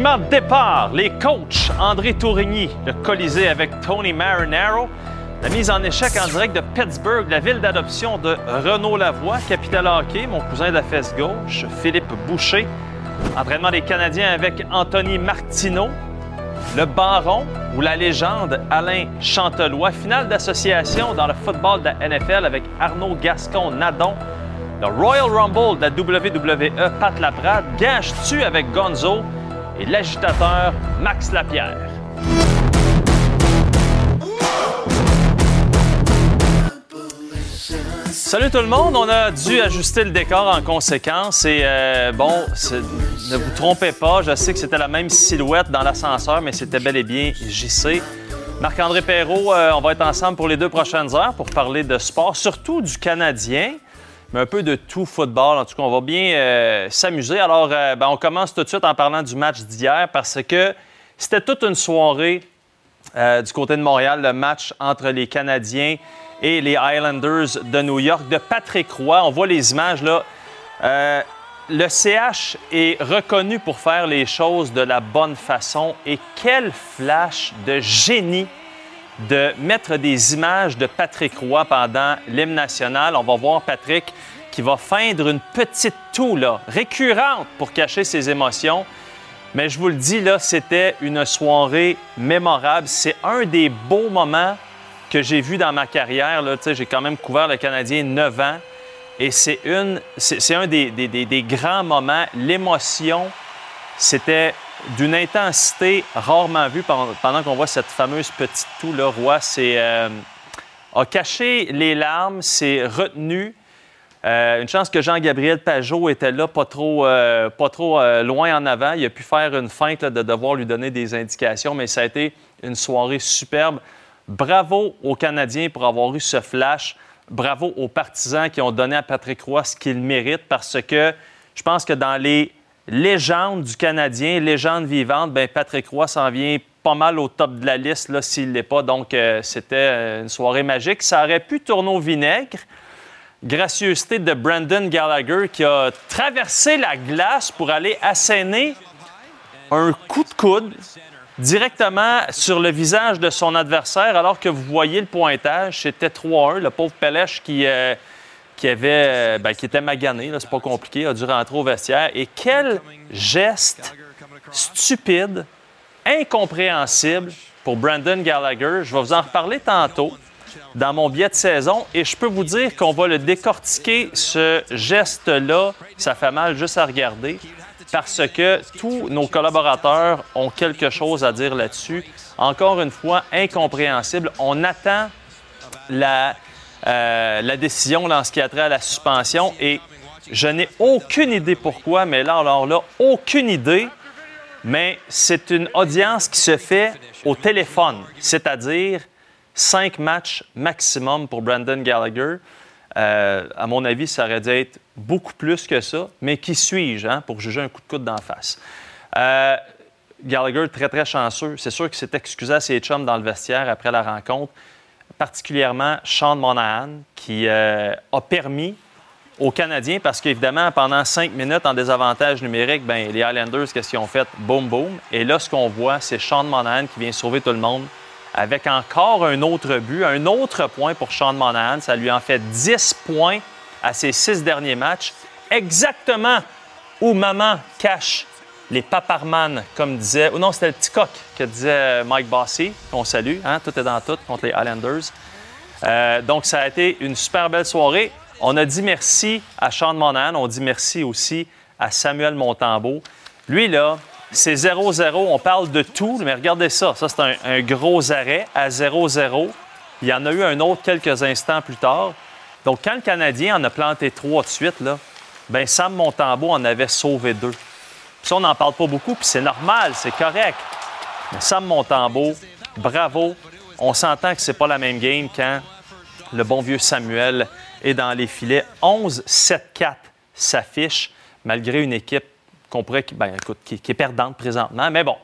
L'alignement de départ, les coachs André Tourigny, le Colisée avec Tony Marinaro, la mise en échec en direct de Pittsburgh, la ville d'adoption de Renaud Lavoie, Capital Hockey, mon cousin de la fesse gauche, Philippe Boucher, entraînement des Canadiens avec Anthony Martineau, le Baron ou la légende Alain Chantelois, finale d'association dans le football de la NFL avec Arnaud Gascon-Nadon, le Royal Rumble de la WWE, Pat Laprade, gage-tu avec Gonzo? Et l'agitateur Max Lapierre. Salut tout le monde, on a dû ajuster le décor en conséquence et euh, bon, ne vous trompez pas, je sais que c'était la même silhouette dans l'ascenseur, mais c'était bel et bien JC. Marc-André Perrault, euh, on va être ensemble pour les deux prochaines heures pour parler de sport, surtout du Canadien, mais un peu de tout football. En tout cas, on va bien euh, s'amuser. Alors, ben, on commence tout de suite en parlant du match d'hier parce que c'était toute une soirée du côté de Montréal, le match entre les Canadiens et les Islanders de New York de Patrick Roy. On voit les images là. Euh, le CH est reconnu pour faire les choses de la bonne façon et quel flash de génie de mettre des images de Patrick Roy pendant l'hymne national. On va voir Patrick qui va feindre une petite toux récurrente pour cacher ses émotions. Mais je vous le dis, là, c'était une soirée mémorable. C'est un des beaux moments que j'ai vu dans ma carrière. J'ai quand même couvert le Canadien 9 ans. Et c'est, une, c'est, un des, des, grands moments. L'émotion, c'était d'une intensité rarement vue pendant, qu'on voit cette fameuse petite toux. Le roi c'est, euh, a caché les larmes, s'est retenu. Euh, une chance que Jean-Gabriel Pajot était là, pas trop, euh, pas trop loin en avant. Il a pu faire une feinte de devoir lui donner des indications, mais ça a été une soirée superbe. Bravo aux Canadiens pour avoir eu ce flash. Bravo aux partisans qui ont donné à Patrick Roy ce qu'il mérite parce que je pense que dans les légendes du Canadien, légendes vivantes, ben Patrick Roy s'en vient pas mal au top de la liste s'il ne l'est pas. Donc, euh, c'était euh, une soirée magique. Ça aurait pu tourner au vinaigre. Gracieuseté de Brandon Gallagher qui a traversé la glace pour aller asséner un coup de coude directement sur le visage de son adversaire, alors que vous voyez le pointage, c'était 3-1. Le pauvre Pelèche qui, euh, qui, avait, euh, ben, qui était magané, c'est pas compliqué, a dû rentrer au vestiaire. Et quel geste stupide, incompréhensible pour Brandon Gallagher. Je vais vous en reparler tantôt dans mon billet de saison et je peux vous dire qu'on va le décortiquer, ce geste-là. Ça fait mal juste à regarder parce que tous nos collaborateurs ont quelque chose à dire là-dessus. Encore une fois, incompréhensible. On attend la, euh, la décision en ce qui a trait à la suspension et je n'ai aucune idée pourquoi, mais là, alors là, aucune idée. Mais c'est une audience qui se fait au téléphone, c'est-à-dire cinq matchs maximum pour Brandon Gallagher. Euh, à mon avis, ça aurait dû être beaucoup plus que ça, mais qui suis-je hein, pour juger un coup de coude d'en face? Euh, Gallagher, très, très chanceux. C'est sûr qu'il s'est excusé à ses chums dans le vestiaire après la rencontre, particulièrement Sean Monahan, qui euh, a permis aux Canadiens, parce qu'évidemment, pendant cinq minutes en désavantage numérique, ben, les Highlanders, qu'est-ce qu'ils ont fait? Boum, boum. Et là, ce qu'on voit, c'est Sean Monahan qui vient sauver tout le monde avec encore un autre but, un autre point pour Sean Monahan. Ça lui en fait 10 points à ses six derniers matchs, exactement où maman cache les paparman, comme disait, ou non, c'était le petit coq que disait Mike Bossy, qu'on salue, hein, tout est dans tout contre les Islanders. Euh, donc, ça a été une super belle soirée. On a dit merci à Sean Monahan, on dit merci aussi à Samuel Montambeau. Lui, là, c'est 0-0, on parle de tout, mais regardez ça, ça c'est un, gros arrêt à 0-0. Il y en a eu un autre quelques instants plus tard. Donc, quand le Canadien en a planté trois de suite, là, ben Sam Montembeau en avait sauvé deux. Ça, on n'en parle pas beaucoup, puis c'est normal, c'est correct. Mais Sam Montembeau, bravo. On s'entend que c'est pas la même game quand le bon vieux Samuel est dans les filets. 11-7-4 s'affiche, malgré une équipe qu'on pourrait, ben, qui, qui, est perdante présentement. Mais bon,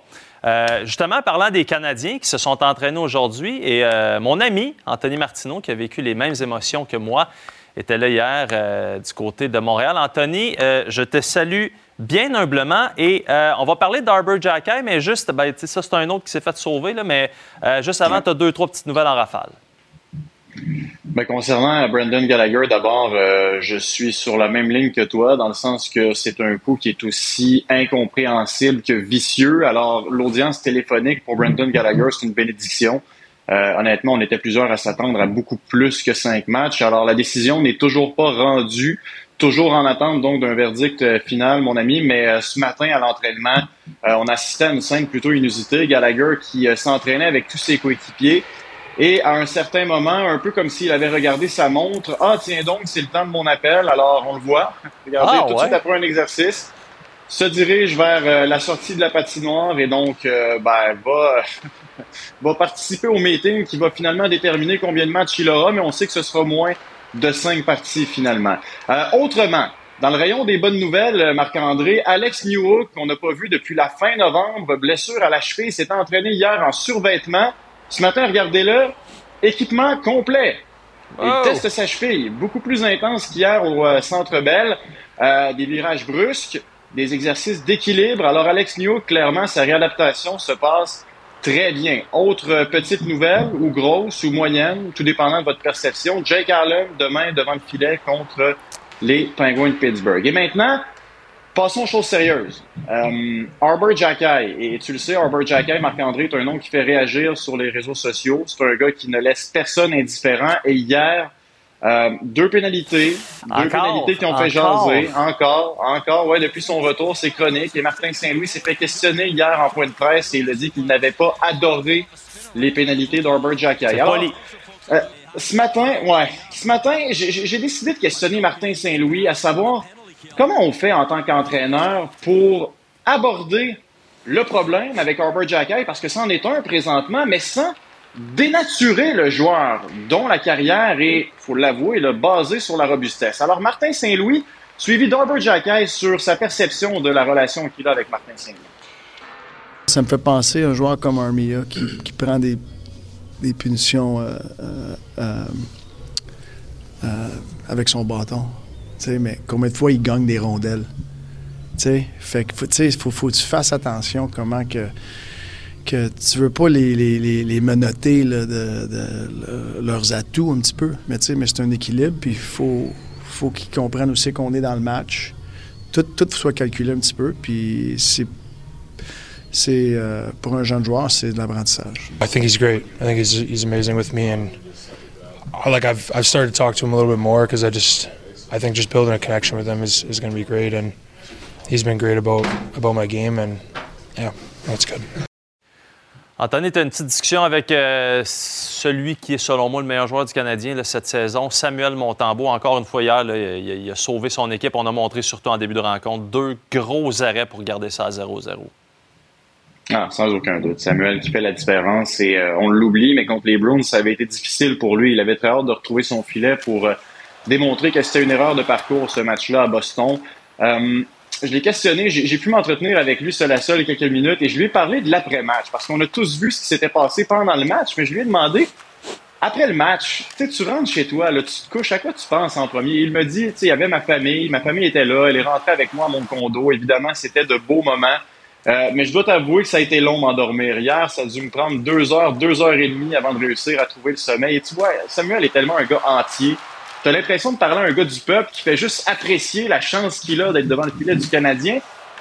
euh, justement, parlant des Canadiens qui se sont entraînés aujourd'hui, et euh, mon ami Anthony Martineau, qui a vécu les mêmes émotions que moi, était là hier euh, du côté de Montréal. Anthony, je te salue bien humblement. Et euh, on va parler d'Arbor Jackay, mais juste, ben, ça, c'est un autre qui s'est fait sauver, là, mais euh, juste avant, tu as deux, trois petites nouvelles en rafale. Ben, concernant Brandon Gallagher, d'abord, euh, je suis sur la même ligne que toi, dans le sens que c'est un coup qui est aussi incompréhensible que vicieux. Alors, l'audience téléphonique pour Brandon Gallagher, c'est une bénédiction. honnêtement, on était plusieurs à s'attendre à beaucoup plus que cinq matchs. Alors, la décision n'est toujours pas rendue toujours en attente donc d'un verdict euh, final, mon ami. Mais euh, ce matin à l'entraînement, euh, on assistait à une scène plutôt inusitée. Gallagher qui s'entraînait avec tous ses coéquipiers. Et à un certain moment, un peu comme s'il avait regardé sa montre, ah tiens donc, c'est le temps de mon appel. Alors on le voit. Regardez, ah, tout de suite après un exercice, se dirige vers la sortie de la patinoire et donc ben, va, va participer au meeting qui va finalement déterminer combien de matchs il aura, mais on sait que ce sera moins de cinq parties finalement. Euh, autrement, dans le rayon des bonnes nouvelles, euh, Marc-André, Alex Newhook, qu'on n'a pas vu depuis la fin novembre, blessure à la cheville, s'est entraîné hier en survêtement. Ce matin, regardez-le, équipement complet. Il teste sa cheville, beaucoup plus intense qu'hier au euh, Centre Bell. des virages brusques, des exercices d'équilibre. Alors Alex Newhook, clairement, sa réadaptation se passe Très bien. Autre petite nouvelle, ou grosse, ou moyenne, tout dépendant de votre perception. Jake Allen, demain, devant le filet contre les Penguins de Pittsburgh. Et maintenant, passons aux choses sérieuses. Euh, Arbor Jackay, et tu le sais, Arbor Jackay, Marc-André, est un nom qui fait réagir sur les réseaux sociaux. C'est un gars qui ne laisse personne indifférent. Et hier, euh, deux pénalités, deux pénalités qui ont fait jaser. Encore, encore, ouais, depuis son retour, c'est chronique. Et Martin Saint-Louis s'est fait questionner hier en point de presse et il a dit qu'il n'avait pas adoré les pénalités d'Arbor Jackay. Euh, ce matin, ouais, ce matin, j'ai décidé de questionner Martin Saint-Louis à savoir comment on fait en tant qu'entraîneur pour aborder le problème avec Arbor Jackay, parce que c'en est un présentement, mais sans dénaturer le joueur dont la carrière est, faut l'avouer, basée sur la robustesse. Alors, Martin Saint-Louis, suivi d'Arbor Jacquet sur sa perception de la relation qu'il a avec Martin Saint-Louis. Ça me fait penser à un joueur comme Armia qui, prend des, punitions euh, euh, euh, avec son bâton. mais combien de fois il gagne des rondelles? fait que, il faut, faut, que tu fasses attention comment que que tu veux pas les, les, les, menotter de, leurs atouts un petit peu. Mais, mais c'est un équilibre, puis il faut, faut qu'ils comprennent aussi qu'on est dans le match. Tout, tout soit calculé un petit peu, puis c'est c'est euh, pour un jeune joueur, c'est de l'apprentissage. I think he's great. I think he's, he's amazing with me, and like I've I've started to talk to him a little bit more because I just I think just building a connection with him is, is going to be great, and he's been great about about my game, and yeah, that's good. Anthony, tu as une petite discussion avec euh, celui qui est, selon moi, le meilleur joueur du Canadien cette saison, Samuel Montembeau. Encore une fois, hier, il, a, sauvé son équipe. On a montré, surtout en début de rencontre, deux gros arrêts pour garder ça à 0-0. Ah, sans aucun doute. Samuel qui fait la différence. Et euh, on l'oublie, mais contre les Bruins, ça avait été difficile pour lui. Il avait très hâte de retrouver son filet pour euh, démontrer que c'était une erreur de parcours, ce match-là à Boston je l'ai questionné, j'ai pu m'entretenir avec lui seul à seul quelques minutes et je lui ai parlé de l'après-match parce qu'on a tous vu ce qui s'était passé pendant le match, mais je lui ai demandé, après le match, tu rentres chez toi, tu te couches, à quoi tu penses en premier? Il me dit, il y avait ma famille, ma famille était là, elle est rentrée avec moi à mon condo, évidemment, c'était de beaux moments. Euh, mais je dois t'avouer que ça a été long m'endormir. Hier, ça a dû me prendre deux heures, deux heures et demie avant de réussir à trouver le sommeil. Et tu vois, Samuel est tellement un gars entier. T'as l'impression de parler à un gars du peuple qui fait juste apprécier la chance qu'il a d'être devant le filet du Canadien,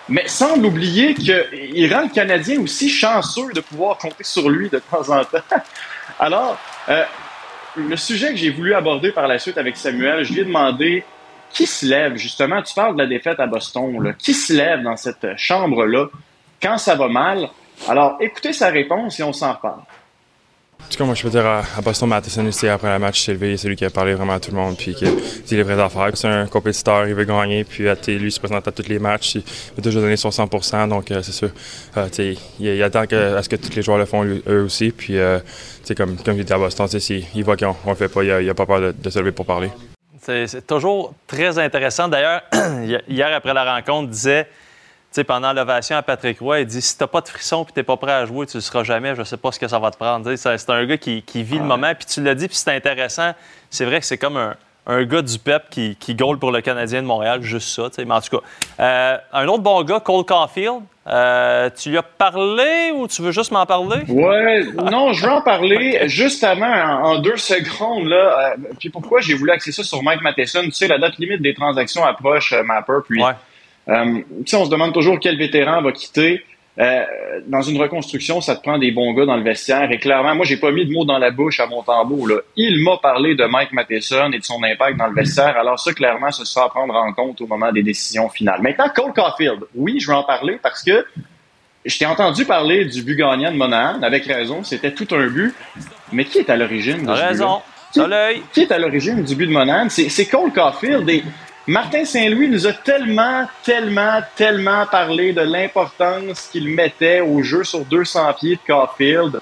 mais sans l'oublier qu'il rend le Canadien aussi chanceux de pouvoir compter sur lui de temps en temps. Alors, euh, le sujet que j'ai voulu aborder par la suite avec Samuel, je lui ai demandé qui se lève, justement, tu parles de la défaite à Boston, qui se lève dans cette chambre-là quand ça va mal? Alors, écoutez sa réponse et on s'en parle. En tout moi, je peux dire à, Boston Matheson aussi, après le match, s'est levé, c'est lui qui a parlé vraiment à tout le monde, puis qui a dit les vraies affaires. C'est un compétiteur, il veut gagner, puis lui, il se présente à tous les matchs, il veut toujours donner son 100% donc euh, c'est sûr. Euh, il, attend à ce que tous les joueurs le font eux aussi, puis euh, comme, comme il dit à Boston, il voit qu'on ne le fait pas, il n'a pas peur de, se lever pour parler. C'est toujours très intéressant. D'ailleurs, hier, après la rencontre, il pendant l'ovation à Patrick Roy, il dit si t'as pas de frisson et t'es pas prêt à jouer, tu ne seras jamais, je sais pas ce que ça va te prendre. C'est un gars qui, vit le moment, puis tu l'as dit, puis c'est intéressant. C'est vrai que c'est comme un gars du PEP qui, qui goal pour le Canadien de Montréal, juste ça. Mais en tout cas, euh, un autre bon gars, Cole Caulfield, euh, tu lui as parlé ou tu veux juste m'en parler? Ouais, non, je veux en parler justement en, deux secondes. Là. Euh, puis pourquoi j'ai voulu axer ça sur Mike Matheson? Tu sais, la date limite des transactions approche, Mapper. Puis, ouais. Sais, on se demande toujours quel vétéran va quitter. Euh, dans une reconstruction, ça te prend des bons gars dans le vestiaire. Et clairement, moi, j'ai pas mis de mots dans la bouche à mon tambour. Là. Il m'a parlé de Mike Matheson et de son impact dans le vestiaire. Alors ça, clairement, ce sera à prendre en compte au moment des décisions finales. Maintenant, Cole Caulfield. Oui, je veux en parler parce que je t'ai entendu parler du but gagnant de Monahan, avec raison. C'était tout un but. Mais qui est à l'origine de ce raison. Qui, qui, est à l'origine du but de Monahan? C'est Cole Caulfield. Et Martin Saint-Louis nous a tellement, tellement, tellement parlé de l'importance qu'il mettait au jeu sur 200 pieds de Caulfield.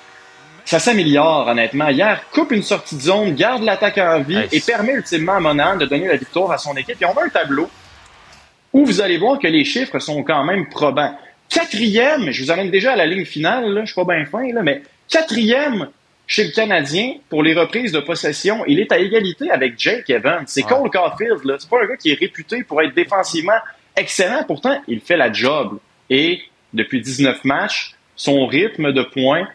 Ça s'améliore, honnêtement. Hier, coupe une sortie de zone, garde l'attaque en vie et permet ultimement à Monan de donner la victoire à son équipe. Et on a un tableau où vous allez voir que les chiffres sont quand même probants. Quatrième, je vous amène déjà à la ligne finale, là, je suis pas bien fin, là, mais quatrième chez le Canadien, pour les reprises de possession, il est à égalité avec Jake Evans. C'est Cole Caulfield, là. C'est pas un gars qui est réputé pour être défensivement excellent. Pourtant, il fait la job. Et depuis 19 matchs, son rythme de points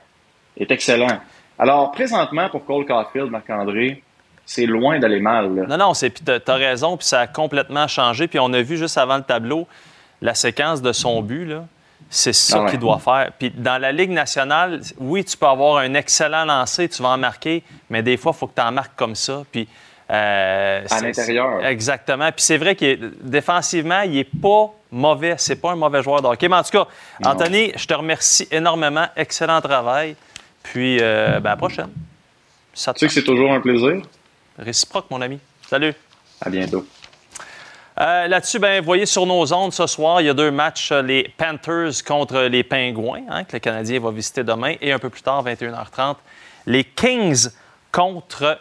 est excellent. Alors, présentement, pour Cole Caulfield, Marc-André, c'est loin d'aller mal. Non, non, c'est, t'as raison, puis ça a complètement changé. Puis on a vu juste avant le tableau la séquence de son but, là. C'est ça ah qu'il doit faire. Puis dans la Ligue nationale, oui, tu peux avoir un excellent lancer, tu vas en marquer, mais des fois, il faut que tu en marques comme ça. Puis, euh, à l'intérieur. Exactement. Puis c'est vrai que défensivement, il n'est pas mauvais. C'est pas un mauvais joueur de hockey. Mais en tout cas, Anthony, je te remercie énormément. Excellent travail. Puis, euh, ben, à la prochaine. tu sais que c'est toujours un plaisir. Réciproque, mon ami. Salut. À bientôt. Euh, là-dessus, ben, voyez sur nos ondes ce soir, il y a deux matchs, euh, les Panthers contre les Pingouins, hein, que le Canadien va visiter demain, et un peu plus tard, 21h30, les Kings contre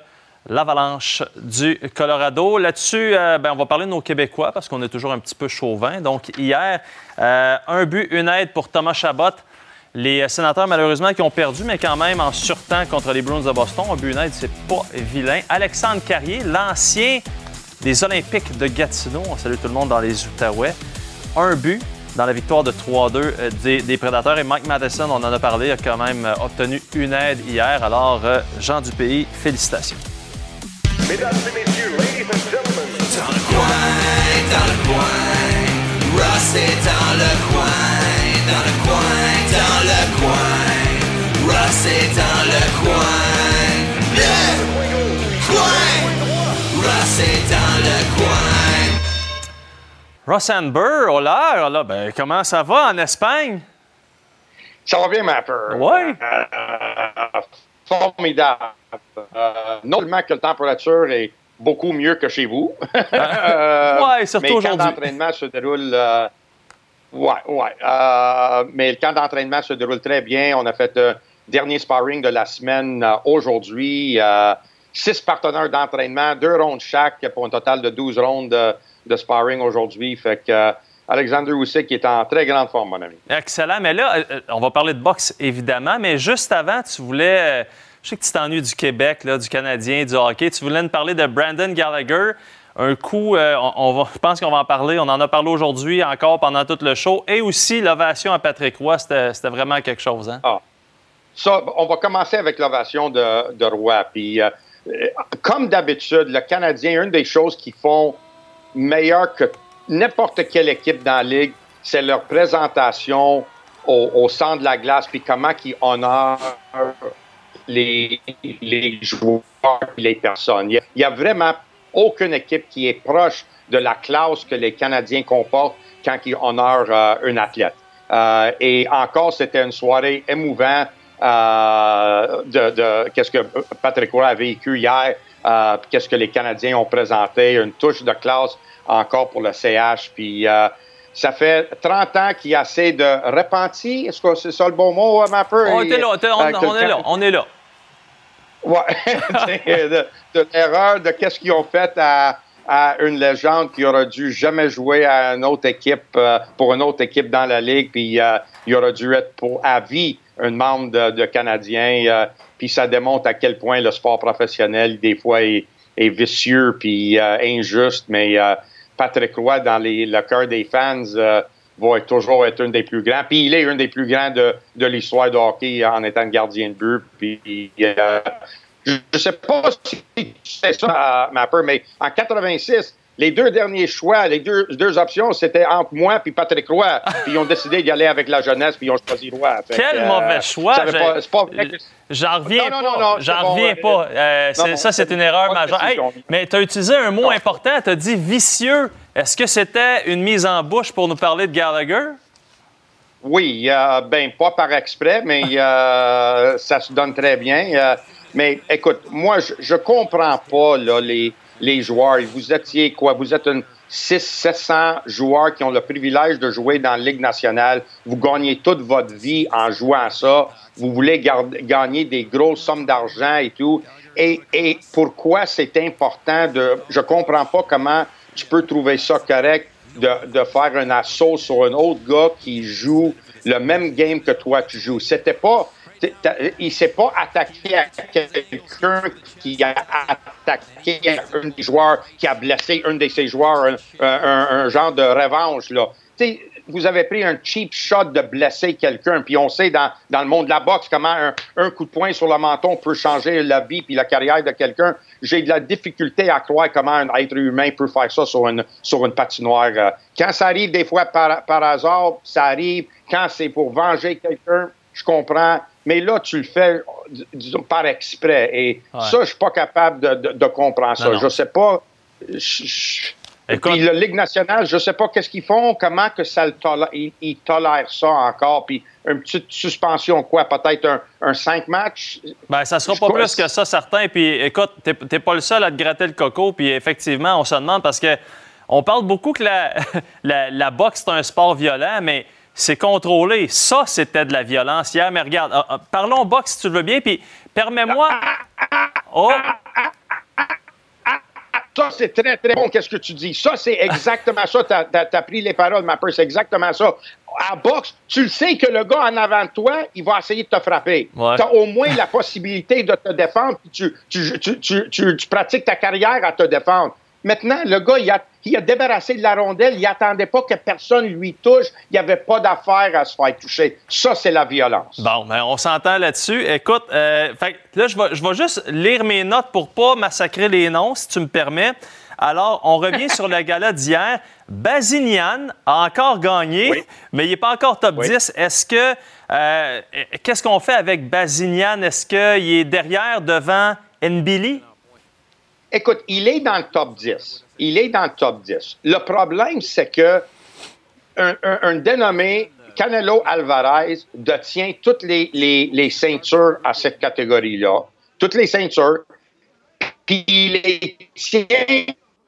l'Avalanche du Colorado. Là-dessus, euh, ben, on va parler de nos Québécois parce qu'on est toujours un petit peu chauvin. Donc, hier, un but, une aide pour Thomas Chabot. Les sénateurs, malheureusement, qui ont perdu, mais quand même en surtemps contre les Bruins de Boston. Un but, une aide, c'est pas vilain. Alexandre Carrier, l'ancien des Olympiques de Gatineau. On salue tout le monde dans les Outaouais. Un but dans la victoire de 3-2 euh, des, Prédateurs. Et Mike Madison, on en a parlé, a quand même euh, obtenu une aide hier. Alors, euh, Jean du pays, félicitations. Mesdames et messieurs, ladies and gentlemen. Dans le coin, dans le coin, Ross est dans le coin, dans le coin, dans le coin, Ross est dans le coin, le Ross Ross Burr, hola, là, ben, comment ça va en Espagne? Ça va bien, Mapper. Oui. Euh, formidable. Euh, non seulement que la température est beaucoup mieux que chez vous. euh, oui, surtout aujourd'hui. Mais le camp d'entraînement se déroule. Euh, ouais, ouais. Euh, mais le camp d'entraînement se déroule très bien. On a fait le dernier sparring de la semaine aujourd'hui. Six partenaires d'entraînement, deux rondes chaque pour un total de 12 rondes de sparring aujourd'hui. Fait que euh, Alexander Usyk est en très grande forme, mon ami. Excellent. Mais là, euh, on va parler de boxe, évidemment. Mais juste avant, tu voulais... Euh, je sais que tu t'ennuies du Québec, là, du Canadien, du hockey. Tu voulais nous parler de Brandon Gallagher. Un coup, on, va, je pense qu'on va en parler. On en a parlé aujourd'hui encore pendant tout le show. Et aussi, l'ovation à Patrick Roy, c'était vraiment quelque chose. Hein? Ah. Ça, on va commencer avec l'ovation de, de Roy. Puis, comme d'habitude, le Canadien, une des choses qu'ils font meilleur que n'importe quelle équipe dans la ligue, c'est leur présentation au, centre de la glace, puis comment ils honorent les, les joueurs et les personnes. Il n'y a, vraiment aucune équipe qui est proche de la classe que les Canadiens comportent quand ils honorent euh, un athlète. Euh, et encore, c'était une soirée émouvante euh, de, de qu'est-ce que Patrick Roy a vécu hier, qu'est-ce que les Canadiens ont présenté, une touche de classe encore pour le CH. Puis euh, ça fait 30 ans qu'il essaie de repentir. Est-ce que c'est ça le bon mot, euh, Mapper? On, est là, on, euh, est là, on est là. Ouais, de, l'erreur de qu'est-ce qu'ils ont fait à, une légende qui aurait dû jamais jouer à une autre équipe, pour une autre équipe dans la Ligue, puis il aurait dû être pour à vie un membre de, de Canadien. puis ça démontre à quel point le sport professionnel, des fois, est vicieux puis injuste, mais Patrick Roy, dans les, le cœur des fans, va toujours être un des plus grands. Puis il est un des plus grands de, l'histoire de hockey en étant gardien de but. Puis je ne sais pas si c'est ça, Mapper, mais en 86, les deux derniers choix, les deux, deux options, c'était entre moi et Patrick Roy. Puis ils ont décidé d'y aller avec la jeunesse, puis ils ont choisi Roy. Quel mauvais choix! J'en reviens pas. J'en reviens pas. Euh, ça, c'est une erreur majeure. mais tu as utilisé un mot important. Tu as dit vicieux. Est-ce que c'était une mise en bouche pour nous parler de Gallagher? Oui, euh, ben pas par exprès, mais euh, ça se donne très bien. mais écoute, moi, je, ne comprends pas là, les, les joueurs. Vous étiez quoi? Vous êtes une 600-700 joueurs qui ont le privilège de jouer dans la Ligue nationale. Vous gagnez toute votre vie en jouant ça. Vous voulez gagner des grosses sommes d'argent et tout. Et, et pourquoi c'est important de... Je comprends pas comment tu peux trouver ça correct de, de faire un assaut sur un autre gars qui joue le même game que toi tu joues. C'était pas il s'est pas attaqué à quelqu'un qui a attaqué un des joueurs, qui a blessé un de ses joueurs, un, genre de revanche. Là. vous avez pris un cheap shot de blesser quelqu'un, puis on sait dans, dans, le monde de la boxe comment un, coup de poing sur le menton peut changer la vie puis la carrière de quelqu'un. J'ai de la difficulté à croire comment un être humain peut faire ça sur une, sur une patinoire. Euh, quand ça arrive des fois par hasard, ça arrive. Quand c'est pour venger quelqu'un, je comprends. Mais là, tu le fais, disons, par exprès. Et ça, je suis pas capable de, comprendre ça. Je Je sais pas. puis la Ligue nationale, je sais pas qu'est-ce qu'ils font, comment que ça le tolère, ils, tolèrent ça encore, puis une petite suspension, quoi, peut-être un, cinq matchs. Ben, ça sera pas plus que ça, certain. Puis écoute, t'es pas le seul à te gratter le coco, puis effectivement, on se demande parce que on parle beaucoup que la, la, la boxe, c'est un sport violent, mais c'est contrôlé. Ça, c'était de la violence hier. Mais regarde, ah, ah, parlons boxe si tu veux bien, puis permets-moi. Oh! Ça, c'est très, très bon, qu'est-ce que tu dis. Ça, c'est exactement ça. Tu as, pris les paroles, ma peur, c'est exactement ça. À boxe, tu le sais que le gars en avant de toi, il va essayer de te frapper. Tu as au moins la possibilité de te défendre, puis tu, tu pratiques ta carrière à te défendre. Maintenant, le gars, il a, il a débarrassé de la rondelle, il n'attendait pas que personne lui touche, il n'y avait pas d'affaire à se faire toucher. Ça, c'est la violence. Bon, ben, on s'entend là-dessus. Écoute, euh, là, je vais, je vais juste lire mes notes pour pas massacrer les noms, si tu me permets. Alors, on revient sur le gala d'hier. Bazinian a encore gagné, mais il n'est pas encore top 10. Est-ce que. Euh, qu'est-ce qu'on fait avec Bazinian? Est-ce qu'il est derrière, devant Nbili? Écoute, il est dans le top 10. Il est dans le top 10. Le problème, c'est que un, dénommé Canelo Alvarez détient toutes les, les, ceintures à cette catégorie-là. Toutes les ceintures. Puis il les tient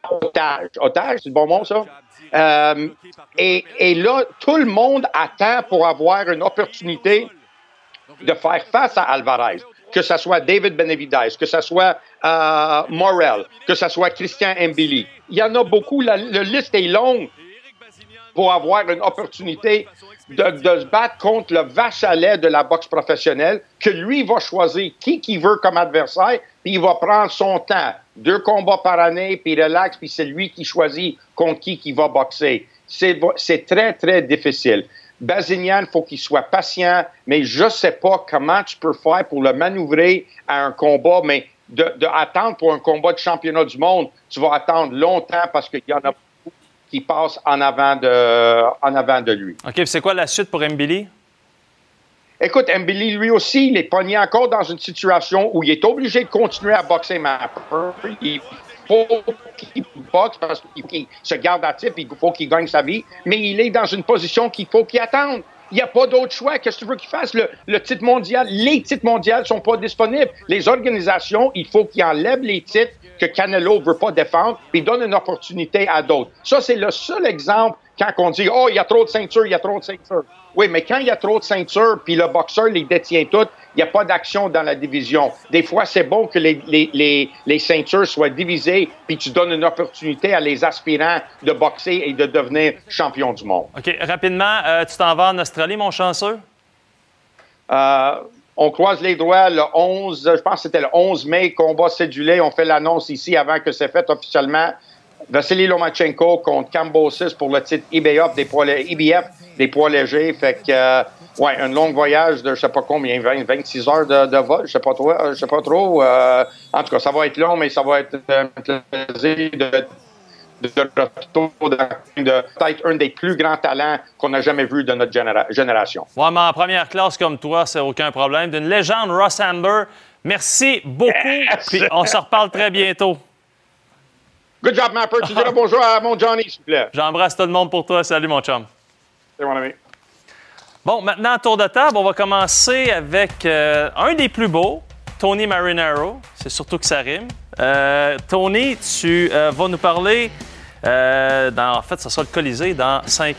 otage. Otage, c'est le bon mot, ça? Euh, et, et, là, tout le monde attend pour avoir une opportunité de faire face à Alvarez que ce soit David Benavidez, que ce soit euh, Morel, que ce soit Christian Mbili. Il y en a beaucoup. La, liste est longue pour avoir une opportunité de, se battre contre le vache à lait de la boxe professionnelle, que lui va choisir qui qu'il veut comme adversaire, puis il va prendre son temps. Deux combats par année, puis relax, puis c'est lui qui choisit contre qui il va boxer. C'est très, très difficile. Bazinian, il faut qu'il soit patient, mais je ne sais pas comment tu peux faire pour le manœuvrer à un combat, mais de, attendre pour un combat de championnat du monde, tu vas attendre longtemps parce qu'il y en a beaucoup qui passent en avant de, en avant de lui. OK, c'est quoi la suite pour Mbili? Écoute, Mbili, lui aussi, il est pogné encore dans une situation où il est obligé de continuer à boxer ma Il faut qu'il boxe parce qu'il se garde actif, il faut qu'il gagne sa vie, mais il est dans une position qu'il faut qu'il attende. Il n'y a pas d'autre choix. Qu'est-ce que tu veux qu'il fasse? Le, titre mondial, les titres mondiaux ne sont pas disponibles. Les organisations, il faut qu'ils enlèvent les titres que Canelo ne veut pas défendre, puis donnent une opportunité à d'autres. Ça, c'est le seul exemple quand on dit, oh, il y a trop de ceintures, il y a trop de ceintures. Oui, mais quand il y a trop de ceintures, puis le boxeur les détient toutes, il n'y a pas d'action dans la division. Des fois, c'est bon que les, les, les, ceintures soient divisées, puis tu donnes une opportunité à les aspirants de boxer et de devenir champion du monde. OK. Rapidement, euh, tu t'en vas en Australie, mon chanceux? Euh, on croise les doigts le 11, je pense que c'était le 11 mai, combat cédulé. On fait l'annonce ici avant que c'est fait officiellement. Vassili Lomachenko contre Cambosis pour le titre IBF des poids, IBF des poids légers. Fait que, euh, ouais, un long voyage de je sais pas combien, 20, 26 heures de, vol, je sais pas trop. Je sais pas trop. Euh, en tout cas, ça va être long, mais ça va être un plaisir de de retour de, peut-être un des plus grands talents qu'on a jamais vu de notre génération. Ouais, mais en première classe comme toi, c'est aucun problème. D'une légende, Ross Amber. Merci beaucoup. Puis on se reparle très bientôt. Good job, Mapper. Tu diras bonjour à mon Johnny, s'il vous plaît. J'embrasse tout le monde pour toi. Salut, mon chum. Salut, mon ami. Bon, maintenant, tour de table, on va commencer avec euh, un des plus beaux, Tony Marinaro. C'est surtout que ça rime. Euh, Tony, tu euh, vas nous parler. Dans, en fait, ça sera le Colisée dans 5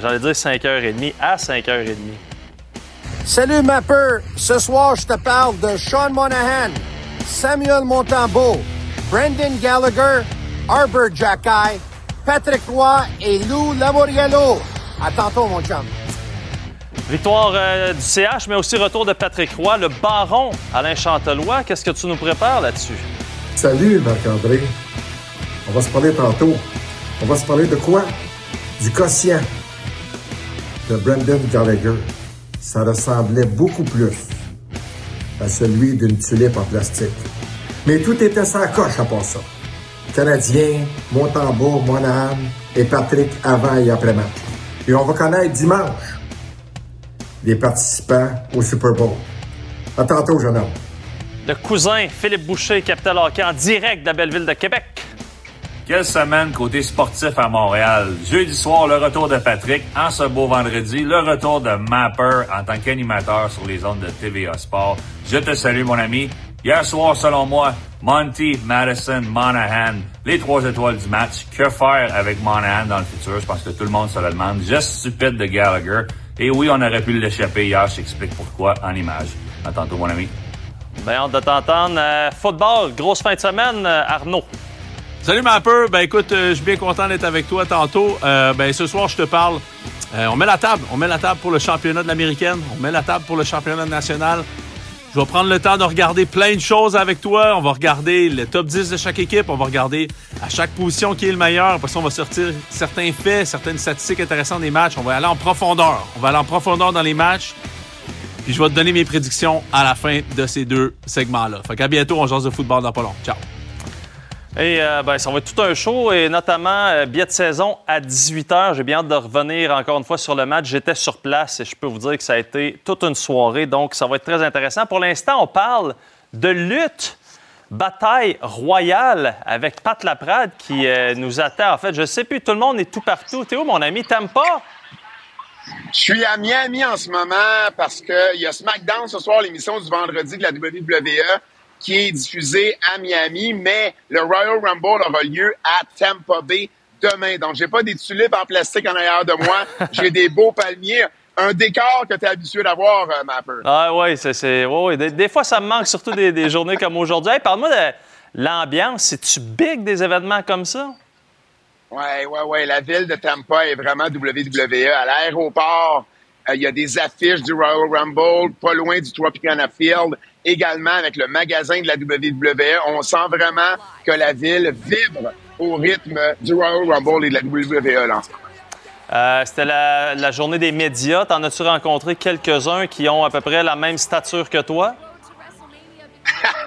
J'allais dire 5h30 à 5h30. Salut, Mapper. Ce soir, je te parle de Sean Monahan, Samuel Montambeau, Brendan Gallagher, Arbor Jackay, Patrick Roy et Lou Lamoriello. À tantôt, mon chum. Victoire euh, du CH, mais aussi retour de Patrick Roy, le baron Alain Chantelois. Qu'est-ce que tu nous prépares là-dessus? Salut, Marc-André. On va se parler tantôt. On va se parler de quoi? Du quotient de Brendan Gallagher. Ça ressemblait beaucoup plus à celui d'une tulipe en plastique. Mais tout était sans coche à part ça. Canadien, Montembeau, Monahan et Patrick avant et après match. Et on va connaître dimanche les participants au Super Bowl. À tantôt, jeune homme. Le cousin Philippe Boucher, Capital Hockey, en direct de la belle ville de Québec. Quelle semaine côté sportif à Montréal. Jeudi soir, le retour de Patrick. En ce beau vendredi, le retour de Mapper en tant qu'animateur sur les ondes de TVA Sport. Je te salue, mon ami. Hier soir, selon moi, Monty, Madison, Monahan, les trois étoiles du match. Que faire avec Monahan dans le futur? Je pense que tout le monde se le demande. Juste stupide de Gallagher. Et oui, on aurait pu l'échapper hier. Je t'explique pourquoi en image. À tantôt, mon ami. Bien, hâte de t'entendre. Euh, football, grosse fin de semaine, euh, Arnaud. Salut, Mapper. Ben écoute, euh, je suis bien content d'être avec toi tantôt. ben ce soir, je te parle. on met la table. On met la table pour le championnat de l'américaine. On met la table pour le championnat national. Je vais prendre le temps de regarder plein de choses avec toi. On va regarder le top 10 de chaque équipe. On va regarder à chaque position qui est le meilleur. Après ça, on va sortir certains faits, certaines statistiques intéressantes des matchs. On va aller en profondeur. On va aller en profondeur dans les matchs. Puis je vais te donner mes prédictions à la fin de ces deux segments-là. Fait qu'à bientôt, on jase de football dans. Ciao. Et euh, ben, ça va être tout un show, et notamment euh, de saison à 18h. J'ai bien hâte de revenir encore une fois sur le match. J'étais sur place et je peux vous dire que ça a été toute une soirée, donc ça va être très intéressant. Pour l'instant, on parle de lutte, bataille royale avec Pat Laprade qui euh, nous attend. En fait, je sais plus, tout le monde est tout partout. Théo, mon ami, t'aimes pas? Je suis à Miami en ce moment parce qu'il y a SmackDown ce soir, l'émission du vendredi de la WWE qui est diffusé à Miami, mais le Royal Rumble aura lieu à Tampa Bay demain. Donc, j'ai pas des tulipes en plastique en arrière de moi. j'ai des beaux palmiers. Un décor que tu es habitué d'avoir, euh, Mapper. Ah oui, c'est... Ouais, des, fois, ça me manque, surtout des, journées comme aujourd'hui. Parle-moi de l'ambiance. C'est-tu big des événements comme ça? Oui, oui, oui. La ville de Tampa est vraiment WWE. À l'aéroport, euh, il y a des affiches du Royal Rumble, pas loin du Tropicana Field également avec le magasin de la WWE. On sent vraiment que la ville vibre au rythme du Royal Rumble et de la WWE là, euh, C'était la, journée des médias. T'en as-tu rencontré quelques-uns qui ont à peu près la même stature que toi?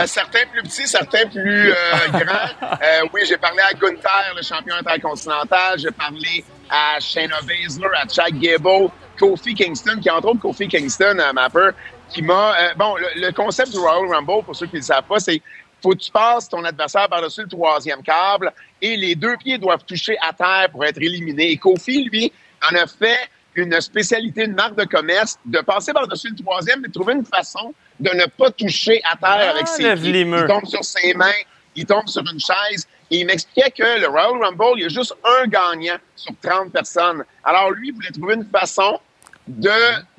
Euh, certains plus petits, certains plus euh, grands. oui, j'ai parlé à Gunther, le champion intercontinental. J'ai parlé à Shayna Baszler, à Chad Gable, Kofi Kingston, qui entre autres Kofi Kingston, Mapper, qui m'a. Euh, bon, le, concept du Royal Rumble, pour ceux qui ne le savent pas, c'est faut que tu passes ton adversaire par-dessus le troisième câble et les deux pieds doivent toucher à terre pour être éliminés. Et Kofi, lui, en a fait une spécialité, une marque de commerce, de passer par-dessus le troisième, de trouver une façon de ne pas toucher à terre avec ah, ses pieds. Il tombe sur ses mains, il tombe sur une chaise. Et il m'expliquait que le Royal Rumble, il y a juste un gagnant sur 30 personnes. Alors lui, il voulait trouver une façon de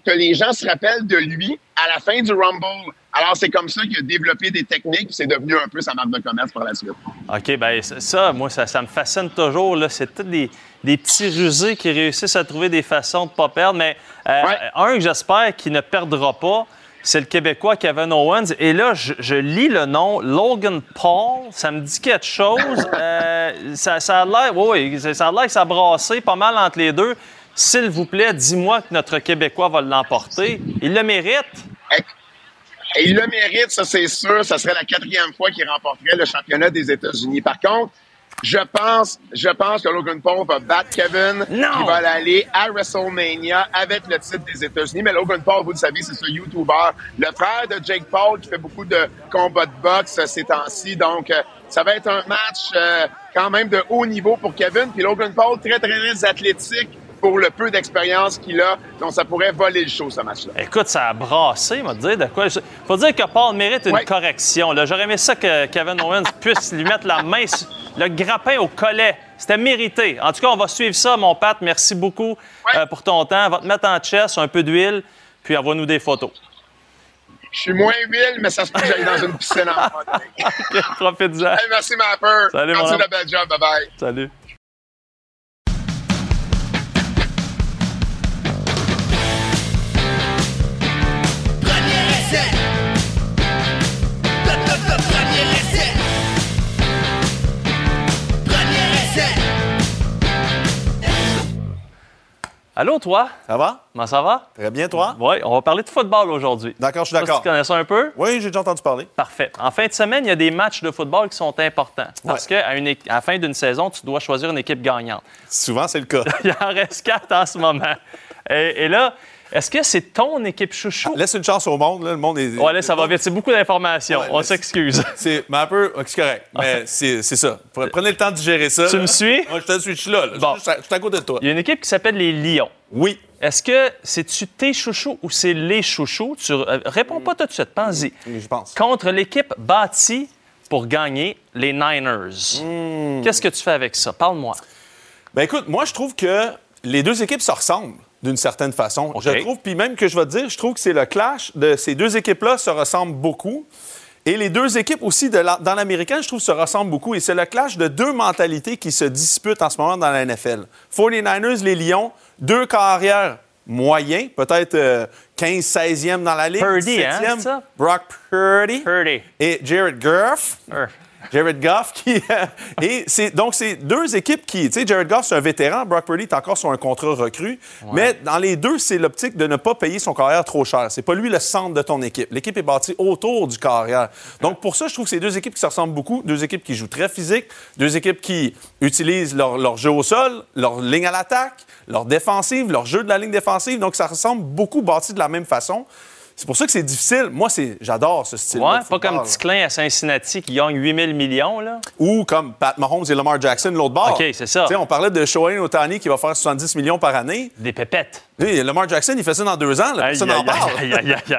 que les gens se rappellent de lui à la fin du Rumble. Alors, c'est comme ça qu'il a développé des techniques, c'est devenu un peu sa marque de commerce par la suite. OK, bien, ça, moi, ça, me fascine toujours. C'est tous des, petits rusés qui réussissent à trouver des façons de ne pas perdre. Mais euh, un que j'espère qu'il ne perdra pas, c'est le Québécois Kevin Owens. Et là, je, lis le nom Logan Paul. Ça me dit quelque chose. Euh, ça, a l'air, oui, ça a l'air que ça a pas mal entre les deux. S'il vous plaît, dis-moi que notre Québécois va l'emporter. Il le mérite. Et il le mérite, ça c'est sûr. Ça serait la quatrième fois qu'il remporterait le championnat des États-Unis. Par contre, je pense, je pense que Logan Paul va battre Kevin. Non! Il va aller à WrestleMania avec le titre des États-Unis. Mais Logan Paul, vous le savez, c'est ce YouTuber, le frère de Jake Paul qui fait beaucoup de combats de boxe euh, ces temps-ci. Donc, euh, ça va être un match euh, quand même de haut niveau pour Kevin. Puis Logan Paul, très, très, très athlétique pour le peu d'expérience qu'il a. Donc, ça pourrait voler le show, ce match-là. Écoute, ça a brassé, m'a dire de quoi. Faut dire que Paul mérite une Ouais. correction. J'aurais aimé ça que Kevin Owens puisse lui mettre la main, le grappin au collet. C'était mérité. En tout cas, on va suivre ça, mon Pat. Merci beaucoup euh, pour ton temps. On va te mettre en chest, un peu d'huile, puis envoie-nous des photos. Je suis moins huile, mais ça se peut que j'aille dans une piscine en mode. Profite-en. Hey, merci, Mapper. Salut, mon Merci homme. de la belle job. Bye-bye. Salut. Allô, toi? Ça va? Comment ça va? Très bien, toi? Oui, on va parler de football aujourd'hui. D'accord, je suis d'accord. si tu connais ça un peu? Oui, j'ai déjà entendu parler. Parfait. En fin de semaine, il y a des matchs de football qui sont importants. Parce qu'à une à la fin d'une saison, tu dois choisir une équipe gagnante. Souvent, c'est le cas. Il en reste quatre en ce moment. Et, et là, est-ce que c'est ton équipe chouchou? Laisse une chance au monde, là. Le monde est. Ouais, là, ça va vite. C'est beaucoup d'informations. Ouais, On s'excuse. C'est mais un peu. C'est correct. Mais c'est ça. Pre- Prenez le temps de digérer ça. Tu là. me suis? Moi, je te suis. Je suis là. là. Bon. Je suis à- je suis à côté de toi. Il y a une équipe qui s'appelle les Lions. Oui. Est-ce que c'est-tu tes chouchous ou c'est les chouchous? Tu euh, réponds pas tout de suite, pense-y. Je pense. Contre l'équipe bâtie pour gagner les Niners. Hmm. Qu'est-ce que tu fais avec ça? Parle-moi. Ben écoute, moi, je trouve que les deux équipes se ressemblent d'une certaine façon. Je trouve, puis même que je vais te dire, je trouve que c'est le clash de ces deux équipes-là se ressemblent beaucoup. Et les deux équipes aussi de la- dans l'américain, je trouve, se ressemblent beaucoup. Et c'est le clash de deux mentalités qui se disputent en ce moment dans la NFL. 49ers, les Lions, deux carrières moyens, peut-être euh, 15-16e dans la ligue. Purdy, hein, 17e, c'est ça? Brock Purdy. Purdy. Et Jared Goff. Jared Goff qui. et c'est donc c'est deux équipes qui. Tu sais, Jared Goff, c'est un vétéran. Brock Purdy est encore sur un contrat recru. Mais dans les deux, c'est l'optique de ne pas payer son carrière trop cher. C'est pas lui le centre de ton équipe. L'équipe est bâtie autour du carrière. Donc pour ça, je trouve que c'est deux équipes qui se ressemblent beaucoup. Deux équipes qui jouent très physique. Deux équipes qui utilisent leur, leur jeu au sol, leur ligne à l'attaque, leur défensive, leur jeu de la ligne défensive. Donc ça ressemble beaucoup bâti de la même façon. C'est pour ça que c'est difficile. Moi, c'est j'adore ce style. Ouais, pas comme Ticlin à Cincinnati qui gagne 8000 millions, là. Ou comme Pat Mahomes et Lamar Jackson, l'autre bord. OK, c'est ça. Tu sais, on parlait de Shohei Otani qui va faire 70 millions par année. Des pépettes. Oui, Lamar Jackson, il fait ça dans deux ans. là. Personne n'en parle.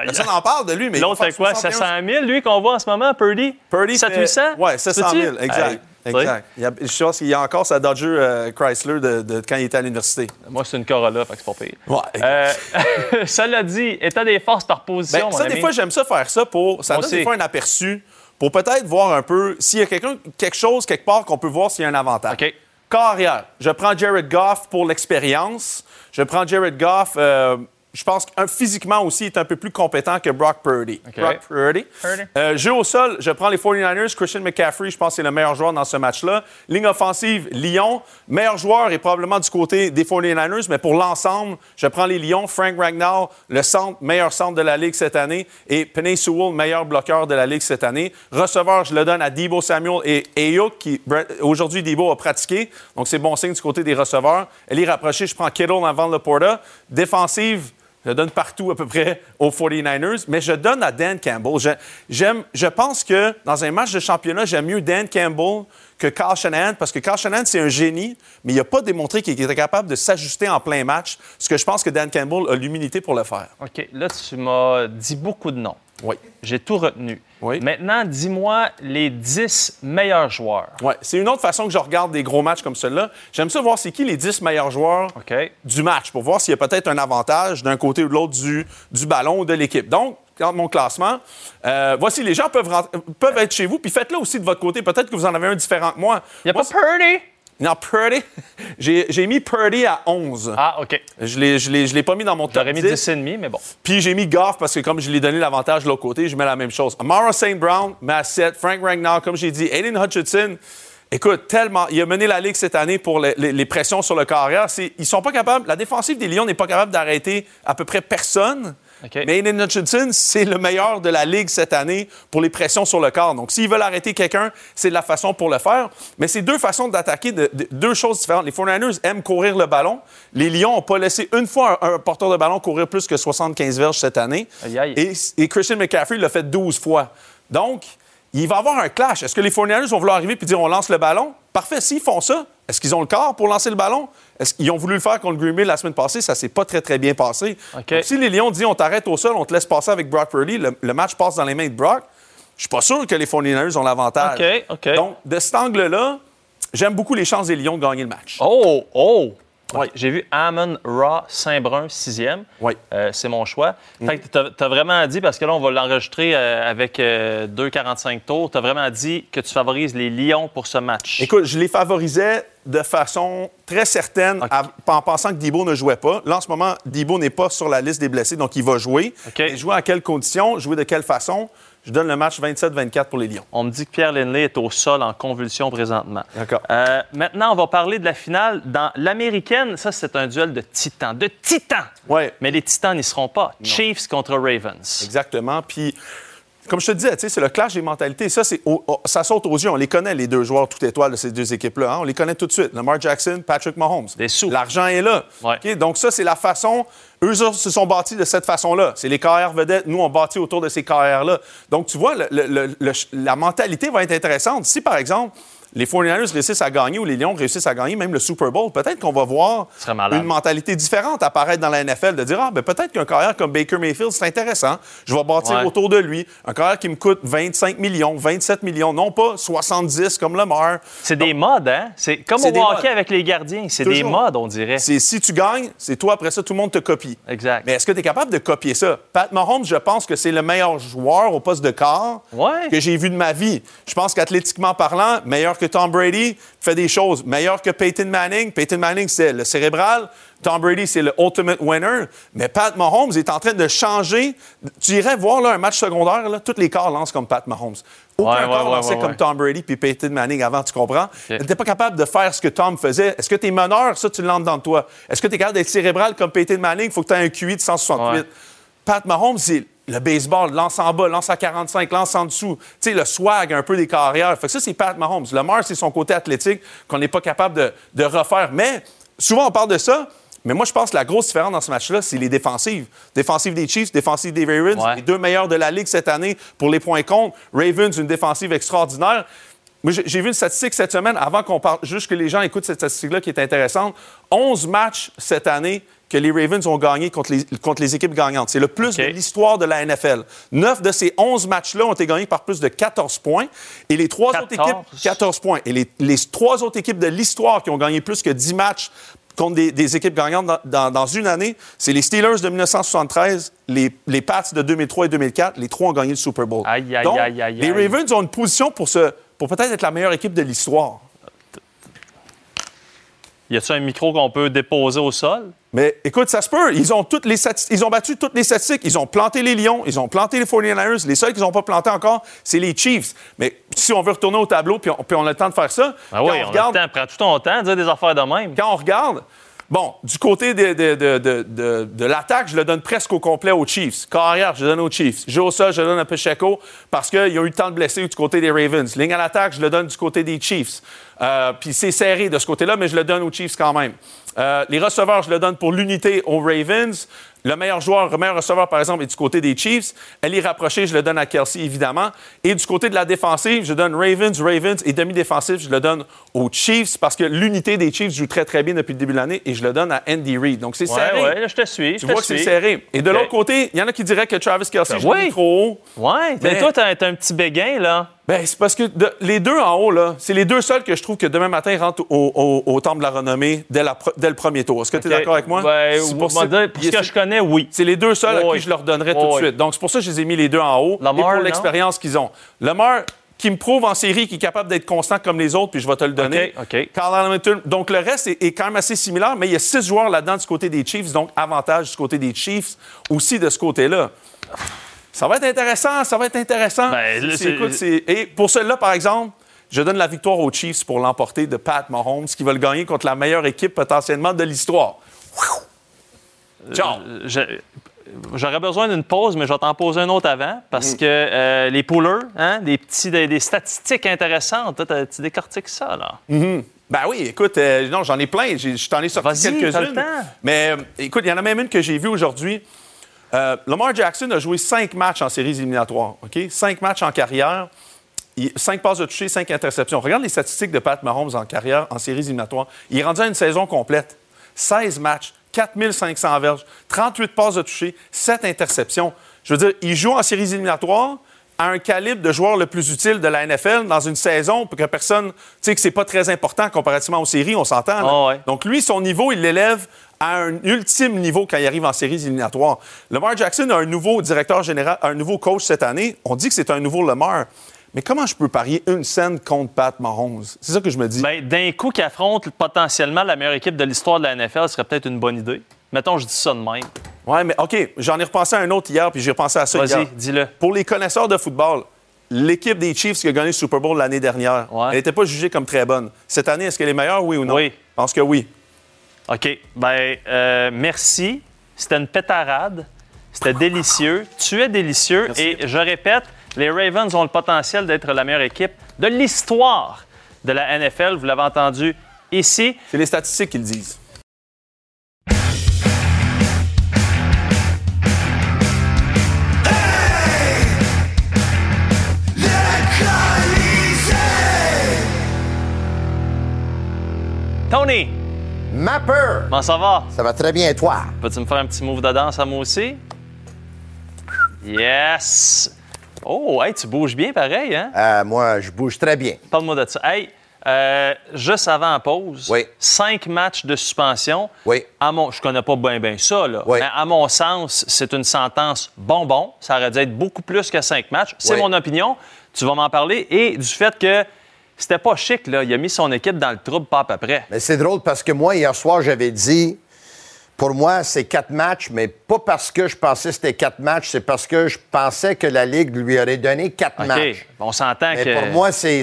Personne n'en parle de lui. mais L'autre fait quoi? 71. 700 000, lui, qu'on voit en ce moment, Purdy? Purdy 7 fait- 800? Ouais, 700 000, Peux-tu? exact. Exact. Il y a, je pense qu'il y a encore sa Dodger euh, Chrysler de, de quand il était à l'université. Moi, c'est une Corolla, fait que c'est pas pire. Ouais. Euh, cela dit, état des forces par position, Ben, mon ça, ami. des fois, j'aime ça faire ça pour. Ça donne des fois un aperçu pour peut-être voir un peu s'il y a quelqu'un, quelque chose quelque part qu'on peut voir s'il y a un avantage. OK. Carrière. Je prends Jared Goff pour l'expérience. Je prends Jared Goff. euh, je pense que physiquement aussi, il est un peu plus compétent que Brock Purdy. OK. Brock Purdy. Purdy. Euh, jeu au sol, je prends les 49ers. Christian McCaffrey, je pense que c'est le meilleur joueur dans ce match-là. Ligne offensive, Lyon. Meilleur joueur est probablement du côté des 49ers, mais pour l'ensemble, je prends les Lions. Frank Ragnall, le centre, meilleur centre de la Ligue cette année. Et Penny Sewell, meilleur bloqueur de la Ligue cette année. Receveur, je le donne à Debo Samuel et Ayuk, qui aujourd'hui, Debo a pratiqué. Donc, c'est bon signe du côté des receveurs. Elle est rapprochée, je prends Kittle avant le Porta. Défensive, je donne partout à peu près aux 49ers, mais je donne à Dan Campbell. Je, j'aime, je pense que dans un match de championnat, j'aime mieux Dan Campbell que Carl Shanahan parce que Carl Shanahan, c'est un génie, mais il n'a pas démontré qu'il était capable de s'ajuster en plein match, ce que je pense que Dan Campbell a l'humilité pour le faire. OK, là, tu m'as dit beaucoup de noms. Oui. J'ai tout retenu. Oui. Maintenant, dis-moi les 10 meilleurs joueurs. Ouais, c'est une autre façon que je regarde des gros matchs comme ceux-là. J'aime ça voir c'est qui les 10 meilleurs joueurs du match pour voir s'il y a peut-être un avantage d'un côté ou de l'autre du, du ballon ou de l'équipe. Donc, dans mon classement, euh, voici, les gens peuvent, rentrer- peuvent être chez vous, puis faites-le aussi de votre côté. Peut-être que vous en avez un différent que moi. Il n'y a Moi, pas Purdy? Non, Purdy. J'ai mis Purdy à 11. Ah, OK. Je je l'ai pas mis dans mon top J'aurais mis 10. 10,5, mais bon. Puis j'ai mis Goff parce que comme je lui ai donné l'avantage de l'autre côté, je mets la même chose. Amara St. Brown, 7. Frank Ragnar, comme j'ai dit. Aiden Hutchinson, écoute, tellement. Il a mené la Ligue cette année pour les, les- les pressions sur le carrière. Ils sont pas capables. La défensive des Lions n'est pas capable d'arrêter à peu près personne. Mais Aiden Hutchinson, c'est le meilleur de la Ligue cette année pour les pressions sur le corps. Donc, s'ils veulent arrêter quelqu'un, c'est de la façon pour le faire. Mais c'est deux façons d'attaquer, de- de- deux choses différentes. Les 49ers aiment courir le ballon. Les Lions n'ont pas laissé une fois un, un porteur de ballon courir plus que 75 verges cette année. Aïe, aïe. Et, et Christian McCaffrey l'a fait 12 fois. Donc, il va y avoir un clash. Est-ce que les 49ers vont vouloir arriver et dire on lance le ballon? Parfait, s'ils font ça, est-ce qu'ils ont le corps pour lancer le ballon? Est-ce qu'ils ont voulu le faire contre Green Bay la semaine passée? Ça s'est pas très, très bien passé. Donc, si les Lions disent on t'arrête au sol, on te laisse passer avec Brock Purdy, le, le match passe dans les mains de Brock, je suis pas sûr que les 49ers ont l'avantage. Donc, de cet angle-là, j'aime beaucoup les chances des Lions de gagner le match. Oh, oh! Ouais. J'ai vu Amon Ra Saint-Brun, sixième. Oui. Euh, c'est mon choix. Mm. Fait que t'as, t'as vraiment dit, parce que là, on va l'enregistrer euh, avec euh, 2,45 tours, t'as vraiment dit que tu favorises les Lions pour ce match. Écoute, je les favorisais de façon très certaine à- en pensant que Debo ne jouait pas. Là, en ce moment, Debo n'est pas sur la liste des blessés, donc il va jouer. OK. Et jouer à quelles conditions, jouer de quelle façon? Je donne le match 27-24 pour les Lions. On me dit que Pierre Lindley est au sol en convulsion présentement. D'accord. Euh, maintenant, on va parler de la finale. Dans l'américaine, ça, c'est un duel de titans. De titans! Ouais. Mais les titans n'y seront pas. Chiefs contre Ravens. Exactement. Puis, comme je te disais, c'est le clash des mentalités. Ça, c'est au- au- ça saute aux yeux. On les connaît, les deux joueurs tout étoiles de ces deux équipes-là. hein. On les connaît tout de suite. Lamar Jackson, Patrick Mahomes. Des sous. L'argent est là. Ouais. Donc, ça, c'est la façon. Eux se sont bâtis de cette façon-là. C'est les carrières vedettes. Nous, on bâtit autour de ces carrières-là. Donc, tu vois, le- le- le- le- la mentalité va être intéressante. Si, par exemple, les 49ers réussissent à gagner ou les Lions réussissent à gagner même le Super Bowl, peut-être qu'on va voir une mentalité différente apparaître dans la NFL, de dire, ah, ben peut-être qu'un carrière comme Baker Mayfield, c'est intéressant. Je vais bâtir Ouais. autour de lui. Un carrière qui me coûte 25 millions, 27 millions, non pas 70 comme Lamar. C'est des modes, hein? C'est comme au hockey modes. avec les gardiens. C'est des modes, on dirait. C'est si tu gagnes, c'est toi, après ça, tout le monde te copie. Exact. Mais est-ce que tu es capable de copier ça? Pat Mahomes, je pense que c'est le meilleur joueur au poste de quart Ouais. que j'ai vu de ma vie. Je pense qu'athlétiquement parlant, meilleur que Tom Brady, fait des choses. Meilleur que Peyton Manning. Peyton Manning, c'est le cérébral. Tom Brady, c'est le ultimate winner. Mais Pat Mahomes est en train de changer. Tu irais voir là, un match secondaire, là, tous les quarts lancent comme Pat Mahomes. Aucun Ouais, ouais, lançait ouais, comme. Tom Brady puis Peyton Manning avant, tu comprends? Tu n'étais pas capable de faire ce que Tom faisait. Est-ce que tu es meneur? Ça, tu l'entres dans toi. Est-ce que tu es capable d'être cérébral comme Peyton Manning? Il faut que tu aies un QI de 168. Ouais. Pat Mahomes, c'est le baseball, lance en bas, lance à 45, lance en dessous. Tu sais, le swag un peu des carrières. Fait que ça, c'est Pat Mahomes. Le Mars, c'est son côté athlétique qu'on n'est pas capable de, de refaire. Mais souvent, on parle de ça. Mais moi, je pense que la grosse différence dans ce match-là, c'est les défensives. Défensive des Chiefs, défensive des Ravens, Ouais. les deux meilleurs de la Ligue cette année pour les points contre. Ravens, une défensive extraordinaire. Moi, j'ai vu une statistique cette semaine, avant qu'on parle, juste que les gens écoutent cette statistique-là qui est intéressante. 11 matchs cette année que les Ravens ont gagné contre les, contre les équipes gagnantes. C'est le plus de l'histoire de la NFL. Neuf de ces 11 matchs-là ont été gagnés par plus de 14 points. Et les trois autres 14. équipes, 14 points. Et les, les trois autres équipes de l'histoire qui ont gagné plus que 10 matchs contre des, des équipes gagnantes dans, dans- dans une année, c'est les Steelers de 1973, les, les Pats de 2003 et 2004. Les trois ont gagné le Super Bowl. Aïe, aïe, Donc, aïe, aïe, les. Ravens ont une position pour, se, pour peut-être être la meilleure équipe de l'histoire. Y a-t-il un micro qu'on peut déposer au sol? Mais écoute, ça se peut. Ils ont, toutes les ils ont battu toutes les statistiques. Ils ont planté les Lions, ils ont planté les 49ers. Les seuls qu'ils n'ont pas planté encore, c'est les Chiefs. Mais si on veut retourner au tableau, puis on, puis on a le temps de faire ça, Ah oui, on on, a regarde, le temps. Prends tout ton temps, dire des affaires de même. quand on regarde, bon, du côté de, l'attaque, je le donne presque au complet aux Chiefs. Carrière, je le donne aux Chiefs. Jeu au sol, je le donne à Pacheco parce qu'ils ont eu temps de blesser du côté des Ravens. Ligne à l'attaque, je le donne du côté des Chiefs. Euh, Puis c'est serré de ce côté-là, mais je le donne aux Chiefs quand même. Euh, les receveurs, je le donne pour l'unité aux Ravens. Le meilleur joueur, le meilleur receveur, par exemple, est du côté des Chiefs. Elle est rapprochée, je le donne à Kelsey, évidemment. Et du côté de la défensive, je donne Ravens, Ravens. Et demi-défensif, je le donne aux Chiefs parce que l'unité des Chiefs joue très, très bien depuis le début de l'année et je le donne à Andy Reid. Donc, c'est Ouais, serré. là, je te suis. Tu vois que c'est serré. Et de l'autre côté, il y en a qui diraient que Travis Kelsey, Ben l'ai oui. trop haut. Ouais, mais Mais- toi, t'as un petit béguin, là. Ben, c'est parce que de- les deux en haut, là, c'est les deux seuls que je trouve que demain matin rentrent au, au- au temple de la renommée dès, la pre- dès le premier tour. Est-ce que tu es d'accord avec moi? Ben, C'est pour va ça- dire, pour ce que je connais, oui. C'est les deux seuls à qui je leur donnerais tout de suite. Donc, c'est pour ça que je les ai mis les deux en haut. Lamar, et pour l'expérience qu'ils ont. Lamar, qui me prouve en série qu'il est capable d'être constant comme les autres, puis je vais te le donner. OK, OK. Carl Hamilton. Donc, le reste est, est quand même assez similaire, mais il y a six joueurs là-dedans du côté des Chiefs, donc avantage du côté des Chiefs aussi de ce côté-là. Ça va être intéressant, ça va être intéressant. Ben, là, écoute, Et pour celui-là, par exemple, je donne la victoire aux Chiefs pour l'emporter de Pat Mahomes, qui va le gagner contre la meilleure équipe potentiellement de l'histoire. Ciao! Euh, je- J'aurais besoin d'une pause, mais je vais t'en poser une autre avant parce Mm. que euh, les poolers, hein, des, petits, des, des statistiques intéressantes, toi, t'as- tu décortiques ça, là. Mhm. Ben oui, écoute, euh, non, j'en ai plein. Je t'en ai sorti Vas-y, t'as le quelques-unes. temps. Mais euh, écoute, il y en a même une que j'ai vue aujourd'hui. Euh, Lamar Jackson a joué cinq matchs en séries éliminatoires. OK? Cinq matchs en carrière. Cinq passes de toucher, cinq interceptions. Regarde les statistiques de Pat Mahomes en carrière, en séries éliminatoires. Il est rendu à une saison complète. 16 matchs, 4500 verges, 38 passes de toucher, 7 interceptions. Je veux dire, il joue en séries éliminatoires à un calibre de joueur le plus utile de la NFL dans une saison pour que personne, tu sais, que c'est pas très important comparativement aux séries, on s'entend. Ah ouais. Donc lui, son niveau, il l'élève à un ultime niveau quand il arrive en séries éliminatoires. Lamar Jackson a un nouveau directeur général, un nouveau coach cette année. On dit que c'est un nouveau Lamar. Mais comment je peux parier une scène contre Pat Mahomes? C'est ça que je me dis. Ben, d'un coup qui affronte potentiellement la meilleure équipe de l'histoire de la NFL, ce serait peut-être une bonne idée. Mettons, je dis ça de même. Ouais, mais OK, j'en ai repensé à un autre hier, puis j'ai repensé à ça Vas-y, hier. dis-le. Pour les connaisseurs de football, l'équipe des Chiefs qui a gagné le Super Bowl l'année dernière, Ouais. elle n'était pas jugée comme très bonne. Cette année, est-ce qu'elle est meilleure, oui ou non? Oui. Je pense que oui. OK. Ben, euh, merci. C'était une pétarade. C'était délicieux. Tu es délicieux. Et je répète, les Ravens ont le potentiel d'être la meilleure équipe de l'histoire de la NFL. Vous l'avez entendu ici. C'est les statistiques qui le disent. Tony, Mapper, comment ça va? ça va très bien, toi? Peux-tu me faire un petit move de danse à moi aussi? Yes! Oh, hey, tu bouges bien pareil, hein? Euh, moi, je bouge très bien. Parle-moi de ça. Hey, euh, juste avant la pause, Oui. cinq matchs de suspension. Oui. À mon, je connais pas bien bien ça, là. Oui. mais à mon sens, c'est une sentence bonbon. Ça aurait dû être beaucoup plus que cinq matchs. C'est mon opinion. Tu vas m'en parler. Et du fait que c'était pas chic, là. Il a mis son équipe dans le trouble pas à peu près. Mais c'est drôle parce que moi, hier soir, j'avais dit, pour moi, c'est quatre matchs, mais pas parce que je pensais que c'était quatre matchs, c'est parce que je pensais que la Ligue lui aurait donné quatre OK. matchs. On s'entend que. pour moi, c'est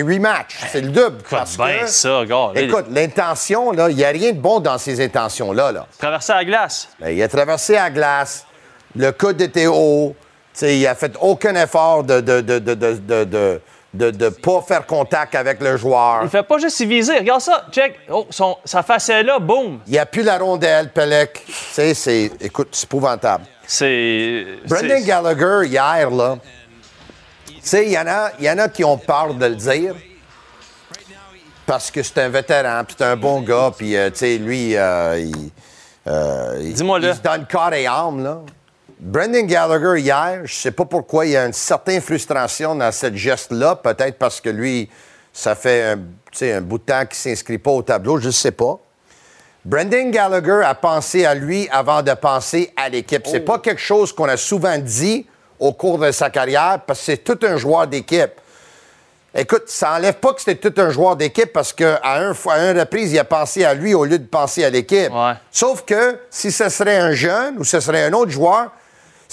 huit matchs. C'est le double. parce ben que- ça, gars. Là, Écoute, l'intention, là, il n'y a rien de bon dans ces intentions-là. Là. Traverser la glace. Ben, il a traversé la glace, le coude était haut, il a fait aucun effort de de, de, de, de, de pas faire contact avec le joueur. Il fait pas juste y viser. Regarde ça. Check. Oh, son, sa face est là. Boum. Il n'y a plus la rondelle, Pelec. Sais, c'est. Écoute, c'est épouvantable. C'est. Brendan c'est- Gallagher, hier, là. Tu sais, il y, en a- y en a qui ont peur de le dire. Parce que c'est un vétéran, puis c'est un bon gars, puis, euh, tu sais, lui, euh, il. euh, il-. Il se donne corps et âme, là. Brendan Gallagher, hier, je sais pas pourquoi, il y a une certaine frustration dans cette geste-là. Peut-être parce que lui, ça fait un, bout de temps qu'il s'inscrit pas au tableau, je sais pas. Brendan Gallagher a pensé à lui avant de penser à l'équipe. C'est pas quelque chose qu'on a souvent dit au cours de sa carrière parce que c'est tout un joueur d'équipe. Écoute, ça enlève pas que c'était tout un joueur d'équipe parce qu'à un, à une reprise, il a pensé à lui au lieu de penser à l'équipe. Ouais. Sauf que si ce serait un jeune ou ce serait un autre joueur,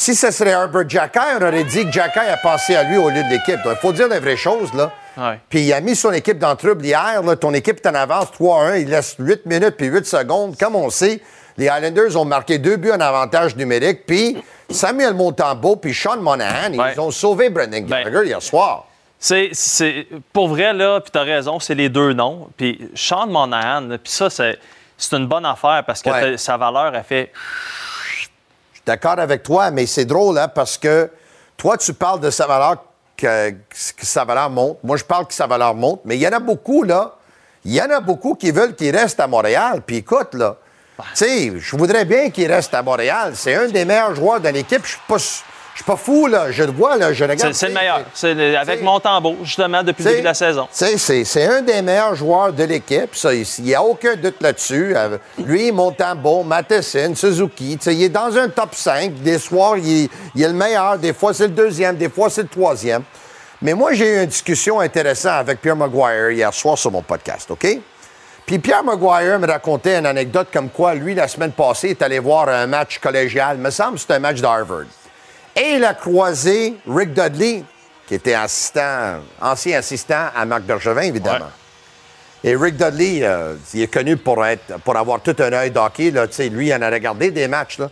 si ce serait Herbert Jacky, on aurait dit que Jacky a pensé à lui au lieu de l'équipe. Donc, il faut dire les vraies choses, là. Ouais. Puis il a mis son équipe dans le trouble hier. là. Ton équipe est en avance 3-1. Il laisse 8 minutes puis 8 secondes. Comme on sait, les Highlanders ont marqué deux buts en avantage numérique. Puis Samuel Montembeau puis Sean Monahan, Ouais. ils ont sauvé Brendan Gallagher hier soir. C'est, c'est- pour vrai, là, puis t'as raison, c'est les deux noms. Puis Sean Monahan, puis ça, c'est, c'est une bonne affaire parce que Ouais. sa valeur, elle fait... Suis d'accord avec toi, mais c'est drôle, hein, parce que toi, tu parles de sa valeur, que, que sa valeur monte. Moi, je parle que sa valeur monte, mais il y en a beaucoup, là. Il y en a beaucoup qui veulent qu'il reste à Montréal. Puis écoute, là, tu sais, je voudrais bien qu'il reste à Montréal. C'est un des meilleurs joueurs de l'équipe. Je suis pas, je suis pas fou, là. Je le vois, là. Je regarde. C'est, c'est le meilleur. C'est avec c'est- Montembeau, justement, depuis le début de la saison. C'est c'est un des meilleurs joueurs de l'équipe. ça, Il n'y a aucun doute là-dessus. Euh, Lui, Montembeau, Matheson, Suzuki, il est dans un top 5. Des soirs, il, est- il est le meilleur. Des fois, c'est le deuxième. Des fois, c'est le troisième. Mais moi, j'ai eu une discussion intéressante avec Pierre Maguire hier soir sur mon podcast, OK? Puis Pierre Maguire me racontait une anecdote comme quoi, lui, la semaine passée, est allé voir un match collégial. me semble que c'était un match d'Harvard. Et il a croisé Rick Dudley, qui était assistant, ancien assistant à Marc Bergevin, évidemment. Et Rick Dudley, euh, il est connu pour, être, pour avoir tout un œil d'hockey. Lui, il en a regardé des matchs. Là.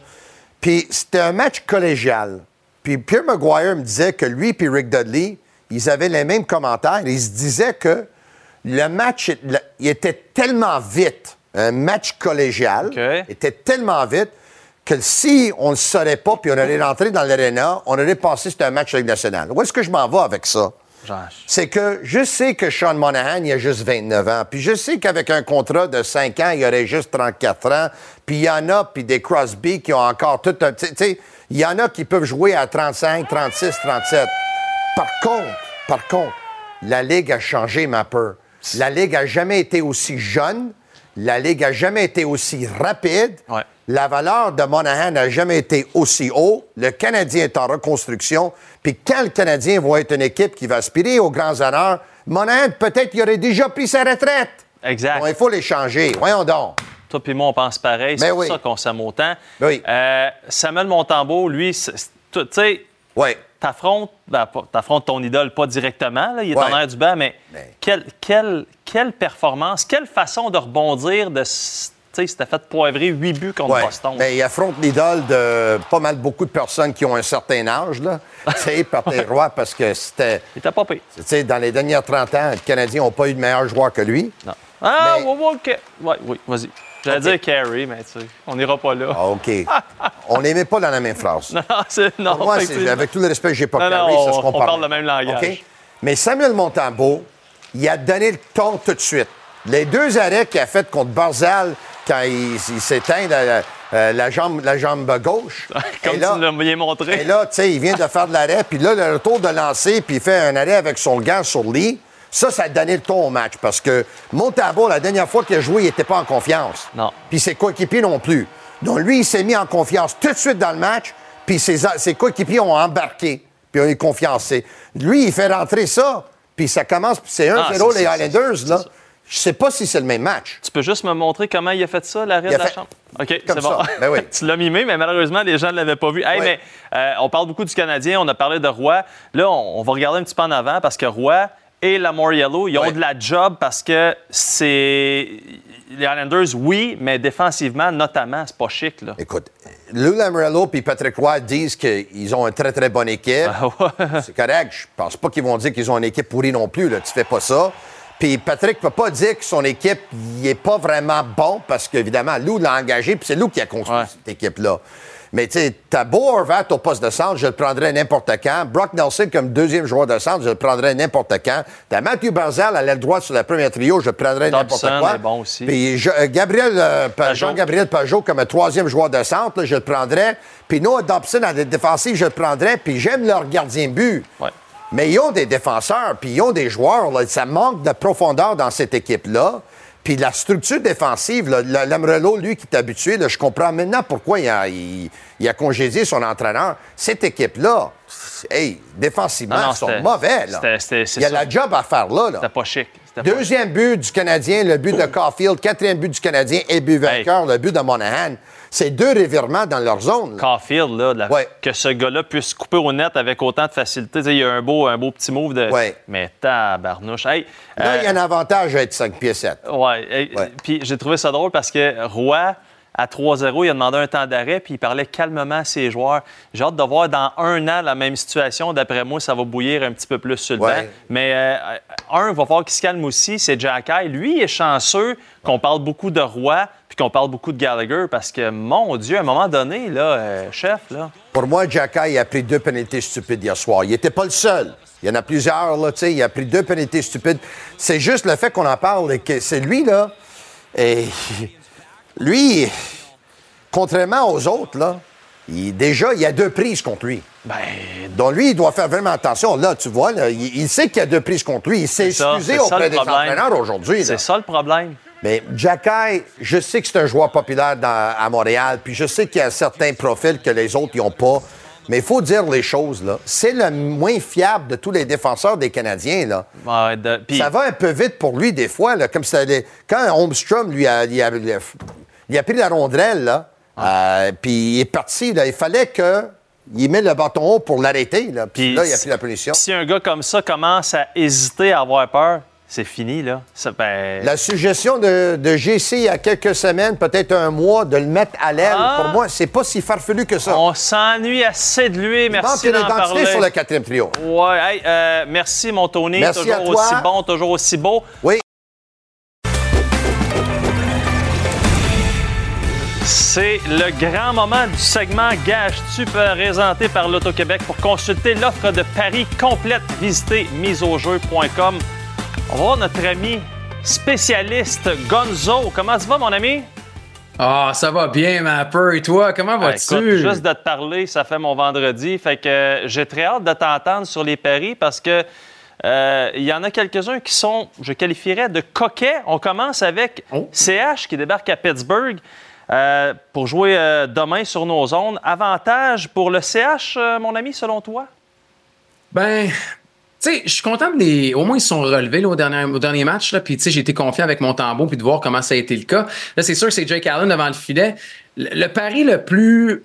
Puis c'était un match collégial. Puis Pierre Maguire me disait que lui et Rick Dudley, ils avaient les mêmes commentaires. Ils se disaient que le match le- il était tellement vite, un match collégial était tellement vite que si on ne saurait pas puis on allait rentrer dans l'aréna, on aurait pensé que c'était un match de Ligue nationale. Où est-ce que je m'en vais avec ça? C'est que je sais que Sean Monahan, il a juste 29 ans. Puis je sais qu'avec un contrat de 5 ans, il aurait juste 34 ans. Puis il y en a, puis des Crosby qui ont encore tout un... Tu sais, il y en a qui peuvent jouer à 35, 36, 37. Par contre, par contre, la Ligue a changé, ma peur. La Ligue a jamais été aussi jeune. La Ligue a jamais été aussi rapide. La valeur de Monahan n'a jamais été aussi haut. Le Canadien est en reconstruction. Puis quand le Canadien va être une équipe qui va aspirer aux grands honneurs, Monahan, peut-être qu'il aurait déjà pris sa retraite. Exact. Bon, il faut les changer. Voyons donc. Toi puis moi, on pense pareil. C'est Ben pour oui. ça qu'on s'aime autant. Oui. Euh, Samuel Montembeau, lui, tu sais, t'affrontes, ben, t'affrontes ton idole pas directement, là, il est Ouais. en air du banc, mais quelle, quelle, quelle performance, quelle façon de rebondir de... s- Tu sais, c'était fait poivrer 8 buts contre Ouais. Boston. Ben, il affronte l'idole de pas mal beaucoup de personnes qui ont un certain âge, là. tu sais, par tes rois, parce que c'était. Il était pas pire. Tu sais, dans les dernières 30 ans, les Canadiens n'ont pas eu de meilleur joueur que lui. Non. Ah, ouais, OK. Oui, vas-y. J'allais dire Carey, mais tu sais, on n'ira pas là. Ah, OK. on les met pas dans la même phrase. Non, c'est- non, Pour moi, avec tout le respect que j'ai pas Non, Carey, non, ça se on- compare. on parle le même langage. OK? Mais Samuel Montembeau, il a donné le ton tout de suite. Les deux arrêts qu'il a fait contre Barzal quand il, il s'éteint la, la- euh, la jambe, la jambe gauche. Comme Et là- tu l'as bien montré. Et là, tu sais, il vient de faire de l'arrêt, puis là, le retour de lancer, puis il fait un arrêt avec son gant sur le lit. Ça, ça a donné le ton au match parce que Montembeau, la dernière fois qu'il a joué, il n'était pas en confiance. Non. Puis ses coéquipiers non plus. Donc lui, il s'est mis en confiance tout de suite dans le match, puis ses, ses coéquipiers ont embarqué, puis ont eu confiance. Lui, il fait rentrer ça, puis ça commence, puis c'est 1-0 Ah, les Highlanders, là. Je sais pas si c'est le même match. Tu peux juste me montrer comment il a fait ça, l'arrêt de la fait chambre? OK, comme c'est bon. Ben oui. tu l'as mimé, mais malheureusement, les gens ne l'avaient pas vu. Hey, mais euh, on parle beaucoup du Canadien, on a parlé de Roy. Là, on, on va regarder un petit peu en avant parce que Roy et Lamoriello, ils ont de la job parce que c'est. Les Islanders, oui, mais défensivement, notamment, c'est pas chic, là. Écoute, Lou Lamoriello puis Patrick Roy disent qu'ils ont une très, très bonne équipe. Ah C'est correct. Je pense pas qu'ils vont dire qu'ils ont une équipe pourrie non plus. Là. Tu fais pas ça. Puis Patrick peut pas dire que son équipe n'est pas vraiment bon parce qu'évidemment, Lou l'a engagé puis c'est Lou qui a construit cette équipe-là. Mais tu sais, t'as beau Horvat au poste de centre, je le prendrais n'importe quand. Brock Nelson comme deuxième joueur de centre, je le prendrais n'importe quand. T'as Matthew Barzal à l'aile droite sur la première trio, je le prendrais n'importe quoi. est bon aussi. Puis je- euh, Gabriel, euh, Jean-Gabriel Pajot comme troisième joueur de centre, là, je le prendrais. Puis Noah Dobson à la défensive, je le prendrais. Puis j'aime leur gardien de but. Mais ils ont des défenseurs, puis ils ont des joueurs. là. Ça manque de profondeur dans cette équipe-là. Puis la structure défensive, Lamrello, lui, qui est habitué, là, je comprends maintenant pourquoi il a, il- il a congédié son entraîneur. Cette équipe-là, hey, défensivement, Non, non, ils sont mauvais. Là. Il y a ça. la job à faire là. là. C'était pas chic. Deuxième but du Canadien, le but de Caulfield. Quatrième but du Canadien et but vainqueur, le but de Monahan. C'est deux revirements dans leur zone. là. Caulfield, là, que ce gars-là puisse couper au net avec autant de facilité. Il y a un beau, un beau petit move de. Ouais. Mais tabarnouche. Hey, Là, euh, il y a un avantage à être 5 pieds 7. Ouais. hey, Puis j'ai trouvé ça drôle parce que Roy, à 3-0, il a demandé un temps d'arrêt puis il parlait calmement à ses joueurs. J'ai hâte de voir dans un an la même situation. D'après moi, ça va bouillir un petit peu plus sur le Ouais. banc. Mais euh, un, va falloir qu'il se calme aussi, c'est Jack Eye. Lui, il est chanceux qu'on parle beaucoup de Roy qu'on parle beaucoup de Gallagher parce que, mon Dieu, à un moment donné, là, euh, chef, là. Pour moi, Jacky a pris deux pénalités stupides hier soir. Il n'était pas le seul. Il y en a plusieurs, là, tu sais. Il a pris deux pénalités stupides. C'est juste le fait qu'on en parle et que c'est lui, là. Et lui, contrairement aux autres, là, il- déjà, il y a deux prises contre lui. Ben, Donc, lui, il doit faire vraiment attention. Là, tu vois, là, il, il sait qu'il y a deux prises contre lui. Il s'est excusé auprès des entraîneurs aujourd'hui. C'est ça le problème. Mais Jacky, je sais que c'est un joueur populaire dans- à Montréal, puis je sais qu'il y a certains profils que les autres n'ont pas. mais il faut dire les choses, là. C'est le moins fiable de tous les défenseurs des Canadiens, là. Ouais, de- puis- Ça va un peu vite pour lui, des fois, là. Comme ça, les- quand Holmstrom, lui, a, il a, il a pris la rondelle, là, euh, puis il est parti, là. Il fallait que. Il met le bâton haut pour l'arrêter, là. Puis là, il a pris la punition. Si un gars comme ça commence à hésiter à avoir peur, c'est fini, là. Ça, ben, La suggestion de, de GC il y a quelques semaines, peut-être un mois, de le mettre à l'aile, Ah! pour moi, c'est pas si farfelu que ça. On s'ennuie assez de lui. Il manque Merci une d'en parler. sur le quatrième trio. Ouais, hey, euh, merci, mon Tony. Merci toujours à toi. aussi bon, toujours aussi beau. Oui. C'est le grand moment du segment Gage-tu présenté par l'Auto-Québec. Pour consulter l'offre de Paris complète, visitez miseaujeu.com. On va voir notre ami spécialiste Gonzo. Comment tu vas, mon ami? Ah, ça va bien, ma peur. Et toi, comment Ah, vas-tu? juste de te parler, ça fait mon vendredi. Fait que euh, j'ai très hâte de t'entendre sur les paris parce que euh, il y en a quelques-uns qui sont, je qualifierais de coquets. On commence avec Oh. CH qui débarque à Pittsburgh euh, pour jouer demain sur nos zones. Avantage pour le CH, mon ami, selon toi? Ben, tu sais, je suis content de les. Au moins, ils se sont relevés là, au, dernier, au dernier match. Là, puis, tu sais, j'ai été confiant avec mon tambour puis de voir comment ça a été le cas. Là, c'est sûr que c'est Jake Allen devant le filet. Le, pari le plus.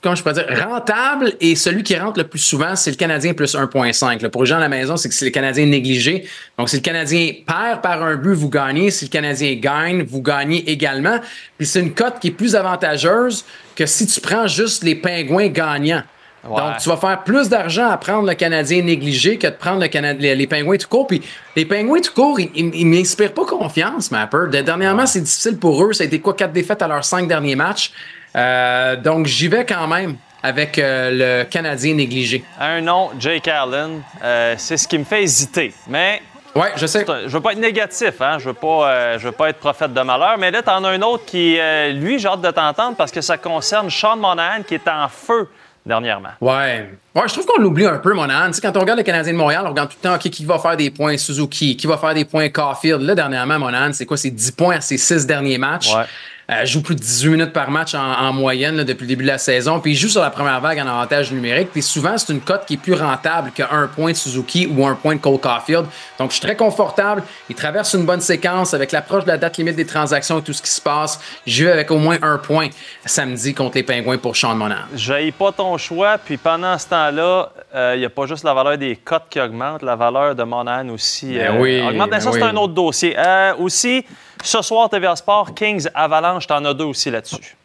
Comment, je peux dire? Rentable et celui qui rentre le plus souvent, c'est le Canadien plus 1,5. là. Pour les gens à la maison, c'est que c'est le Canadien négligé. Donc, si le Canadien perd par un but, vous gagnez. Si le Canadien gagne, vous gagnez également. Puis, c'est une cote qui est plus avantageuse que si tu prends juste les pingouins gagnants. Ouais. Donc, tu vas faire plus d'argent à prendre le Canadien négligé que de prendre le les, les pingouins tout court. Puis les pingouins tout court, ils, ils m'inspirent pas confiance, ma peur. De- Dernièrement, c'est difficile pour eux. Ça a été quoi, quatre défaites à leurs cinq derniers matchs? Euh, donc, j'y vais quand même avec euh, le Canadien négligé. Un nom, Jake Allen, euh, c'est ce qui me fait hésiter. Mais Ouais, je sais. je veux pas être négatif, hein? je veux pas, je veux pas être prophète de malheur, mais là, tu en as un autre qui, lui, j'ai hâte de t'entendre parce que ça concerne Sean Monahan qui est en feu dernièrement. Ouais. Ouais, je trouve qu'on l'oublie un peu, mon âne. Tu sais, quand on regarde le Canadien de Montréal, on regarde tout le temps OK, qui va faire des points Suzuki, qui va faire des points Caulfield? Là, dernièrement, mon âne, c'est quoi? C'est 10 points à ses 6 derniers matchs. Ouais. Euh, joue plus de 18 minutes par match en, en moyenne là, depuis le début de la saison. Puis il joue sur la première vague en avantage numérique. Puis souvent, c'est une cote qui est plus rentable qu'un point de Suzuki ou un point de Cole Caulfield. Donc, je suis très confortable. Il traverse une bonne séquence avec l'approche de la date limite des transactions et tout ce qui se passe. Je vais avec au moins un point samedi contre les Pingouins pour Sean Monahan. Je pas ton choix, puis pendant ce temps-là, il n'y a pas juste la valeur des cotes qui augmente, la valeur de Monahan aussi Ben euh, oui, augmente. Mais ben ça, c'est oui. un autre dossier. Euh, aussi, ce soir, TVA Sport, Kings Avalanche, t'en as deux aussi là-dessus.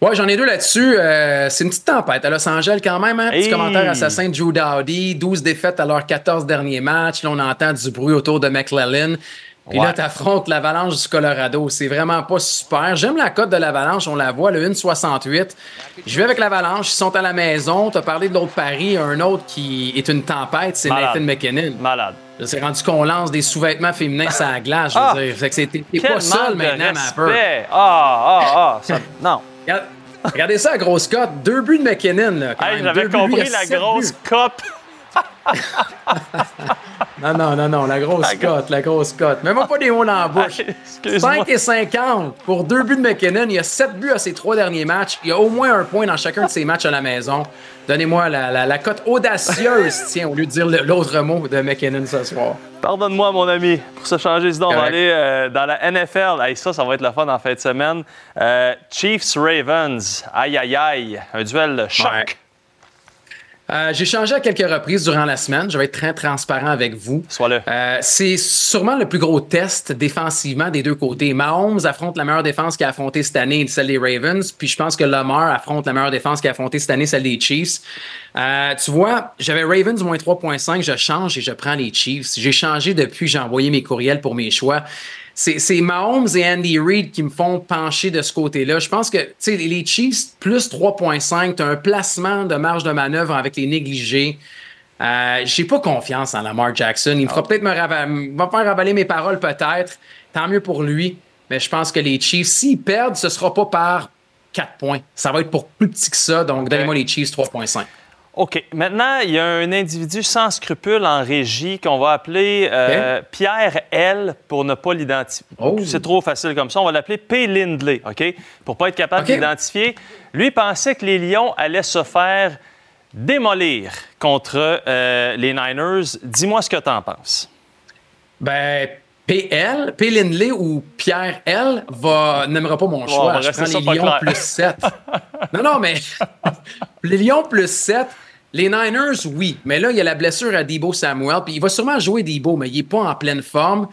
Ouais, j'en ai deux là-dessus. Euh, c'est une petite tempête à Los Angeles quand même. Hein? Petit Hey! commentaire assassin de Drew Dowdy. 12 défaites à leurs 14 derniers matchs. Là, on entend du bruit autour de McClellan. Puis Ouais. là, t'affrontes l'Avalanche du Colorado. C'est vraiment pas super. J'aime la cote de l'Avalanche. On la voit, le 1,68. Je vais avec l'Avalanche. Ils sont à la maison. T'as parlé de l'autre pari. Un autre qui est une tempête, c'est. Nathan McKinnon. Malade. C'est rendu qu'on lance des sous-vêtements féminins sur la glace. Je veux Ah! dire. Fait que t'es pas seul maintenant, ma peur. Ah, ah, ah. ça- non. Regarde- Regardez ça, la grosse cote. Deux buts de McKinnon. Là, Hey. J'avais compris la grosse buts. Non, non, non, non, la grosse cote, la grosse cote. Mets-moi pas des mots dans la bouche. Excuse-moi. 5 et 50 pour deux buts de McKinnon. Il y a 7 buts à ses trois derniers matchs. Il y a au moins un point dans chacun de ses matchs à la maison. Donnez-moi la, la, la cote audacieuse, tiens, au lieu de dire l'autre mot de McKinnon ce soir. Pardonne-moi, mon ami. Pour se changer d'idée, on va aller euh, dans la NFL. Hey, ça, ça va être le fun en fin de semaine. Euh, Chiefs-Ravens. Aïe, aïe, aïe. Un duel choc. Ouais. Euh, J'ai changé à quelques reprises durant la semaine. Je vais être très transparent avec vous. Sois-le. Euh, c'est sûrement le plus gros test défensivement des deux côtés. Mahomes affronte la meilleure défense qu'il a affrontée cette année, celle des Ravens. Puis je pense que Lamar affronte la meilleure défense qu'il a affrontée cette année, celle des Chiefs. Euh, tu vois, j'avais Ravens moins 3.5, je change et je prends les Chiefs. J'ai changé depuis que j'ai envoyé mes courriels pour mes choix. C'est Mahomes et Andy Reid qui me font pencher de ce côté-là. Je pense que les Chiefs, plus 3.5, tu as un placement de marge de manœuvre avec les négligés. Euh, j'ai pas confiance en Lamar Jackson. Il me fera peut-être me, va faire ravaler mes paroles, peut-être. Tant mieux pour lui. Mais je pense que les Chiefs, s'ils perdent, ce sera pas par 4 points. Ça va être pour plus petit que ça. Donc, donnez-moi les Chiefs 3.5. OK. Maintenant, il y a un individu sans scrupule en régie qu'on va appeler euh, Pierre L pour ne pas l'identifier. Oh. C'est trop facile comme ça. On va l'appeler P. Lindley, OK? Pour pas être capable OK. d'identifier. Lui pensait que les Lions allaient se faire démolir contre euh, les Niners. Dis-moi ce que tu en penses. Ben, PL, P. Lindley ou Pierre L va n'aimera pas mon on choix. Je prends les Lions plus 7. non, non, mais les Lions plus 7. Les Niners, oui. Mais là, il y a la blessure à Debo Samuel. Puis il va sûrement jouer Debo, mais il n'est pas en pleine forme.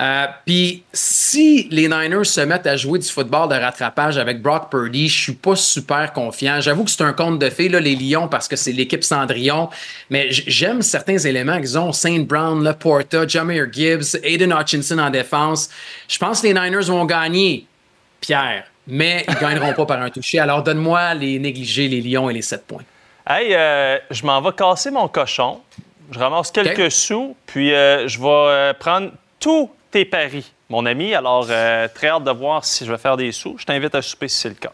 Euh, puis si les Niners se mettent à jouer du football de rattrapage avec Brock Purdy, je suis pas super confiant. J'avoue que c'est un conte de fées, là, les Lions, parce que c'est l'équipe Cendrillon. Mais j'aime certains éléments qu'ils ont. Saint Brown, Laporta, Jameer Gibbs, Aiden Hutchinson en défense. Je pense que les Niners vont gagner, Pierre. Mais ils gagneront pas par un toucher. Alors donne-moi les négligés, les Lions et les 7 points. Hey, euh, je m'en vais casser mon cochon. Je ramasse quelques sous, puis euh, je vais prendre tous tes paris, mon ami. Alors, euh, très hâte de voir si je vais faire des sous. Je t'invite à souper si c'est le cas.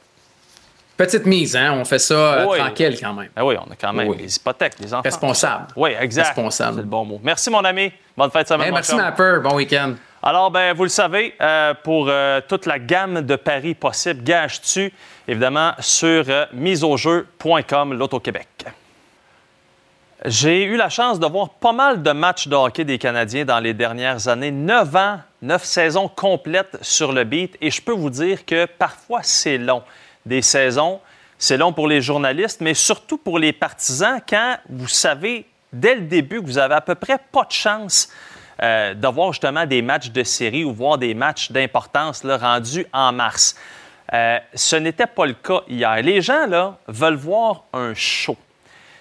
Petite mise, hein? On fait ça euh, Oui. tranquille quand même. Ah oui, on a quand même Oui. les hypothèques, les enfants. Responsable. Oui, exact. Responsable. C'est le bon mot. Merci, mon ami. Bonne fête de semaine. Hey, merci, chum. Mapper. Bon week-end. Alors, ben, vous le savez, euh, pour euh, toute la gamme de paris possibles, gage-tu, évidemment, sur miseaujeu.com, l'Auto-Québec. J'ai eu la chance de voir pas mal de matchs de hockey des Canadiens dans les dernières années. Neuf ans, neuf saisons complètes sur le beat. Et je peux vous dire que parfois, c'est long. Des saisons, c'est long pour les journalistes, mais surtout pour les partisans quand vous savez dès le début que vous avez à peu près pas de chance euh, de voir justement des matchs de série ou voir des matchs d'importance rendus en mars. Euh, ce n'était pas le cas hier. Les gens là, veulent voir un show.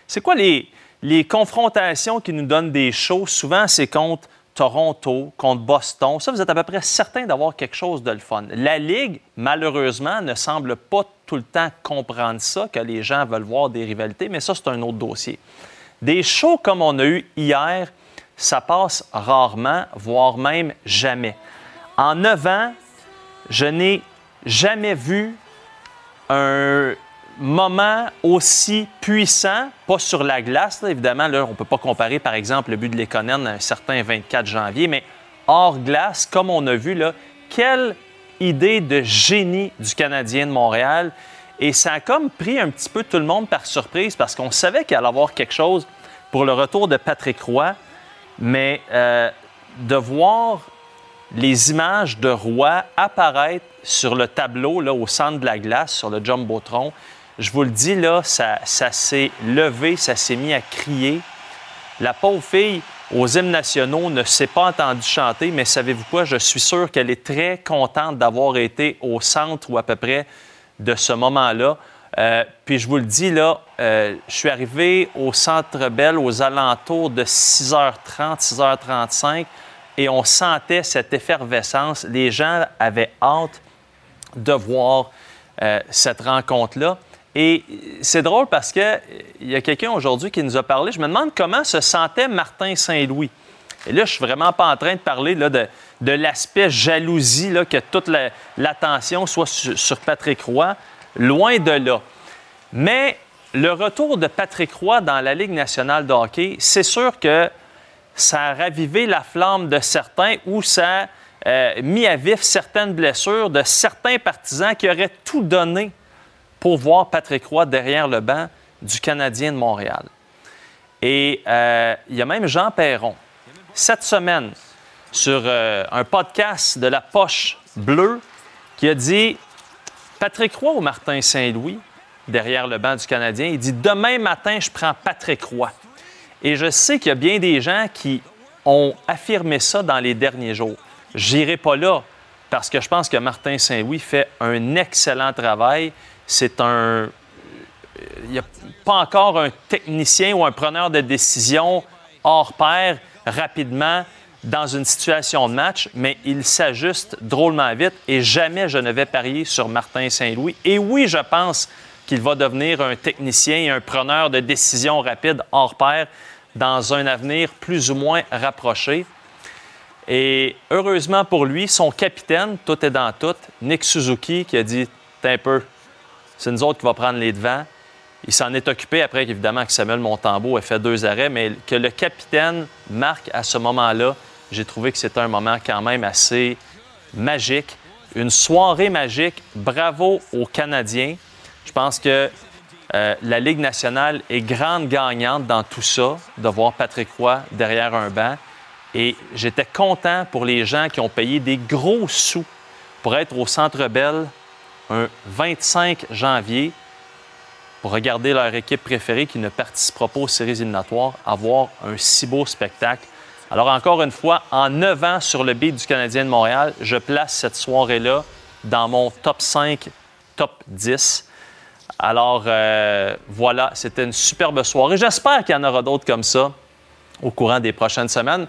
C'est quoi les, les confrontations qui nous donnent des shows? Souvent, c'est contre Toronto, contre Boston. Ça, vous êtes à peu près certain d'avoir quelque chose de le fun. La Ligue, malheureusement, ne semble pas tout le temps comprendre ça, que les gens veulent voir des rivalités, mais ça, c'est un autre dossier. Des shows comme on a eu hier, ça passe rarement, voire même jamais. En neuf ans, je n'ai jamais vu un moment aussi puissant, pas sur la glace, évidemment, là, on ne peut pas comparer, par exemple, le but de Lekonen à un certain 24 janvier, mais hors glace, comme on a vu, là, quelle idée de génie du Canadien de Montréal. Et ça a comme pris un petit peu tout le monde par surprise parce qu'on savait qu'il allait avoir quelque chose pour le retour de Patrick Roy, mais euh, de voir les images de Roy apparaître sur le tableau là, au centre de la glace, sur le Jumbotron, je vous le dis, là, ça, s'est levé, ça s'est mis à crier. La pauvre fille, aux hymnes nationaux, ne s'est pas entendue chanter, mais savez-vous quoi? Je suis sûr qu'elle est très contente d'avoir été au centre ou à peu près de ce moment-là. Euh, puis je vous le dis, là, euh, je suis arrivé au Centre Bell aux alentours de 6h30, 6h35, et on sentait cette effervescence. Les gens avaient hâte de voir euh, cette rencontre-là. Et c'est drôle parce qu'il y a quelqu'un aujourd'hui qui nous a parlé. Je me demande comment se sentait Martin Saint-Louis. Et là, je suis vraiment pas en train de parler là, de, l'aspect jalousie, que toute la- l'attention soit sur, sur Patrick Roy. Loin de là. Mais le retour de Patrick Roy dans la Ligue nationale de hockey, c'est sûr que ça a ravivé la flamme de certains ou ça a euh, mis à vif certaines blessures de certains partisans qui auraient tout donné pour voir Patrick Roy derrière le banc du Canadien de Montréal. Et euh, il y a même Jean Perron, cette semaine, sur euh, un podcast de la Poche Bleue, qui a dit Patrick Roy ou Martin Saint-Louis, derrière le banc du Canadien, il dit Demain matin, je prends Patrick Roy. Et je sais qu'il y a bien des gens qui ont affirmé ça dans les derniers jours. J'irai pas là parce que je pense que Martin Saint-Louis fait un excellent travail. C'est un. Il n'y a pas encore un technicien ou un preneur de décision hors pair rapidement dans une situation de match, mais il s'ajuste drôlement vite et jamais je ne vais parier sur Martin Saint-Louis. Et oui, je pense qu'il va devenir un technicien et un preneur de décision rapide hors pair dans un avenir plus ou moins rapproché. Et heureusement pour lui, son capitaine, tout est dans tout, Nick Suzuki, qui a dit un peu, c'est nous autres qui va prendre les devants. il s'en est occupé après, évidemment, que Samuel Montembeau ait fait deux arrêts, mais que le capitaine marque à ce moment-là, j'ai trouvé que c'était un moment quand même assez magique. Une soirée magique. Bravo aux Canadiens. Je pense que euh, la Ligue nationale est grande gagnante dans tout ça, de voir Patrick Roy derrière un banc. Et j'étais content pour les gens qui ont payé des gros sous pour être au Centre Bell un 25 janvier pour regarder leur équipe préférée qui ne participera pas aux séries éliminatoires, avoir un si beau spectacle. Alors encore une fois, en 9 ans sur le beat du Canadien de Montréal, je place cette soirée-là dans mon top 5, top 10. Alors euh, voilà, c'était une superbe soirée. J'espère qu'il y en aura d'autres comme ça au courant des prochaines semaines.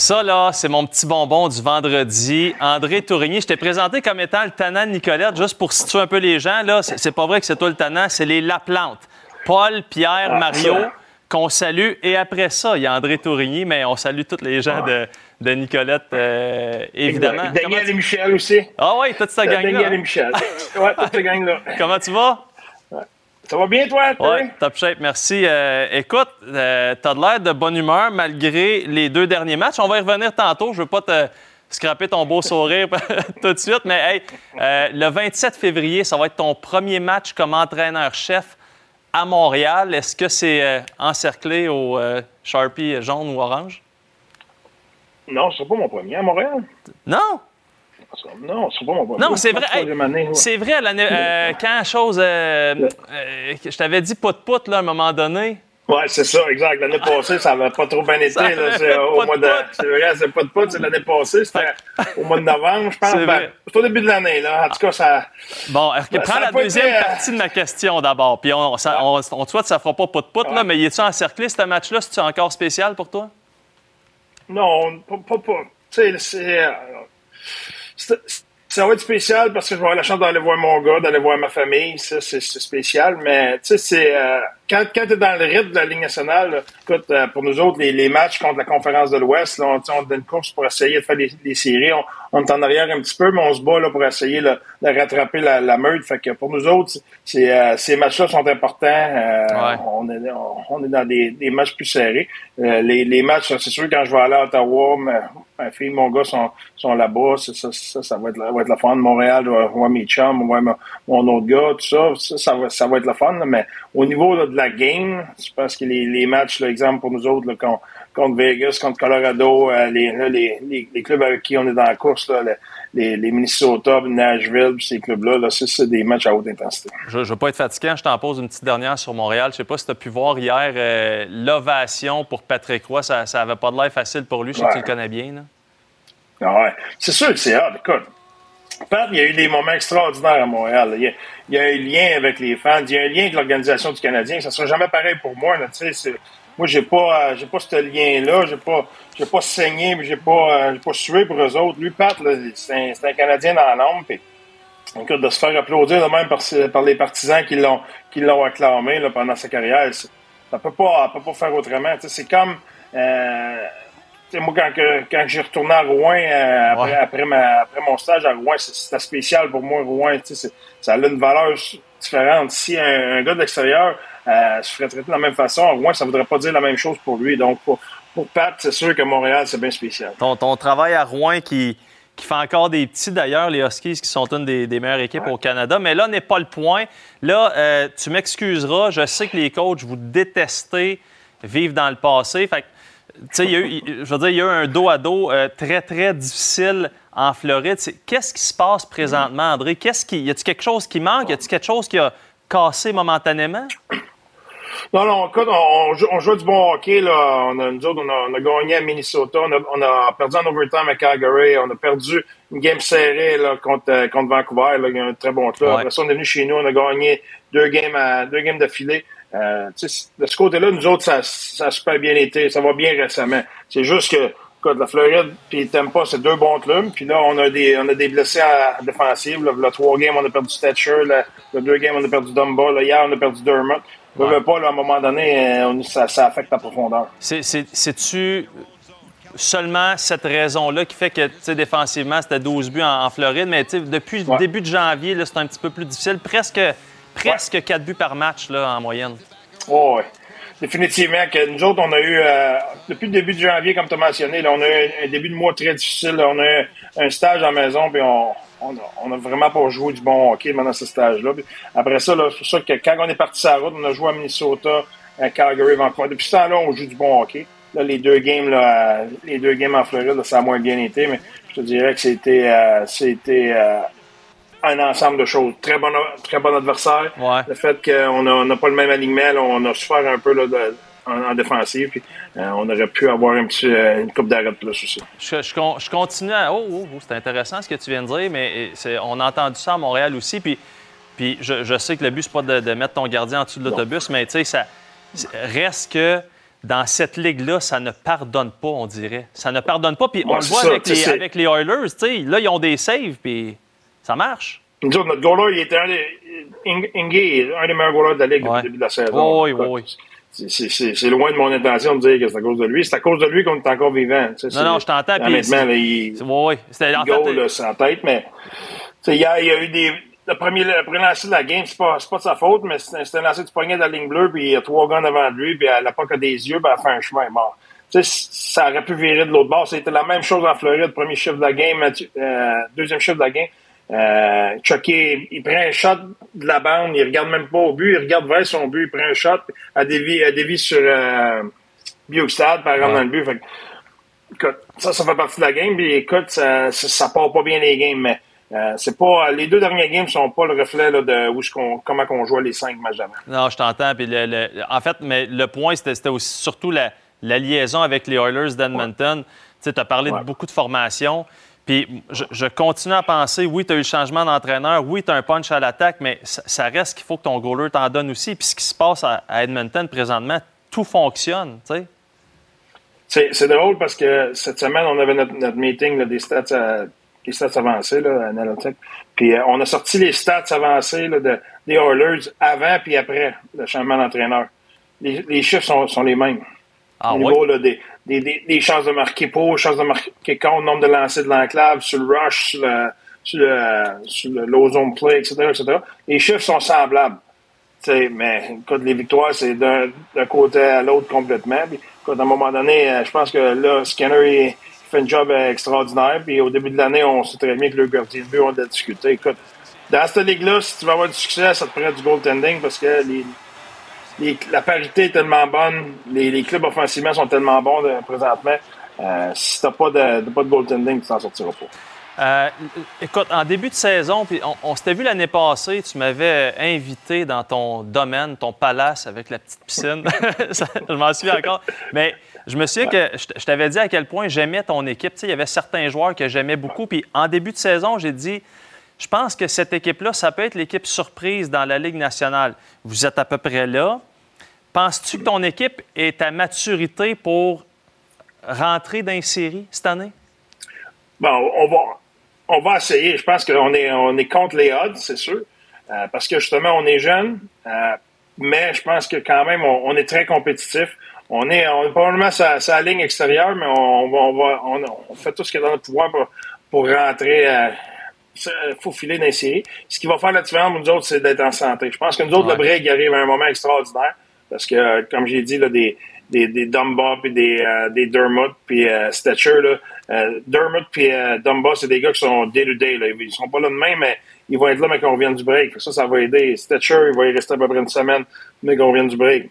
Ça, là, c'est mon petit bonbon du vendredi. André Tourigny, je t'ai présenté comme étant le tannant de Nicolette, juste pour situer un peu les gens. Là, c'est pas vrai que c'est toi le tannant, c'est les Laplante. Paul, Pierre, Ah, Mario, qu'on salue. Et après ça, il y a André Tourigny, mais on salue tous les gens de, de Nicolette, euh, évidemment. Daniel tu- et Michel aussi. Ah oui, toute cette gang-là. Daniel et Michel. Ouais, toute cette gang-là. Comment tu vas? Ça va bien, toi? Oui, top shape, merci. Euh, écoute, euh, t'as de l'air de bonne humeur malgré les deux derniers matchs. On va y revenir tantôt. Je veux pas te scraper ton beau sourire tout de suite, mais hey, euh, le 27 février, ça va être ton premier match comme entraîneur-chef à Montréal. Est-ce que c'est encerclé au Sharpie jaune ou orange? Non, ce sera pas mon premier à Montréal. Non? Non, c'est vrai. Ouais. C'est vrai, l'année, euh, quand chose. euh, euh, je t'avais dit put-put, là, à un moment donné. Ouais, c'est ça, exact. L'année passée, ça n'avait pas trop bien été. Là. euh, au mois de. C'est vrai, c'est pas de pote, c'est l'année passée. C'était au mois de novembre, je pense. C'est Ben, c'est au début de l'année, là. En tout cas, ça. Bon, Ben, prends ça la deuxième été, partie de ma question d'abord. Puis on, ça- on, on te souhaite que ça fera pas put-put, là, mais y est-tu encerclé, ce match-là? C'est-tu encore spécial pour toi? Non, pas. pas, pas. Tu sais, c'est. Ça va être spécial parce que je vais avoir la chance d'aller voir mon gars, d'aller voir ma famille. Ça, c'est spécial. Mais, tu sais, c'est. euh, quand quand tu es dans le rythme de la Ligue nationale, là, écoute, euh, pour nous autres, les, les matchs contre la Conférence de l'Ouest, là, on, on dans une course pour essayer de faire des, des séries. On, on est en arrière un petit peu, mais on se bat là, pour essayer là, de rattraper la, la meute. Fait que pour nous autres, c'est, euh, ces matchs-là sont importants. Euh, on, est, on, est dans des, des matchs plus serrés. Euh, les, les matchs, c'est sûr, quand je vais aller à Ottawa, ma, ma fille, mon gars sont, sont là-bas. Ça, ça, ça, ça va être, va être la fun. Montréal, je vais voir mes chums, voir mon, mon autre gars, tout ça. Ça, ça, va, ça va être la fun. là. Mais au niveau là, de la game, je pense que les, les matchs, là, exemple pour nous autres, là, contre, contre Vegas, contre Colorado, euh, les, là, les, les, les clubs avec qui on est dans la course, là, les, Minnesota, Nashville, ces clubs-là, là, c'est des matchs à haute intensité. Je ne veux pas être fatiguant, je t'en pose une petite dernière sur Montréal. Je sais pas si tu as pu voir hier euh, l'ovation pour Patrick Roy. Ça n'avait pas de l'air facile pour lui. Je sais que tu le connais bien. Ah ouais. C'est sûr que c'est hard. Écoute, Pat, il y a eu des moments extraordinaires à Montréal. Il y, a, il y a un lien avec les fans, il y a un lien avec l'organisation du Canadien. Ça ne sera jamais pareil pour moi. Là, moi, j'ai pas, j'ai pas ce lien-là. J'ai pas, j'ai pas saigné, mais j'ai pas, euh, pas sué pour eux autres. Lui, Pat, c'est un, un Canadien dans puis Écoute, de se faire applaudir de même par, par les partisans qui l'ont, qui l'ont acclamé là, pendant sa carrière, ça peut pas, peut pas faire autrement. C'est comme, euh, moi, quand, quand j'ai retourné à Rouen, euh, après, après, ma- après mon stage à Rouen, c'était spécial pour moi, Rouen. Ça a une valeur différente. Si un, un gars de l'extérieur euh, se ferait traiter de la même façon, à Rouen, ça ne voudrait pas dire la même chose pour lui. Donc, pour, pour Pat, c'est sûr que Montréal, c'est bien spécial. Ton, ton travail à Rouen qui, qui fait encore des petits, d'ailleurs, les Huskies qui sont une des, des meilleures équipes au Canada. Mais là n'est pas le point. Là, euh, tu m'excuseras, je sais que les coachs, vous détestez vivre dans le passé. Fait que, sais, il y a eu- il- je veux dire, il y a eu un dos-à-dos euh, très, très difficile en Floride. Qu'est-ce qui se passe présentement, André? Qu'est-ce qui, y a-t-il quelque chose qui manque? Y a-t-il quelque chose qui a cassé momentanément? Non, non, écoute, on, on joue, on joue du bon hockey. Là. On a, nous autres, on a, on a gagné à Minnesota. On a, on a perdu en overtime à Calgary. On a perdu une game serrée là, contre, euh, contre Vancouver. Là. Il y a un très bon club. Ouais. Après ça, on est venu chez nous. On a gagné deux games, à, deux games d'affilée. Euh, de ce côté-là, nous autres, ça, ça a super bien été. Ça va bien récemment. C'est juste que écoute, la Floride puis Tampa, c'est deux bons clubs. Puis là, on a des, on a des blessés à, à défensive. Là, le trois games, on a perdu Stetcher. Le, le deux games, on a perdu Dumba. Là, hier, on a perdu Dermott. Je veux pas, là, à un moment donné, euh, on- ça, ça affecte la profondeur. C'est- c'est- C'est-tu seulement cette raison-là qui fait que, défensivement, c'était 12 buts en, en Floride, mais depuis le début de janvier, là, c'est un petit peu plus difficile. Presque, presque 4 buts par match, là, en moyenne. Oh, ouais. Définitivement nous autres, on a eu, euh, depuis le début de janvier, comme tu as mentionné, on a eu un, début de mois très difficile. On a eu un stage à la maison, puis on, on, a, vraiment pas joué du bon hockey pendant ce stage-là. Après ça, c'est pour ça que quand on est parti sur la route, on a joué à Minnesota, à Calgary, Vancouver. Depuis ce temps-là, on joue du bon hockey. Là, les deux games, les deux games en Floride, ça a moins bien été, mais je te dirais que c'était, euh, c'était euh, un ensemble de choses. Très bon, très bon adversaire. Le fait qu'on n'a pas le même alignement, là, on a souffert un peu là, de- en, en défensive. Puis, euh, on aurait pu avoir un petit, euh, une coupe d'arrêt de plus aussi. Je, je con- je continue à. Oh, oh, oh, c'est intéressant ce que tu viens de dire, mais euh, on a entendu ça à Montréal aussi. Puis, puis je, je sais que le but, c'est pas de, de mettre ton gardien en dessous de l'autobus, mais tu sais, ça reste que dans cette ligue-là, ça ne pardonne pas, on dirait. Ça ne pardonne pas. Puis on Ouais, le voit ça, avec, les, avec les Oilers. tu sais, Là, ils ont des saves, puis ça marche? Nous autres, notre goaler, il était un des. Ing- Ingay, un des meilleurs goalers de la Ligue depuis le début de la saison. Oui, oui, c'est- loin de mon intention de dire que c'est à cause de lui. C'est à cause de lui qu'on est encore vivant. Non, non, je t'entends. Honnêtement, il, c'est- oui, il goal, en tête, mais hier, il y a eu des. Le premier, le premier lancer de la game, c'est pas, pas de sa faute, mais c'est un lancer du poignet de la ligne bleue, puis il y a trois gars devant lui, puis elle n'a pas que des yeux, puis elle fait un chemin mort. Tu sais, ça aurait pu virer de l'autre bord. C'était la même chose en Floride, premier chiffre de la game, euh, deuxième chiffre de la game. Euh, Chucky, il prend un shot de la bande, il regarde même pas au but, il regarde vers son but, il prend un shot, à dévie, à dévie sur euh, Bukestad, par exemple, dans le but. Fait écoute, ça, ça fait partie de la game. Puis écoute, ça, ça, ça part pas bien les games, mais euh, c'est pas. Les deux dernières games sont pas le reflet là, de où comment qu'on joue les cinq matchs d'avant. Non, je t'entends. Puis le- le- en fait, mais le point, c'était surtout la, la liaison avec les Oilers d'Edmonton. Tu as parlé de beaucoup de formation. Puis je, je continue à penser, oui, tu as eu le changement d'entraîneur, oui, tu as un punch à l'attaque, mais ça, reste qu'il faut que ton goaler t'en donne aussi. Puis ce qui se passe à, à Edmonton présentement, tout fonctionne, tu sais. C'est, drôle parce que cette semaine, on avait notre, meeting des stats, à- stats avancés, là, Analytics. Puis euh, on a sorti les stats de, des Oilers avant puis après le changement d'entraîneur. Les, chiffres sont les mêmes. Ah Au niveau là, des, des, des, des chances de marquer pour, chances de marquer contre, nombre de lancers de l'enclave, sur le rush, sur le, sur le, sur le low zone play, etc., etc. Les chiffres sont semblables. Tu sais, mais écoute, les victoires, c'est d'un côté à l'autre complètement. Puis, écoute, à un moment donné, euh, je pense que là, Skinner, il fait un job extraordinaire. Puis au début de l'année, on sait très bien que le gardien de but, on a discuté. Écoute, dans cette ligue-là, si tu veux avoir du succès, ça te prend du goaltending parce que les, la parité est tellement bonne, les, clubs offensivement sont tellement bons euh, présentement. Euh, si t'as pas de, pas de goaltending, tu t'en sortiras pas. Euh, écoute, en début de saison, puis on, on s'était vu l'année passée, tu m'avais invité dans ton domaine, ton palace avec la petite piscine. Je m'en souviens encore. Mais je me souviens que je t'avais dit à quel point j'aimais ton équipe. Tu sais, il y avait certains joueurs que j'aimais beaucoup. Puis en début de saison, j'ai dit, je pense que cette équipe-là, ça peut être l'équipe surprise dans la Ligue nationale. Vous êtes à peu près là. Penses-tu que ton équipe est à maturité pour rentrer dans les séries cette année? Bon, on va, on va essayer. Je pense qu'on est, on est contre les odds, c'est sûr. Euh, parce que justement, on est jeune. euh, mais je pense que quand même, on, on est très compétitif. On est, on est probablement sa, sa ligne extérieure, mais on, va, on, va, on, on fait tout ce qui est dans notre pouvoir pour, pour rentrer, euh, faufiler dans les séries. Ce qui va faire la différence pour nous autres, c'est d'être en santé. Je pense que nous autres, Ouais. le break arrive à un moment extraordinaire. Parce que, euh, comme j'ai dit, là, des, des, des Dumba puis des, euh, des Dermott puis euh, Stetcher, là, euh, Dermott puis euh, Dumba, c'est des gars qui sont day-to-day. là. Ils sont pas là demain, mais ils vont être là, mais qu'on revienne du break. Ça, ça va aider. Stetcher, il va y rester à peu près une semaine, mais qu'on revienne du break.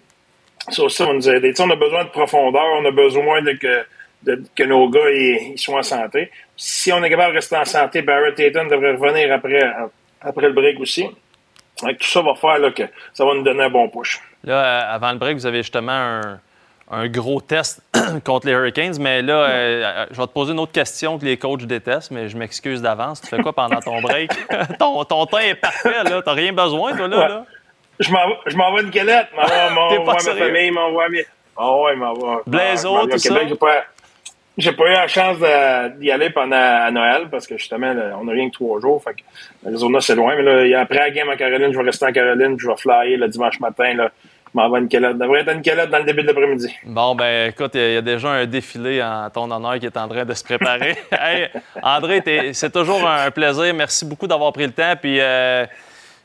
Ça aussi, ça va nous aider. On a besoin de profondeur, on a besoin de que, de- que nos gars ils, soient en santé. Si on est capable de rester en santé, Barrett Tatum devrait revenir après, après le break aussi. Que tout ça va faire là, que ça va nous donner un bon push. Là, euh, avant le break, vous avez justement un, un gros test contre les Hurricanes, mais là, euh, euh, je vais te poser une autre question que les coachs détestent, mais je m'excuse d'avance. Tu fais quoi pendant ton break? ton, ton temps est parfait, là. T'as rien besoin, toi, là? Ouais. là? Je m'en je m'en vais une galette, m'envoie m'envoie ma sérieux? famille, m'envoie mes. Ah ouais, m'envoie. Blaiseau, m'envoie tout ça? j'ai pas- eu la chance d'y aller pendant à Noël parce que justement, là, on a rien que trois jours. Fait que Arizona, c'est loin. Mais là, après la game en Caroline, je vais rester en Caroline puis je vais flyer le dimanche matin. Là. Je m'en vais à une calotte. devrait être à une calotte dans le début de l'après-midi. Bon, ben écoute, il y, a déjà un défilé en ton honneur qui est en train de se préparer. Hey, André, c'est toujours un plaisir. Merci beaucoup d'avoir pris le temps. Puis, euh,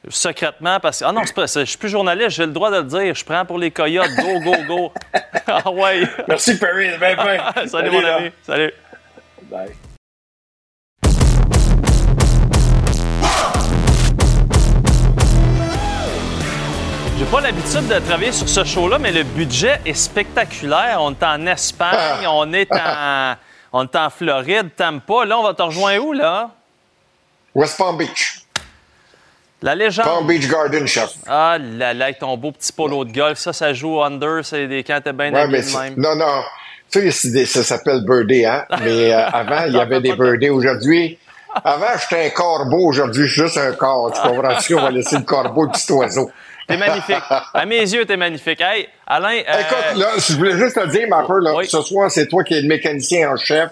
secrètement, parce que. Ah non, pas, je suis plus journaliste, j'ai le droit de le dire. Je prends pour les coyotes. Go, go, go. ah ouais. Merci, Perry. Ben, ben. Salut, Salut, mon là. ami. Salut. Bye. J'ai pas l'habitude de travailler sur ce show-là, mais le budget est spectaculaire. On est en Espagne, on est en, on est en Floride, Tampa. Là, on va te rejoindre où, là? West Palm Beach. La légende. Palm Beach Garden, chef. Ah là là, avec ton beau petit polo de golf, ça, ça joue under, c'est des quand t'es bien Ouais, mais même. non, non. Tu sais, des- ça s'appelle birdie, hein? Mais euh, avant, il y avait des birdies. Aujourd'hui, avant, j'étais un corbeau. Aujourd'hui, je suis juste un corps. Tu comprends-tu? On va laisser le corbeau, le petit oiseau. T'es magnifique. À mes yeux, t'es magnifique. Hey, Alain. euh, Écoute, là, je voulais juste te dire, ma peur, là, ce soir, c'est toi qui es le mécanicien en chef.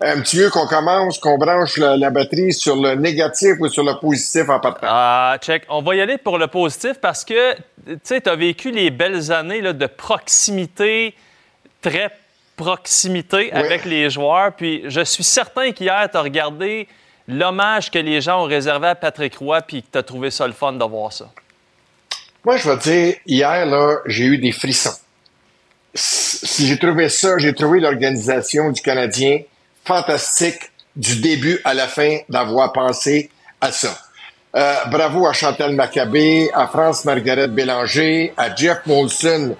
Un petit mieux qu'on commence, qu'on branche la, la batterie sur le négatif ou sur le positif en partant. Ah, check. On va y aller pour le positif parce que, tu sais, tu as vécu les belles années là, de proximité, très proximité avec les joueurs. Puis je suis certain qu'hier, tu as regardé l'hommage que les gens ont réservé à Patrick Roy puis que tu as trouvé ça le fun de voir ça. Moi, je vais dire, hier, là, j'ai eu des frissons. Si j'ai trouvé ça, j'ai trouvé l'organisation du Canadien fantastique du début à la fin d'avoir pensé à ça. Euh, bravo à Chantal Maccabé, à France Margaret Bélanger, à Jeff Molson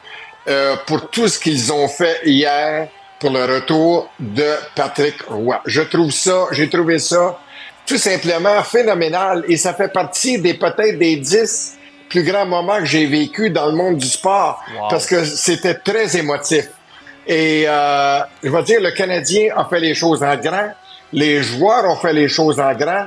euh, pour tout ce qu'ils ont fait hier pour le retour de Patrick Roy. Je trouve ça, j'ai trouvé ça tout simplement phénoménal et ça fait partie des peut-être des dix plus grands moments que j'ai vécu dans le monde du sport Wow. parce que c'était très émotif. Et euh, je vais dire, le Canadien a fait les choses en grand, les joueurs ont fait les choses en grand,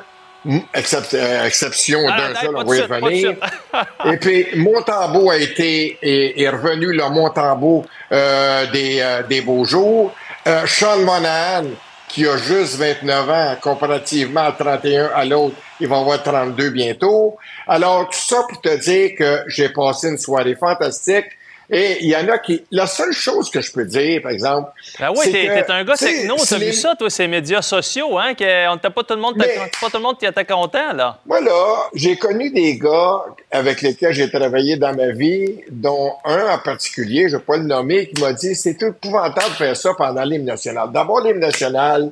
except- euh, exception Ah, d'un seul, on va y revenir. Et puis, Montembeau a été, est, est revenu, le Montembeau euh, des, euh, des beaux jours. Euh, Sean Monahan, qui a juste 29 ans, comparativement à 31 à l'autre, il va avoir 32 bientôt. Alors, tout ça pour te dire que j'ai passé une soirée fantastique. Et il y en a qui... La seule chose que je peux dire, par exemple... Ben oui, c'est t'es, un gars techno, t'as vu ça, toi, ces médias sociaux, hein? Que on t'a pas tout le monde, t'a- pas tout le monde qui était content, là. Moi, là, j'ai connu des gars avec lesquels j'ai travaillé dans ma vie, dont un en particulier, je ne vais pas le nommer, qui m'a dit c'est épouvantable de faire ça pendant l'hymne national. D'abord, l'hymne national,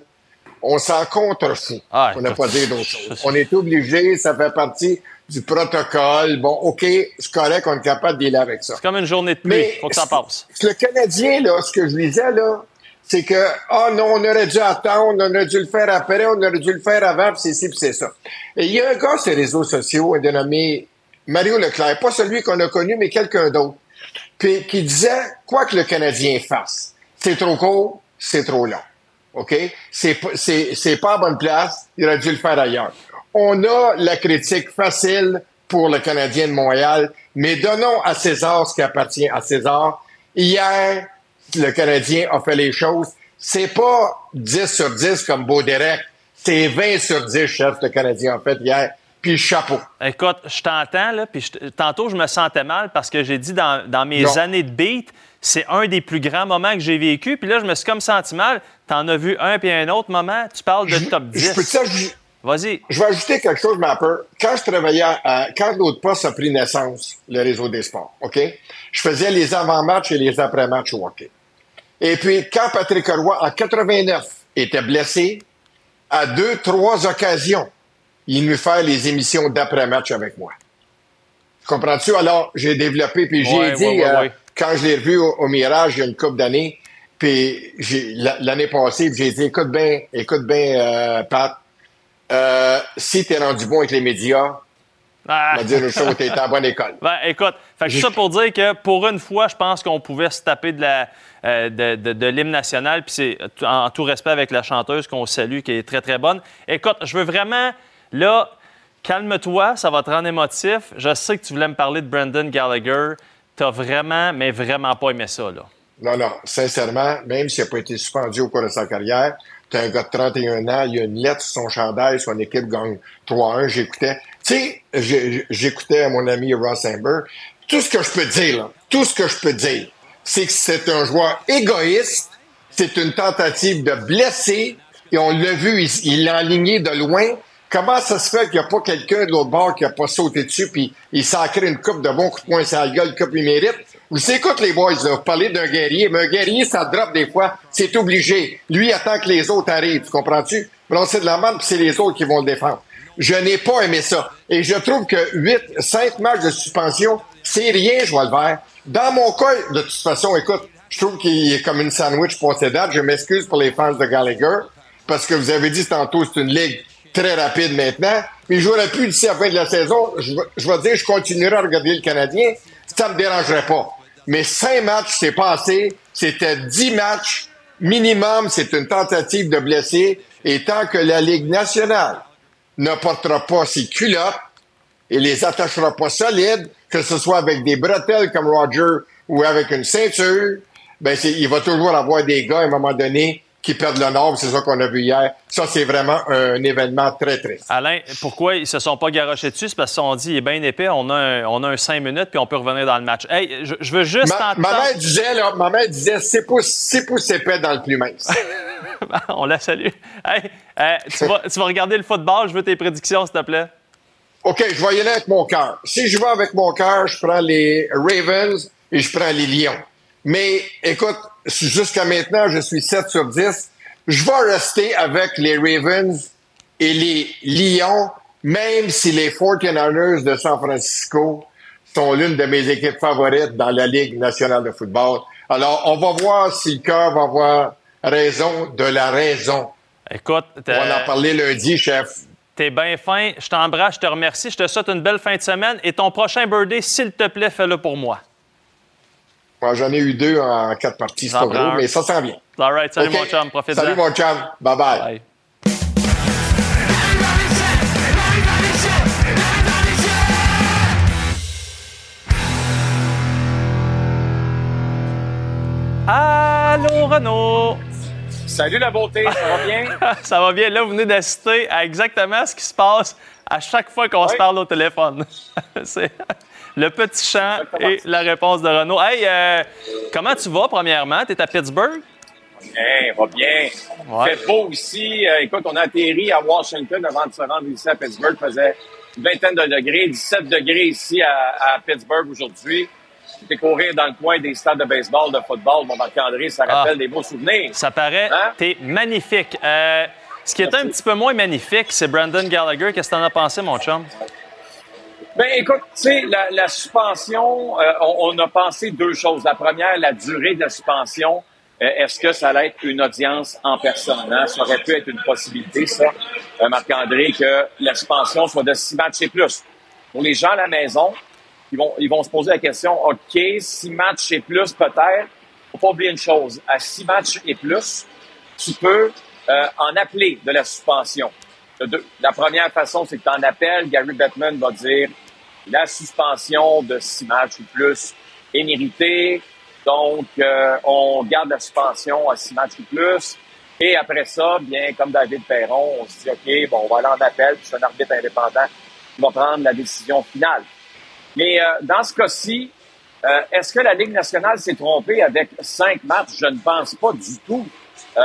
on s'en contrefout. Ah, on n'a pas dire d'autre chose. On est obligé, ça fait partie du protocole. Bon, OK, c'est correct, on est capable de dealer avec ça. C'est comme une journée de pluie, Mais faut que ça passe. Le Canadien, là, ce que je disais, là, c'est que, ah non, on aurait dû attendre, on aurait dû le faire après, on aurait dû le faire avant, puis c'est ci, puis c'est ça. Et il y a un gars sur les réseaux sociaux, un dénommé Mario Leclerc, pas celui qu'on a connu, mais quelqu'un d'autre, puis qui disait, quoi que le Canadien fasse, c'est trop court, c'est trop long. OK? C'est pas- C'est c'est pas à bonne place, il aurait dû le faire ailleurs. On a la critique facile pour le Canadien de Montréal, mais donnons à César ce qui appartient à César. Hier, le Canadien a fait les choses. C'est pas 10 sur 10 comme Baudérec. C'est 20 sur 10, chef, le Canadien a fait hier. Puis chapeau. Écoute, je t'entends, là, puis je- tantôt, je me sentais mal parce que j'ai dit dans, dans mes Non. années de beat, c'est un des plus grands moments que j'ai vécu. Puis là, je me suis comme senti mal. T'en as vu un puis un autre moment. Tu parles de top 10. Je peux te dire, Vas-y. Je vais ajouter quelque chose, ma peur. Quand je travaillais à, quand l'autre poste a pris naissance, le réseau des sports, OK? Je faisais les avant-matchs et les après-matchs au hockey. Et puis, quand Patrick Roy, en 89, était blessé, à deux, trois occasions, il nous fait les émissions d'après-match avec moi. Comprends-tu? Alors, j'ai développé, puis j'ai Ouais, dit, ouais, ouais, euh, quand je l'ai revu au, au Mirage il y a une couple d'années, puis l'année passée, j'ai dit, écoute bien, écoute bien, euh, Pat, euh, si t'es rendu bon avec les médias, Ah. on va dire une chose, t'es en bonne école. Ben, écoute, fait ça pour dire que pour une fois, je pense qu'on pouvait se taper de la euh, de, de- de l'hymne national, puis c'est en tout respect avec la chanteuse qu'on salue, qui est très, très bonne. Écoute, je veux vraiment, là, calme-toi, ça va te rendre émotif. Je sais que tu voulais me parler de Brendan Gallagher. T'as vraiment, mais vraiment pas aimé ça, là. Non, non. Sincèrement, même s'il n'a pas été suspendu au cours de sa carrière, t'as un gars de 31 ans, il y a une lettre sur son chandail, son équipe gagne 3-1, j'écoutais. Tu sais, j'écoutais mon ami Ross Amber. Tout ce que je peux dire, là, tout ce que je peux dire, c'est que c'est un joueur égoïste, c'est une tentative de blesser, et on l'a vu, il l'a aligné de loin. Comment ça se fait qu'il n'y a pas quelqu'un de l'autre bord qui a pas sauté dessus, puis il sacré une coupe de bons coups de poing sur la gueule, coupe il mérite? Vous savez, écoute les boys, là, vous parlez d'un guerrier, mais un guerrier, ça drop des fois, c'est obligé. Lui, attend que les autres arrivent, tu comprends-tu? C'est de la merde, puis c'est les autres qui vont le défendre. Je n'ai pas aimé ça. Et je trouve que 8, 5 matchs de suspension, c'est rien, je vois le vert. Dans mon cas, de toute façon, écoute, je trouve qu'il est comme une sandwich pour ses dates. Je m'excuse pour les fans de Gallagher, parce que vous avez dit tantôt, c'est une ligue très rapide maintenant. Mais j'aurais pu, d'ici la fin de la saison, je, je vais dire, je continuerai à regarder le Canadien. Ça me dérangerait pas. Mais cinq matchs, c'est passé. C'était 10 matchs minimum. C'est une tentative de blesser. Et tant que la Ligue nationale ne portera pas ses culottes et les attachera pas solides, que ce soit avec des bretelles comme Roger ou avec une ceinture, ben il va toujours avoir des gars à un moment donné qui perdent le nord. C'est ça qu'on a vu hier. Ça, c'est vraiment un événement très triste. Alain, pourquoi ils se sont pas garochés dessus? C'est parce qu'on dit il est bien épais, on a un, on a un 5 minutes, puis on peut revenir dans le match. Hey, je, je veux juste Ma, entendre... ma mère disait, là, ma mère disait, c'est pouces, six pouces épais dans le plus mince. on la salue. Hey, euh, tu, vas, tu vas regarder le football, je veux tes prédictions, s'il te plaît. OK, je vais y aller avec mon cœur. Si je vais avec mon cœur, je prends les Ravens et je prends les Lions. Mais écoute, jusqu'à maintenant, je suis 7 sur 10. Je vais rester avec les Ravens et les Lions, même si les 49ers de San Francisco sont l'une de mes équipes favorites dans la Ligue nationale de football. Alors, on va voir si le cœur va avoir raison de la raison. Écoute, on en parler lundi, chef. T'es bien fin. Je t'embrasse, je te remercie. Je te souhaite une belle fin de semaine. Et ton prochain birthday, s'il te plaît, fais-le pour moi. Moi, j'en ai eu deux en quatre parties, c'est pas gros, mais ça s'en vient. All right. Salut, mon chum. Profite Salut, mon chum. Bye-bye. Bye. Allô, Renaud! Salut la beauté, ça va bien? ça va bien. Là, vous venez d'assister à exactement ce qui se passe à chaque fois qu'on se parle au téléphone. C'est le petit chant et la réponse de Renaud. Hey, euh, comment tu vas, premièrement? Tu es à Pittsburgh? Bien, va bien. Ouais. Fait beau ici. Euh, écoute, on a atterri à Washington avant de se rendre ici à Pittsburgh. Il faisait une vingtaine de degrés, 17 degrés ici à, à Pittsburgh aujourd'hui. J'étais courir dans le coin des stades de baseball, de football. Mon Marc-André, ça rappelle Ah. des beaux souvenirs. Ça paraît. Hein? T'es magnifique. Euh, ce qui est un petit peu moins magnifique, c'est Brandon Gallagher. Qu'est-ce que t'en as pensé, mon chum? Ben, écoute, tu sais, la, la suspension, euh, on, on a pensé deux choses. La première, la durée de la suspension. Euh, Est-ce que ça allait être une audience en personne? hein? Ça aurait pu être une possibilité, ça, euh, Marc-André, que la suspension soit de six matchs et plus. Pour les gens à la maison, ils vont, ils vont se poser la question, OK, six matchs et plus peut-être. Faut pas oublier une chose. À six matchs et plus, tu peux euh, en appeler de la suspension. De deux- La première façon, c'est que tu en. Gary Bettman va dire la suspension de six matchs ou plus est méritée. Donc, euh, on garde la suspension à six matchs ou plus. Et après ça, bien, comme David Perron, on se dit, OK, bon, on va aller en appel, puis c'est un arbitre indépendant qui va prendre la décision finale. Mais euh, dans ce cas-ci, euh, est-ce que la Ligue nationale s'est trompée avec cinq matchs? Je ne pense pas du tout. Euh,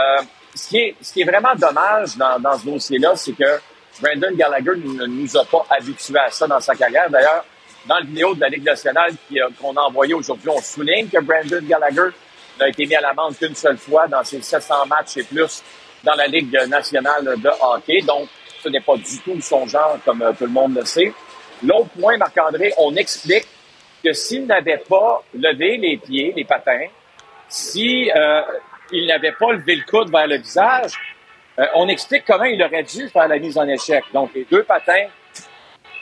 ce, qui est, ce qui est vraiment dommage dans, dans ce dossier-là, c'est que Brandon Gallagher ne nous a pas habitués à ça dans sa carrière. D'ailleurs, dans le vidéo de la Ligue nationale qu'on a envoyé aujourd'hui, on souligne que Brandon Gallagher n'a été mis à l'amende qu'une seule fois dans ses 700 matchs et plus dans la Ligue nationale de hockey. Donc, ce n'est pas du tout son genre, comme euh, tout le monde le sait. L'autre point, Marc-André, on explique que s'il n'avait pas levé les pieds, les patins, si euh, il n'avait pas levé le coude vers le visage, euh, on explique comment il aurait dû faire la mise en échec. Donc, les deux patins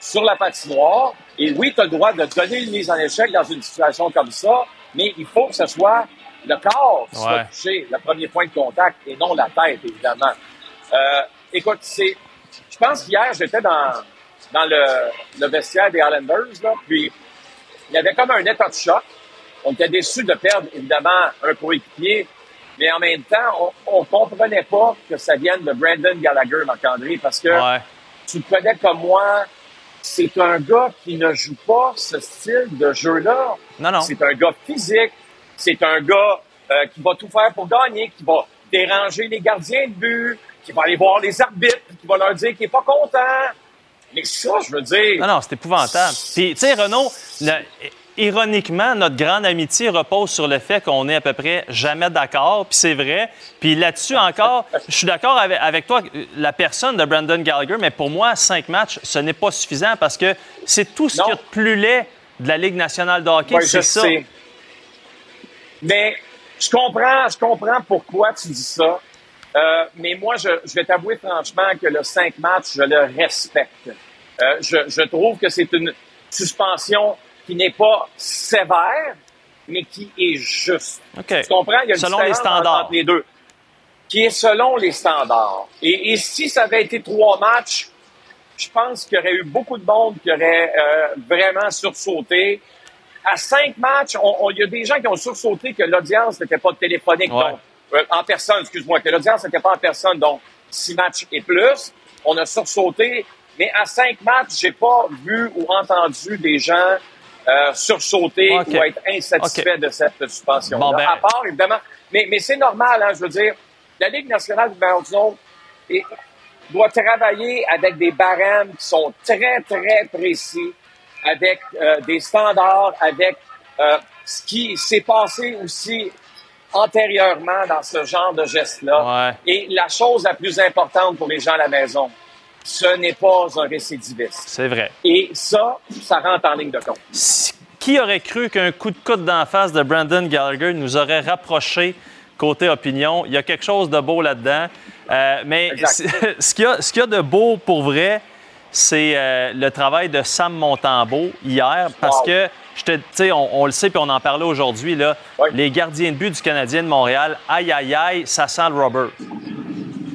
sur la patinoire. Et oui, tu as le droit de donner une mise en échec dans une situation comme ça, mais il faut que ce soit le corps qui soit touché, le premier point de contact, et non la tête, évidemment. Euh, écoute, c'est, je pense qu'hier, j'étais dans, dans le, le vestiaire des Islanders, là, puis il y avait comme un état de choc. On était déçus de perdre, évidemment, un coéquipier, mais en même temps, on ne comprenait pas que ça vienne de Brandon Gallagher, Marc-André, parce que tu le connais comme moi, c'est un gars qui ne joue pas ce style de jeu-là. Non, non. C'est un gars physique, c'est un gars euh, qui va tout faire pour gagner, qui va déranger les gardiens de but, qui va aller voir les arbitres, qui va leur dire qu'il n'est pas content. Mais ça, je veux dire. Non, non, c'est épouvantable. Puis, tu sais, Renaud, le- ironiquement, notre grande amitié repose sur le fait qu'on est à peu près jamais d'accord, puis c'est vrai. Puis là-dessus encore, je suis d'accord avec, avec toi, la personne de Brandon Gallagher, mais pour moi, cinq matchs, ce n'est pas suffisant parce que c'est tout ce qu'il y a de plus laid de la Ligue nationale de hockey, Ouais, c'est ça. sais. Mais je comprends, je comprends pourquoi tu dis ça. Euh, mais moi, je, je vais t'avouer franchement que le 5 matchs, je le respecte. Euh, je, je trouve que c'est une suspension qui n'est pas sévère, mais qui est juste. OK. Tu comprends? Il y a une Selon les différence standards. entre les deux. Qui est selon les standards. Et, et si ça avait été trois matchs, je pense qu'il y aurait eu beaucoup de monde qui aurait euh, vraiment sursauté. À cinq matchs, il y a des gens qui ont sursauté que l'audience n'était pas téléphonique, Ouais. donc euh, en personne, excuse-moi, que l'audience n'était pas en personne, donc six matchs et plus. On a sursauté, mais à cinq matchs, j'ai pas vu ou entendu des gens euh, sursauter ou être insatisfaits de cette suspension. Bon, ben- À part, évidemment, mais, mais c'est normal, hein, je veux dire, la Ligue nationale du est, doit travailler avec des barèmes qui sont très, très précis, avec euh, des standards, avec euh, ce qui s'est passé aussi antérieurement dans ce genre de geste-là. Et la chose la plus importante pour les gens à la maison, ce n'est pas un récidiviste. C'est vrai. Et ça, ça rentre en ligne de compte. Qui aurait cru qu'un coup de coude d'en face de Brandon Gallagher nous aurait rapprochés côté opinion? Il y a quelque chose de beau là-dedans. Euh, mais ce qu'il y, a- ce qu'il y a de beau pour vrai, c'est euh, le travail de Sam Montembeau hier. Parce Wow. que, je te, tu sais, on, on le sait puis on en parlait aujourd'hui, là, les gardiens de but du Canadien de Montréal, aïe, aïe, aïe, ça sent le rubber.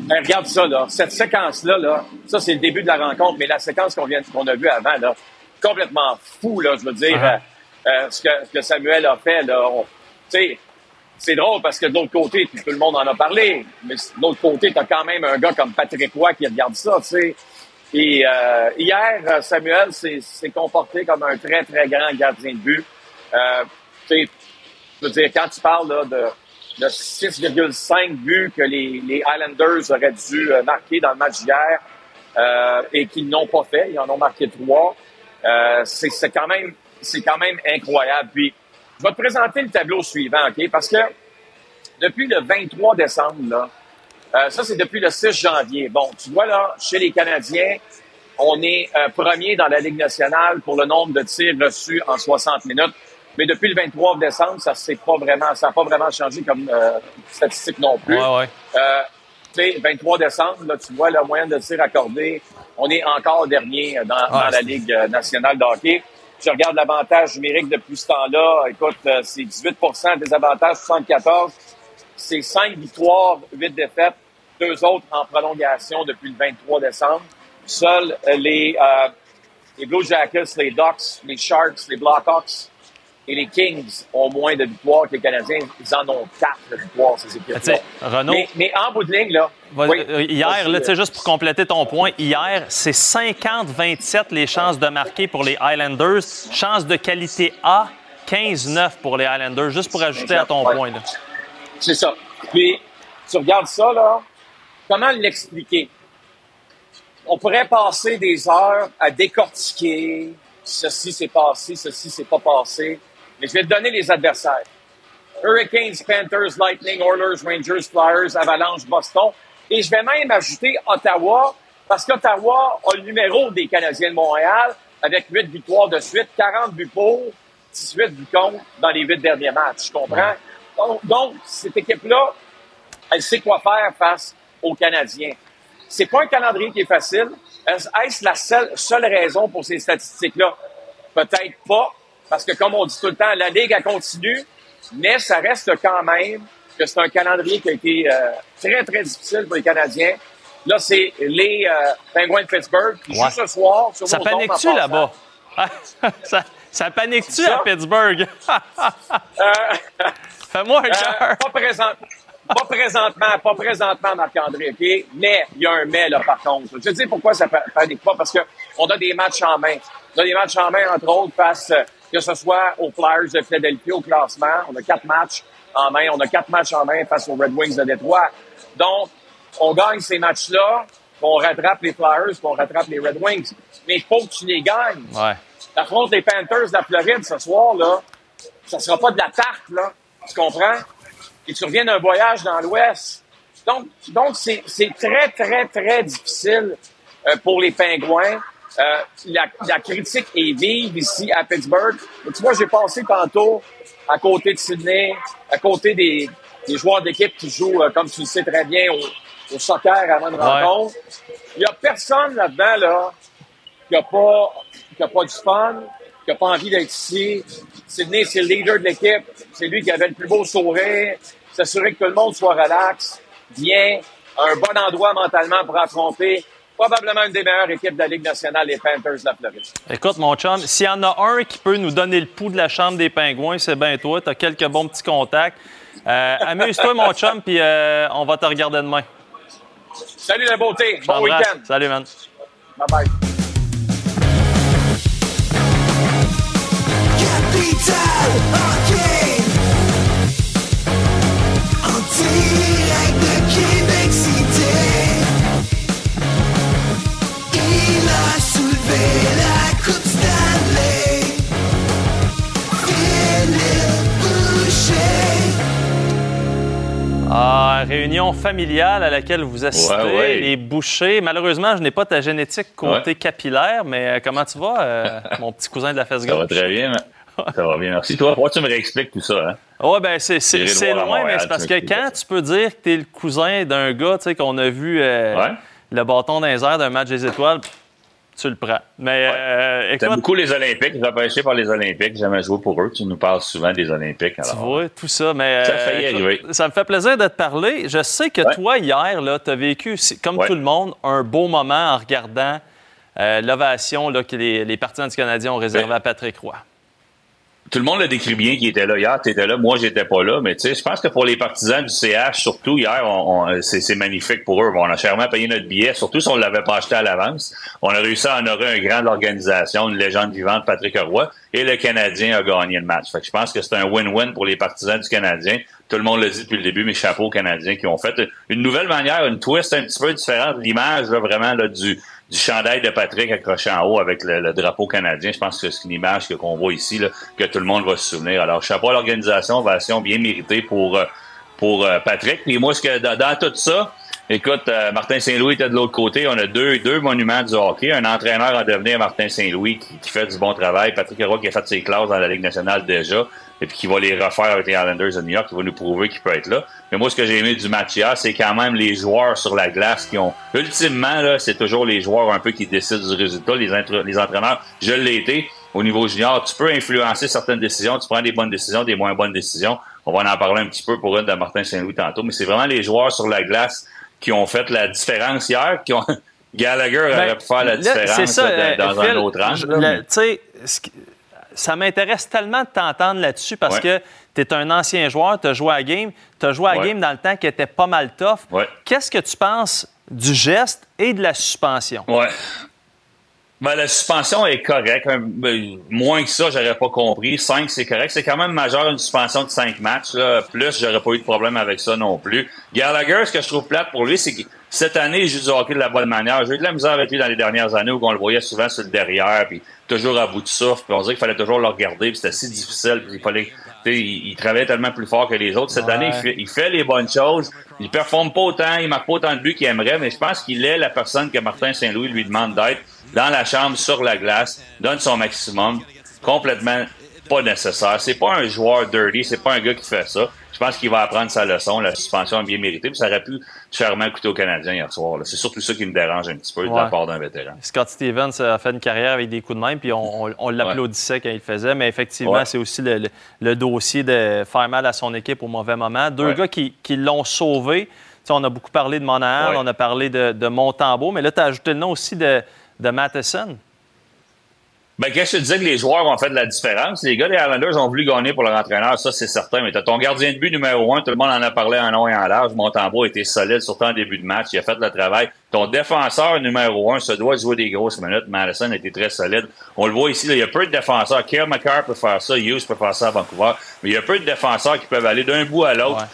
Hey, regarde ça, là. Cette séquence-là, là, ça, c'est le début de la rencontre, mais la séquence qu'on vient, qu'on a vue avant, là, complètement fou, là, je veux dire, Uh-huh. euh, euh, ce, que, ce que Samuel a fait, là. Tu sais, c'est drôle parce que de l'autre côté, puis tout le monde en a parlé, mais de l'autre côté, t'as quand même un gars comme Patrick Roy qui regarde ça, tu sais. Et euh, hier, Samuel s'est s'est comporté comme un très, très grand gardien de but. Euh, tu sais, je veux dire, quand tu parles là, de, de 6,5 buts que les, les Highlanders auraient dû euh, marquer dans le match d'hier euh, et qu'ils n'ont pas fait, ils en ont marqué trois, euh, c'est c'est quand même c'est quand même incroyable. Puis, je vais te présenter le tableau suivant, OK? Parce que depuis le 23 décembre, là, euh, ça, c'est depuis le 6 janvier. Bon, tu vois, là, chez les Canadiens, on est euh, premier dans la Ligue nationale pour le nombre de tirs reçus en 60 minutes. Mais depuis le 23 décembre, ça s'est pas vraiment, ça n'a pas vraiment changé comme euh, statistique non plus. Ouais, ouais. Euh, tu sais, 23 décembre, là, tu vois la moyenne de tirs accordés. On est encore dernier dans, dans la Ligue euh, nationale de hockey. Je regarde l'avantage numérique depuis ce temps-là. Écoute, euh, c'est 18% des avantages, 74. C'est 5 victoires, 8 défaites, deux autres en prolongation depuis le 23 décembre. Seuls euh, les, euh, les Blue Jackets, les Ducks, les Sharks, les Blackhawks et les Kings ont moins de victoires que les Canadiens. Ils en ont 4 de victoires, ces équipes-là. Renaud- Mais, mais en bout de ligne, là. Oui, euh, hier, là, tu sais, juste pour compléter ton point, hier, c'est 50-27 les chances de marquer pour les Highlanders. Chance de qualité A, 15-9 pour les Highlanders, juste pour ajouter à ton Ouais. point. C'est ça. Puis, tu regardes ça, là. Comment l'expliquer? On pourrait passer des heures à décortiquer ceci s'est passé, ceci s'est pas passé. Mais je vais te donner les adversaires. Hurricanes, Panthers, Lightning, Oilers, Rangers, Flyers, Avalanche, Boston. Et je vais même ajouter Ottawa, parce qu'Ottawa a le numéro des Canadiens de Montréal, avec 8 victoires de suite, 40 buts pour, 18 buts contre dans les 8 derniers matchs. Tu comprends? Donc, cette équipe-là, elle sait quoi faire face aux Canadiens. C'est pas un calendrier qui est facile. Est-ce la seule raison pour ces statistiques-là? Peut-être pas, parce que comme on dit tout le temps, la Ligue, elle continue, mais ça reste quand même que c'est un calendrier qui a été euh, très, très difficile pour les Canadiens. Là, c'est les euh, Penguins de Pittsburgh qui Ouais. jouent ce soir sur Ça panique-tu là-bas? ça, Ça panique-tu à Pittsburgh? Fais-moi un Euh, cœur. pas, présent- pas présentement, pas présentement, Marc-André, OK? Mais il y a un mais, là, par contre. Je te dis pourquoi ça pa- panique pas, parce qu'on a des matchs en main. On a des matchs en main, entre autres, face, euh, que ce soit aux Flyers de Philadelphie au classement. On a quatre matchs en main. On a quatre matchs en main face aux Red Wings de Détroit. Donc, on gagne ces matchs-là, puis on rattrape les Flyers, puis on rattrape les Red Wings. Mais il faut que tu les gagnes. Ouais. T'affrontes les Panthers de la Floride ce soir, là. Ça sera pas de la tarte, là. Tu comprends? Et tu reviens d'un voyage dans l'Ouest. Donc, donc c'est, c'est très, très, très difficile euh, pour les Pingouins. Euh, la, la critique est vive ici à Pittsburgh. Mais tu vois, j'ai passé tantôt à côté de Sydney, à côté des, des joueurs d'équipe qui jouent, euh, comme tu le sais très bien, au, au soccer avant une Ouais. rencontre. Il y a personne là-dedans, là, qui a pas, qui a pas du fun, qui a pas envie d'être ici. Sydney, c'est le leader de l'équipe. C'est lui qui avait le plus beau sourire. S'assurer que tout le monde soit relax, bien, un bon endroit mentalement pour affronter probablement une des meilleures équipes de la Ligue nationale, les Panthers de la Floride. Écoute, mon chum, s'il y en a un qui peut nous donner le pouls de la chambre des pingouins, c'est bien toi. Tu as quelques bons petits contacts. Euh, Amuse-toi, mon chum, puis euh, on va te regarder demain. Salut la beauté, bon week-end. Salut, man. Bye réunion familiale à laquelle vous assistez, Ouais, ouais. les bouchers. Malheureusement, je n'ai pas ta génétique côté Ouais. capillaire, mais euh, comment tu vas, euh, mon petit cousin de la fesse Ça va gauche? très bien. mais- Ça va bien, merci. Toi, pourquoi tu me réexpliques tout ça? Hein? Oui, ben c'est, loin, mais c'est parce que quand tu peux dire que tu es le cousin d'un gars tu sais, qu'on a vu euh, le bâton dans les airs d'un match des étoiles, tu le prends. Mais euh, T'aimes écoute, beaucoup les Olympiques, repêché par les Olympiques, jamais joué pour eux. Tu nous parles souvent des Olympiques. tu Alors, vois, tout ça. Mais, Ça euh, failli écoute, arriver. ça me fait plaisir de te parler. Je sais que toi, hier, tu as vécu, comme Ouais. tout le monde, un beau moment en regardant euh, l'ovation que les, les partisans du Canadien ont réservé à Patrick Roy. Tout le monde le décrit bien qui était là hier. Tu étais là, moi j'étais pas là, mais tu sais, je pense que pour les partisans du CH, surtout hier, on, on- c'est magnifique pour eux. On a chèrement payé notre billet, surtout si on l'avait pas acheté à l'avance. On a réussi à honorer un grand de l'organisation, une légende vivante, Patrick Roy, et le Canadien a gagné le match. Fait que je pense que c'est un win-win pour les partisans du Canadien. Tout le monde le dit depuis le début, mes chapeaux aux Canadiens qui ont fait une nouvelle manière, une twist un petit peu différente. L'image, vraiment, là, du, du chandail de Patrick accroché en haut avec le, drapeau canadien. Je pense que c'est une image qu'on voit ici, là, que tout le monde va se souvenir. Alors, chapeau à l'organisation, ovation bien méritée pour, euh, pour euh, Patrick. Puis moi, ce que dans, tout ça, écoute, euh, Martin Saint-Louis était de l'autre côté. On a deux, deux monuments du hockey. Un entraîneur en devenir Martin Saint-Louis qui, qui fait du bon travail. Patrick Roy qui a fait ses classes dans la Ligue nationale déjà et puis qui va les refaire avec les Islanders de New York, qui va nous prouver qu'il peut être là. Mais moi, ce que j'ai aimé du match hier, c'est quand même les joueurs sur la glace qui ont... Ultimement, là, c'est toujours les joueurs un peu qui décident du résultat. Les, entra- les entraîneurs, je l'ai été. Au niveau junior, tu peux influencer certaines décisions. Tu prends des bonnes décisions, des moins bonnes décisions. On va en parler un petit peu pour une de Martin Saint-Louis tantôt. Mais c'est vraiment les joueurs sur la glace qui ont fait la différence hier, qui ont... Gallagher aurait pu faire la Ben, Là, différence c'est ça, là, dans, euh, dans Phil, un autre angle. Tu sais, ça m'intéresse tellement de t'entendre là-dessus parce Ouais. que tu es un ancien joueur, tu as joué à game, tu as joué à Ouais. game dans le temps qui était pas mal tough. Ouais. Qu'est-ce que tu penses du geste et de la suspension? Ouais. Ben, la suspension est correcte. Un- ben, moins que ça, j'aurais pas compris. 5, c'est correct. C'est quand même majeur une suspension de 5 matchs. Là. Plus, j'aurais pas eu de problème avec ça non plus. Gallagher, ce que je trouve plate pour lui, c'est que cette année, joue du hockey de la bonne manière. J'ai eu de la misère avec lui dans les dernières années où on le voyait souvent sur le derrière, puis toujours à bout de souffle. Puis on dirait qu'il fallait toujours le regarder, puis c'était si difficile. Puis il fallait, il, il travaillait tellement plus fort que les autres. Cette Ouais. année, il fait, il fait les bonnes choses. Il performe pas autant, il marque pas autant de buts qu'il aimerait, mais je pense qu'il est la personne que Martin Saint-Louis lui demande d'être dans la chambre, sur la glace, donne son maximum, complètement pas nécessaire. C'est pas un joueur dirty, c'est pas un gars qui fait ça. Je pense qu'il va apprendre sa leçon, la suspension est bien méritée, puis ça aurait pu chèrement coûter aux Canadiens hier soir. C'est surtout ça qui me dérange un petit peu de la part d'un vétéran. Scott Stevens a fait une carrière avec des coups de main, puis on, on- on l'applaudissait quand il le faisait, mais effectivement, Ouais. c'est aussi le, le- le dossier de faire mal à son équipe au mauvais moment. Deux gars qui, qui l'ont sauvé. On a beaucoup parlé de Monahan, on a parlé de, de Montembeau, mais là, tu as ajouté le nom aussi de, de Matheson. Ben, qu'est-ce que te disais que les joueurs ont fait de la différence? Les gars des Islanders ont voulu gagner pour leur entraîneur, ça c'est certain. Mais t'as ton gardien de but numéro un, tout le monde en a parlé en long et en large. Montembeau était solide, surtout en début de match. Il a fait le travail. Ton défenseur numéro un se doit jouer des grosses minutes. Madison était très solide. On le voit ici, là, il y a peu de défenseurs. Kyle McCarr peut faire ça, Hughes peut faire ça à Vancouver. Mais il y a peu de défenseurs qui peuvent aller d'un bout à l'autre.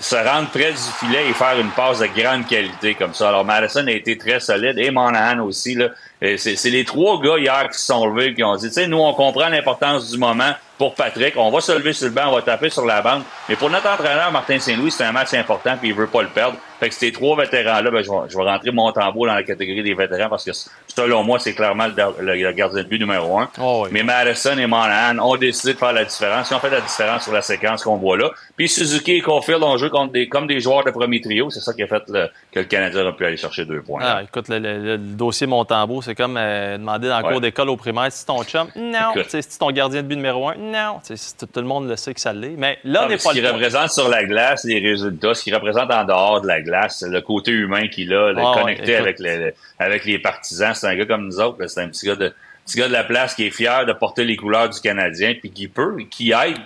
Se rendre près du filet et faire une passe de grande qualité comme ça. Alors, Madison a été très solide et Monahan aussi. Là. Et C'est les trois gars hier qui se sont levés qui ont dit, tu sais, nous, on comprend l'importance du moment pour Patrick. On va se lever sur le banc, on va taper sur la bande. Mais pour notre entraîneur, Martin Saint-Louis, c'est un match important puis il veut pas le perdre. Fait que ces trois vétérans-là, ben, je, vais, je vais rentrer mon tambour dans la catégorie des vétérans parce que selon moi, c'est clairement le, le- le gardien de but numéro un. Mais Madison et Monahan ont décidé de faire la différence. Ils ont fait la différence sur la séquence qu'on voit là. Puis Suzuki et Caulfield ont joué contre des, comme des joueurs de premier trio. C'est ça qui a fait le- que le Canadien a pu aller chercher deux points. Ah, écoute, le, dossier Montembeau, c'est comme euh, demander dans le Ouais. cours d'école au primaire si ton chum. Non. Si ton gardien de but numéro un. Non. Tout, tout le monde le sait que ça l'est. Mais là, Ah, n'est pas ce point. représente sur la glace, les résultats, ce qu'il représente en dehors de la glace, le côté humain qu'il a, le écoute. avec, les, les- avec les partisans. C'est un gars comme nous autres. C'est un petit gars de petit gars de la place qui est fier de porter les couleurs du Canadien, puis qui peut, qui aide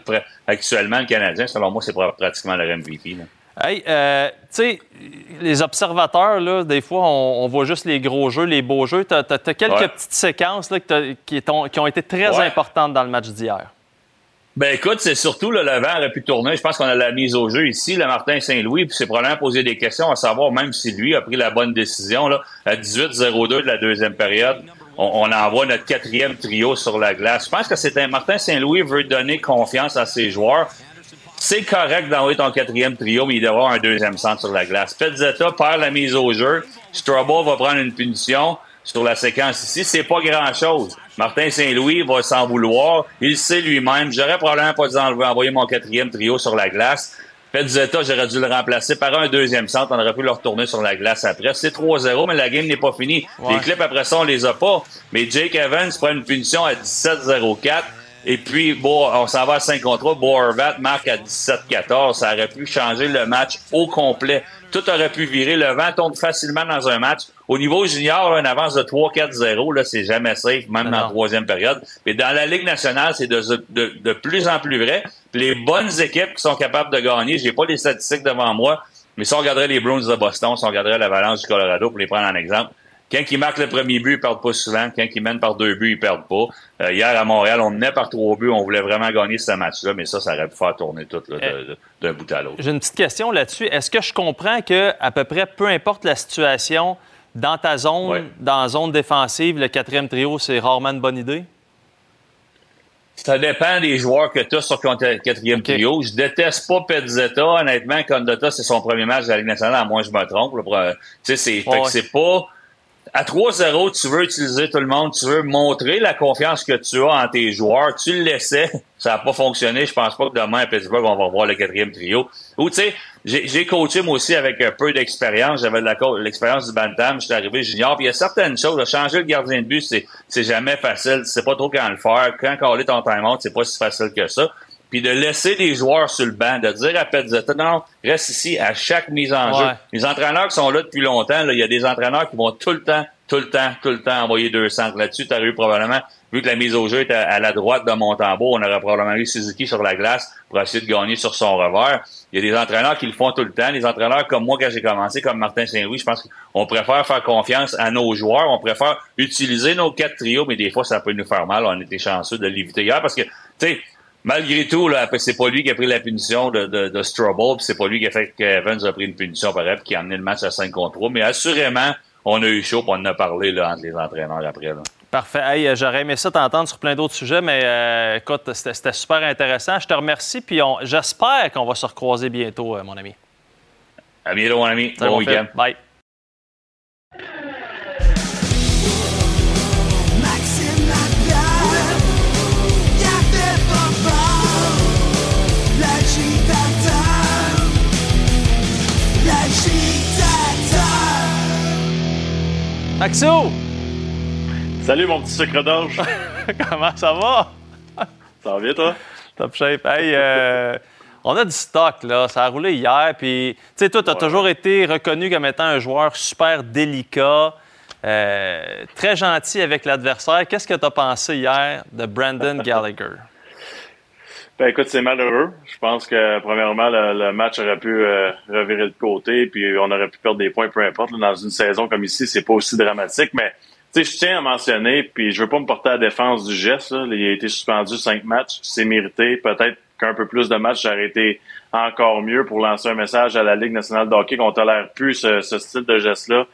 actuellement le Canadien. Selon moi, c'est pra- pratiquement leur MVP. là. Hey, euh, tu sais, les observateurs, là, des fois, on, on voit juste les gros jeux, les beaux jeux. Tu as, quelques Ouais. petites séquences là, que qui, ont été très Ouais. importantes dans le match d'hier. Ben écoute, c'est surtout là, le vent aurait pu tourner. Je pense qu'on a la mise au jeu ici, le Martin Saint-Louis, puis c'est probablement poser des questions à savoir même si lui a pris la bonne décision. Là, à 18-02 de la deuxième période, on, on envoie notre quatrième trio sur la glace. Je pense que c'est un Martin Saint-Louis veut donner confiance à ses joueurs. C'est correct d'envoyer ton quatrième trio, mais il doit avoir un deuxième centre sur la glace. Petzetta perd la mise au jeu. Strabo va prendre une punition sur la séquence ici. C'est pas grand-chose. Martin Saint-Louis va s'en vouloir. Il sait lui-même. J'aurais probablement pas dû envoyer mon quatrième trio sur la glace. Petzetta, j'aurais dû le remplacer par un deuxième centre. On aurait pu le retourner sur la glace après. C'est 3-0, mais la game n'est pas finie. Ouais. Les clips après ça, on les a pas. Mais Jake Evans prend une punition à 17-04. Et puis, bon, on s'en va à 5 contre 3. Horvat marque à 17-14. Ça aurait pu changer le match au complet. Tout aurait pu virer. Le vent tombe facilement dans un match. Au niveau junior, une avance de 3-4-0, là, c'est jamais safe, même dans la troisième période. Mais dans la Ligue nationale, c'est de, de, de plus en plus vrai. Les bonnes équipes qui sont capables de gagner, j'ai pas les statistiques devant moi, mais si on regarderait les Bruins de Boston, si on regarderait l'Avalanche du Colorado pour les prendre en exemple, quand ils marquent le premier but, ils perdent pas souvent. Quand ils mènent par deux buts, ils perdent pas. Euh, hier à Montréal, on menait par trois buts. On voulait vraiment gagner ce match-là, mais ça, ça aurait pu faire tourner tout de- d'un bout à l'autre. J'ai une petite question là-dessus. Est-ce que je comprends que à peu près peu importe la situation, dans ta zone, dans la zone défensive, le quatrième trio, c'est rarement une bonne idée? Ça dépend des joueurs que tu as sur ton quatrième trio. Je déteste pas Petzetta. Honnêtement, Condota, c'est son premier match de la Ligue nationale, à moins que je me trompe. Tu sais, Ouais. c'est pas... À 3-0, tu veux utiliser tout le monde, tu veux montrer la confiance que tu as en tes joueurs. Tu le laissais, ça n'a pas fonctionné. Je pense pas que demain à Pittsburgh, on va voir le quatrième trio. Ou tu sais, j'ai coaché moi aussi avec un peu d'expérience. J'avais de l'expérience du Bantam, j'étais arrivé junior. Puis il y a certaines choses, changer le gardien de but, c'est c'est jamais facile. Sais pas trop quand le faire. Quand caler ton time-out, c'est pas si facile que ça. Puis de laisser des joueurs sur le banc, de dire à Petzetta, non, reste ici à chaque mise en Ouais. jeu. Les entraîneurs qui sont là depuis longtemps, il y a des entraîneurs qui vont tout le temps, tout le temps, tout le temps envoyer deux centres. Là-dessus, tu as eu probablement, vu que la mise au jeu était à, à la droite de Montembeau, on aurait probablement eu Suzuki sur la glace pour essayer de gagner sur son revers. Il y a des entraîneurs qui le font tout le temps. Les entraîneurs comme moi quand j'ai commencé, comme Martin Saint-Louis, je pense qu'on préfère faire confiance à nos joueurs. On préfère utiliser nos quatre trios, mais des fois, ça peut nous faire mal. On était chanceux de l'éviter hier parce que, tu sais, Malgré tout, là, c'est pas lui qui a pris la punition de, de, de Strobel, c'est pas lui qui a fait qu'Evans a pris une punition pareille, puis qui a amené le match à 5 contre 3. Mais assurément, on a eu chaud, puis on en a parlé là, entre les entraîneurs après. Là. Parfait. Hey, euh, J'aurais aimé ça t'entendre sur plein d'autres sujets, mais euh, écoute, c'était super intéressant. Je te remercie, puis on- j'espère qu'on va se recroiser bientôt, euh, mon ami. À bientôt, mon ami. Bon week-end. Bye. Maxo! Salut mon petit sucre d'orge. Comment ça va? Ça va bien toi? Top shape. Hey, euh, on a du stock, là. Ça a roulé hier. Puis, tu sais, toi, tu as toujours été reconnu comme étant un joueur super délicat. euh, très gentil avec l'adversaire. Qu'est-ce que tu as pensé hier de Brandon Gallagher? Ben écoute, c'est malheureux. Je pense que premièrement, le, le match aurait pu euh, revirer de côté, puis on aurait pu perdre des points, peu importe. là. dans une saison comme ici, c'est pas aussi dramatique, mais je tiens à mentionner, puis je veux pas me porter à défense du geste. Là. Il a été suspendu cinq matchs, c'est mérité. Peut-être qu'un peu plus de matchs, j'aurais été encore mieux pour lancer un message à la Ligue nationale de hockey qu'on tolère plus ce, ce style de geste-là.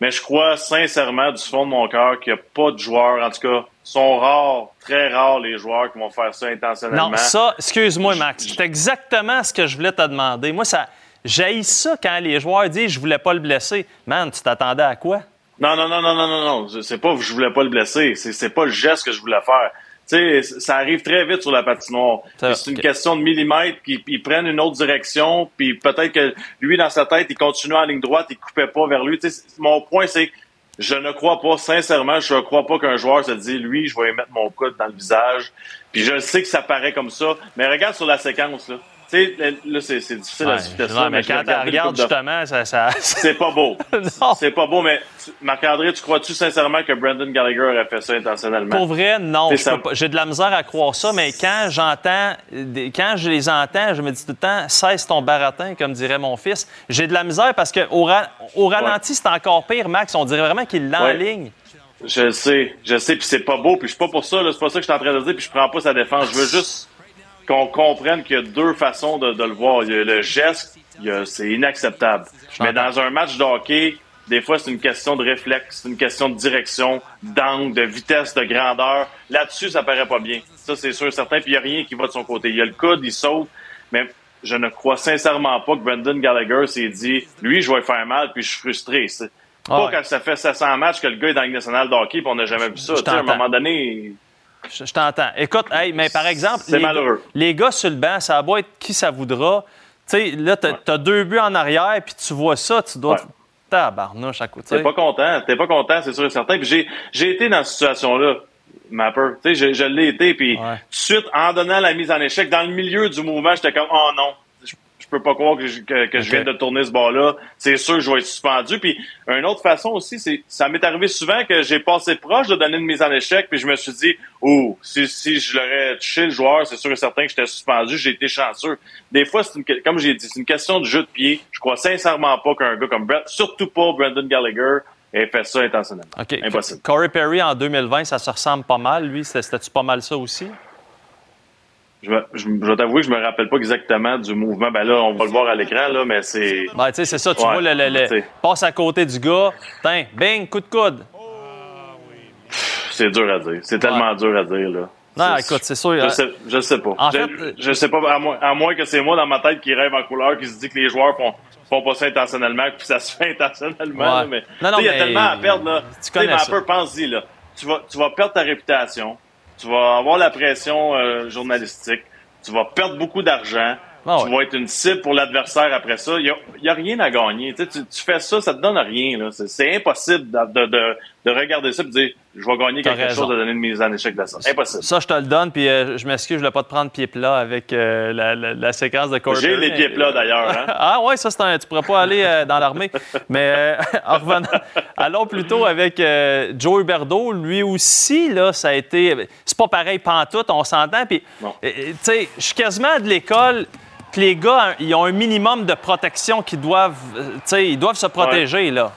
Mais je crois sincèrement du fond de mon cœur qu'il n'y a pas de joueurs, en tout cas, sont rares, très rares les joueurs qui vont faire ça intentionnellement. Non, ça, excuse-moi, Max, c'est exactement ce que je voulais te demander. Moi, ça, j'haïs ça quand les joueurs disent je voulais pas le blesser. Man, tu t'attendais à quoi? Non, non, non, non, non, non, non. C'est pas je voulais pas le blesser. C'est pas le geste que je voulais faire. Tu sais, ça arrive très vite sur la patinoire. C'est une question de millimètres, puis ils prennent une autre direction, puis peut-être que lui, dans sa tête, il continue en ligne droite, il coupait pas vers lui. Mon point, c'est que je ne crois pas, sincèrement, je ne crois pas qu'un joueur se dit, lui, je vais mettre mon coude dans le visage. Puis je sais que ça paraît comme ça, mais regarde sur la séquence, là. Tu sais, là, c'est difficile à Ouais, expliquer non, ça. mais je quand tu regardes, de- justement, ça. ça... C'est pas beau. C'est pas beau, mais Marc-André, tu crois-tu sincèrement que Brandon Gallagher aurait fait ça intentionnellement? Pour vrai, non. Je J'ai de la misère à croire ça, mais quand j'entends, quand je les entends, je me dis tout le temps, cesse ton baratin, comme dirait mon fils. J'ai de la misère parce qu'au ra- au ralenti, c'est encore pire, Max. On dirait vraiment qu'il l'enligne. Je le sais, je le sais, puis c'est pas beau, puis je suis pas pour ça, c'est pas ça que je suis en train de dire, puis je prends pas sa défense. Je veux juste qu'on comprenne qu'il y a deux façons de, de le voir. Il y a le geste, c'est inacceptable. Mais dans un match de hockey, des fois, c'est une question de réflexe, c'est une question de direction, d'angle, de vitesse, de grandeur. Là-dessus, ça paraît pas bien. Ça, c'est sûr et certain, puis il y a rien qui va de son côté. Il y a le coude, il saute, mais je ne crois sincèrement pas que Brendan Gallagher s'est dit, lui, je vais faire mal, puis je suis frustré. C'est Ah pas ouais. quand ça fait 700 matchs que le gars est dans la nationale de hockey, puis on n'a jamais vu ça. À un moment donné, Je, je t'entends. Écoute, hey, mais par exemple, les, malheureux. les gars sur le banc, ça a beau être qui ça voudra. Tu sais, là, t'as as deux buts en arrière, puis tu vois ça, tu dois. Ouais. Tabarnouche à côté. T'es pas content, t'es pas content, c'est sûr et certain. Puis j'ai, été dans cette situation-là, Mapper. Tu sais, je, je l'ai été, puis tout de suite, en donnant la mise en échec, dans le milieu du mouvement, j'étais comme, oh non, peux pas croire que, je, que, que je viens de tourner ce bas-là. C'est sûr que je vais être suspendu. Puis une autre façon aussi, c'est, ça m'est arrivé souvent que j'ai passé proche de donner une mise en échec, puis je me suis dit, oh, si, si je l'aurais touché le joueur, c'est sûr et certain que j'étais suspendu. J'ai été chanceux. Des fois, c'est une, comme j'ai dit, c'est une question de jeu de pied. Je crois sincèrement pas qu'un gars comme Brett, surtout pas Brandon Gallagher, ait fait ça intentionnellement. OK. Impossible. Corey Perry en 2020, ça se ressemble pas mal. Lui, c'était- c'était-tu pas mal ça aussi? Je, me- je, je vais t'avouer que je me rappelle pas exactement du mouvement. Ben là, on va le voir à l'écran, là, mais c'est. Ben, tu sais, c'est ça. Tu Ouais, vois, le, le- le- passe à côté du gars. Tiens, bing, coup de coude. C'est dur à dire. C'est tellement dur à dire, là. Non, écoute, c'est sûr. Je euh, sais, je sais pas. En je, fait, je sais pas, à moins, à moins que c'est moi dans ma tête qui rêve en couleur, qui se dit que les joueurs font, font pas ça intentionnellement, puis ça se fait intentionnellement. Ouais. là, mais il y a mais tellement à perdre. Là. tu connais mais un ça. peu, pense-y. Là. Tu, vas, tu vas perdre ta réputation, tu vas avoir la pression euh, journalistique, tu vas perdre beaucoup d'argent. Ah Tu vas être une cible pour l'adversaire après ça. Il n'y a, rien à gagner. Tu, sais, tu, tu fais ça, ça te donne rien. c'est impossible de, de, de, de regarder ça et de dire je vais gagner quelque raison. chose de donner une mise en échec de ça. Impossible. Ça, je te le donne, puis euh, je m'excuse, je voulais pas te prendre pied plat avec euh, la, la- la séquence de Corey J'ai les pieds plats d'ailleurs. Hein? ah ouais, ça c'est un. Tu pourrais pas aller euh, dans l'armée. Mais en revenant, allons plutôt avec euh, Joe Huberdeau. Lui aussi, là, ça a été. C'est pas pareil pantoute, on s'entend. Puis, tu sais, je suis quasiment de l'école que les gars, ils ont un minimum de protection qu'ils doivent. Tu sais, ils doivent se protéger, là.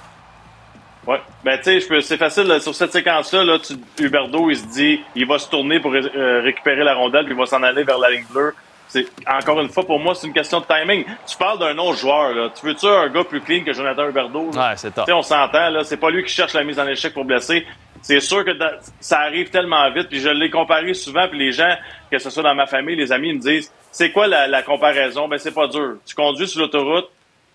Ouais. Ben, tu sais, je peux- c'est facile, là, sur cette séquence-là, là, tu, Huberdeau, il se dit, il va se tourner pour euh, récupérer la rondelle, puis il va s'en aller vers la ligne bleue. C'est, encore une fois, pour moi, c'est une question de timing. Tu parles d'un autre joueur, là. Tu veux-tu un gars plus clean que Jonathan Huberdeau? là? Ouais, c'est top. Tu sais, on s'entend, là. C'est pas lui qui cherche la mise en échec pour blesser. C'est sûr que ça arrive tellement vite, puis je l'ai comparé souvent, puis les gens, que ce soit dans ma famille, les amis, ils me disent, c'est quoi la, la comparaison? Ben, c'est pas dur. Tu conduis sur l'autoroute,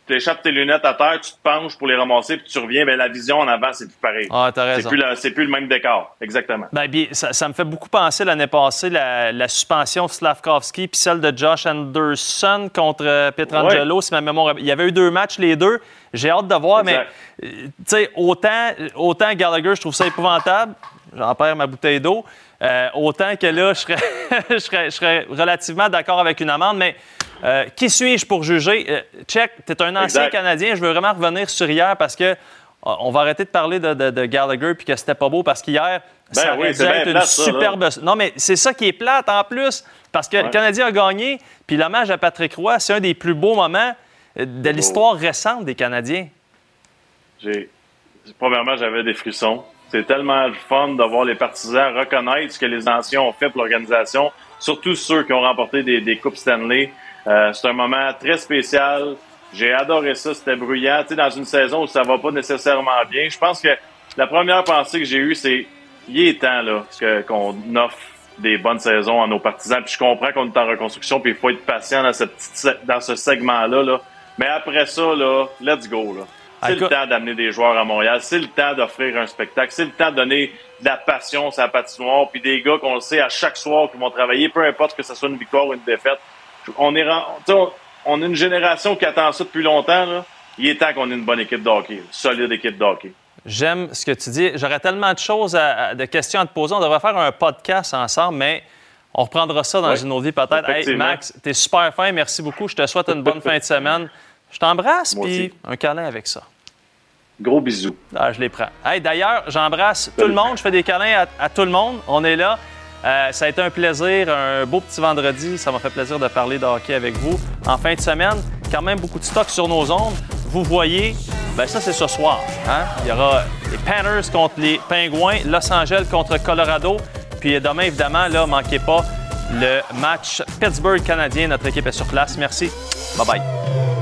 tu échappes tes lunettes à terre, tu te penches pour les ramasser, puis tu reviens, ben, la vision en avant, c'est plus pareil. Ah, t'as C'est plus, la- c'est plus le même décor. Exactement. Ben, bien, ça, ça me fait beaucoup penser l'année passée, la, la suspension de Slavkovski puis celle de Josh Anderson contre euh, Pietrangelo, si ma mémoire. Il y avait eu deux matchs, les deux. J'ai hâte de voir, Exact. mais euh, tu sais, autant, autant Gallagher, je trouve ça épouvantable. J'en perds ma bouteille d'eau. Euh, autant que là, je serais, je serais, je serais relativement d'accord avec une amende, mais euh, qui suis-je pour juger? Euh, check, tu es un ancien Exact. Canadien. Je veux vraiment revenir sur hier parce que on va arrêter de parler de, de- de Gallagher puis que c'était pas beau parce qu'hier, ça Ben oui, aurait dû c'est bien être une plate, ça, superbe. non, mais c'est ça qui est plate en plus parce que le. Canadien a gagné puis l'hommage à Patrick Roy, c'est un des plus beaux moments euh, de l'histoire récente des Canadiens. J'ai, premièrement, j'avais des frissons. C'est tellement le fun de voir les partisans reconnaître ce que les anciens ont fait pour l'organisation, surtout ceux qui ont remporté des, des Coupes Stanley. Euh, c'est un moment très spécial. J'ai adoré ça, c'était bruyant. Tu sais, dans une saison où ça va pas nécessairement bien, je pense que la première pensée que j'ai eue, c'est il est temps là, qu'on offre des bonnes saisons à nos partisans. Puis je comprends qu'on est en reconstruction, puis il faut être patient dans, dans ce segment-là. Là. Mais après ça, là, let's go. Là. C'est le temps d'amener des joueurs à Montréal. C'est le temps d'offrir un spectacle. C'est le temps de donner de la passion sur la patinoire. Puis des gars qu'on le sait à chaque soir qui vont travailler, peu importe que ce soit une victoire ou une défaite. On est, on, on est une génération qui attend ça depuis longtemps. Là. Il est temps qu'on ait une bonne équipe de hockey. Une solide équipe de hockey. J'aime ce que tu dis. J'aurais tellement de choses, à- à- de questions à te poser. On devrait faire un podcast ensemble, mais on reprendra ça dans Oui, une autre vie peut-être. Hey. Max, t'es super fin. Merci beaucoup. Je te souhaite une bonne fin de semaine. Je t'embrasse, puis un câlin avec ça. Gros bisous. Ah, je les prends. Hey, D'ailleurs, j'embrasse tout le monde. Je fais des câlins à, à tout le monde. On est là. Euh, ça a été un plaisir, un beau petit vendredi. Ça m'a fait plaisir de parler de hockey avec vous. En fin de semaine, quand même beaucoup de stock sur nos ondes. Vous voyez, ben ça c'est ce soir. hein? Il y aura les Panthers contre les Pingouins, Los Angeles contre Colorado. Puis demain, évidemment, là, manquez pas le match Pittsburgh canadien. Notre équipe est sur place. Merci. Bye bye.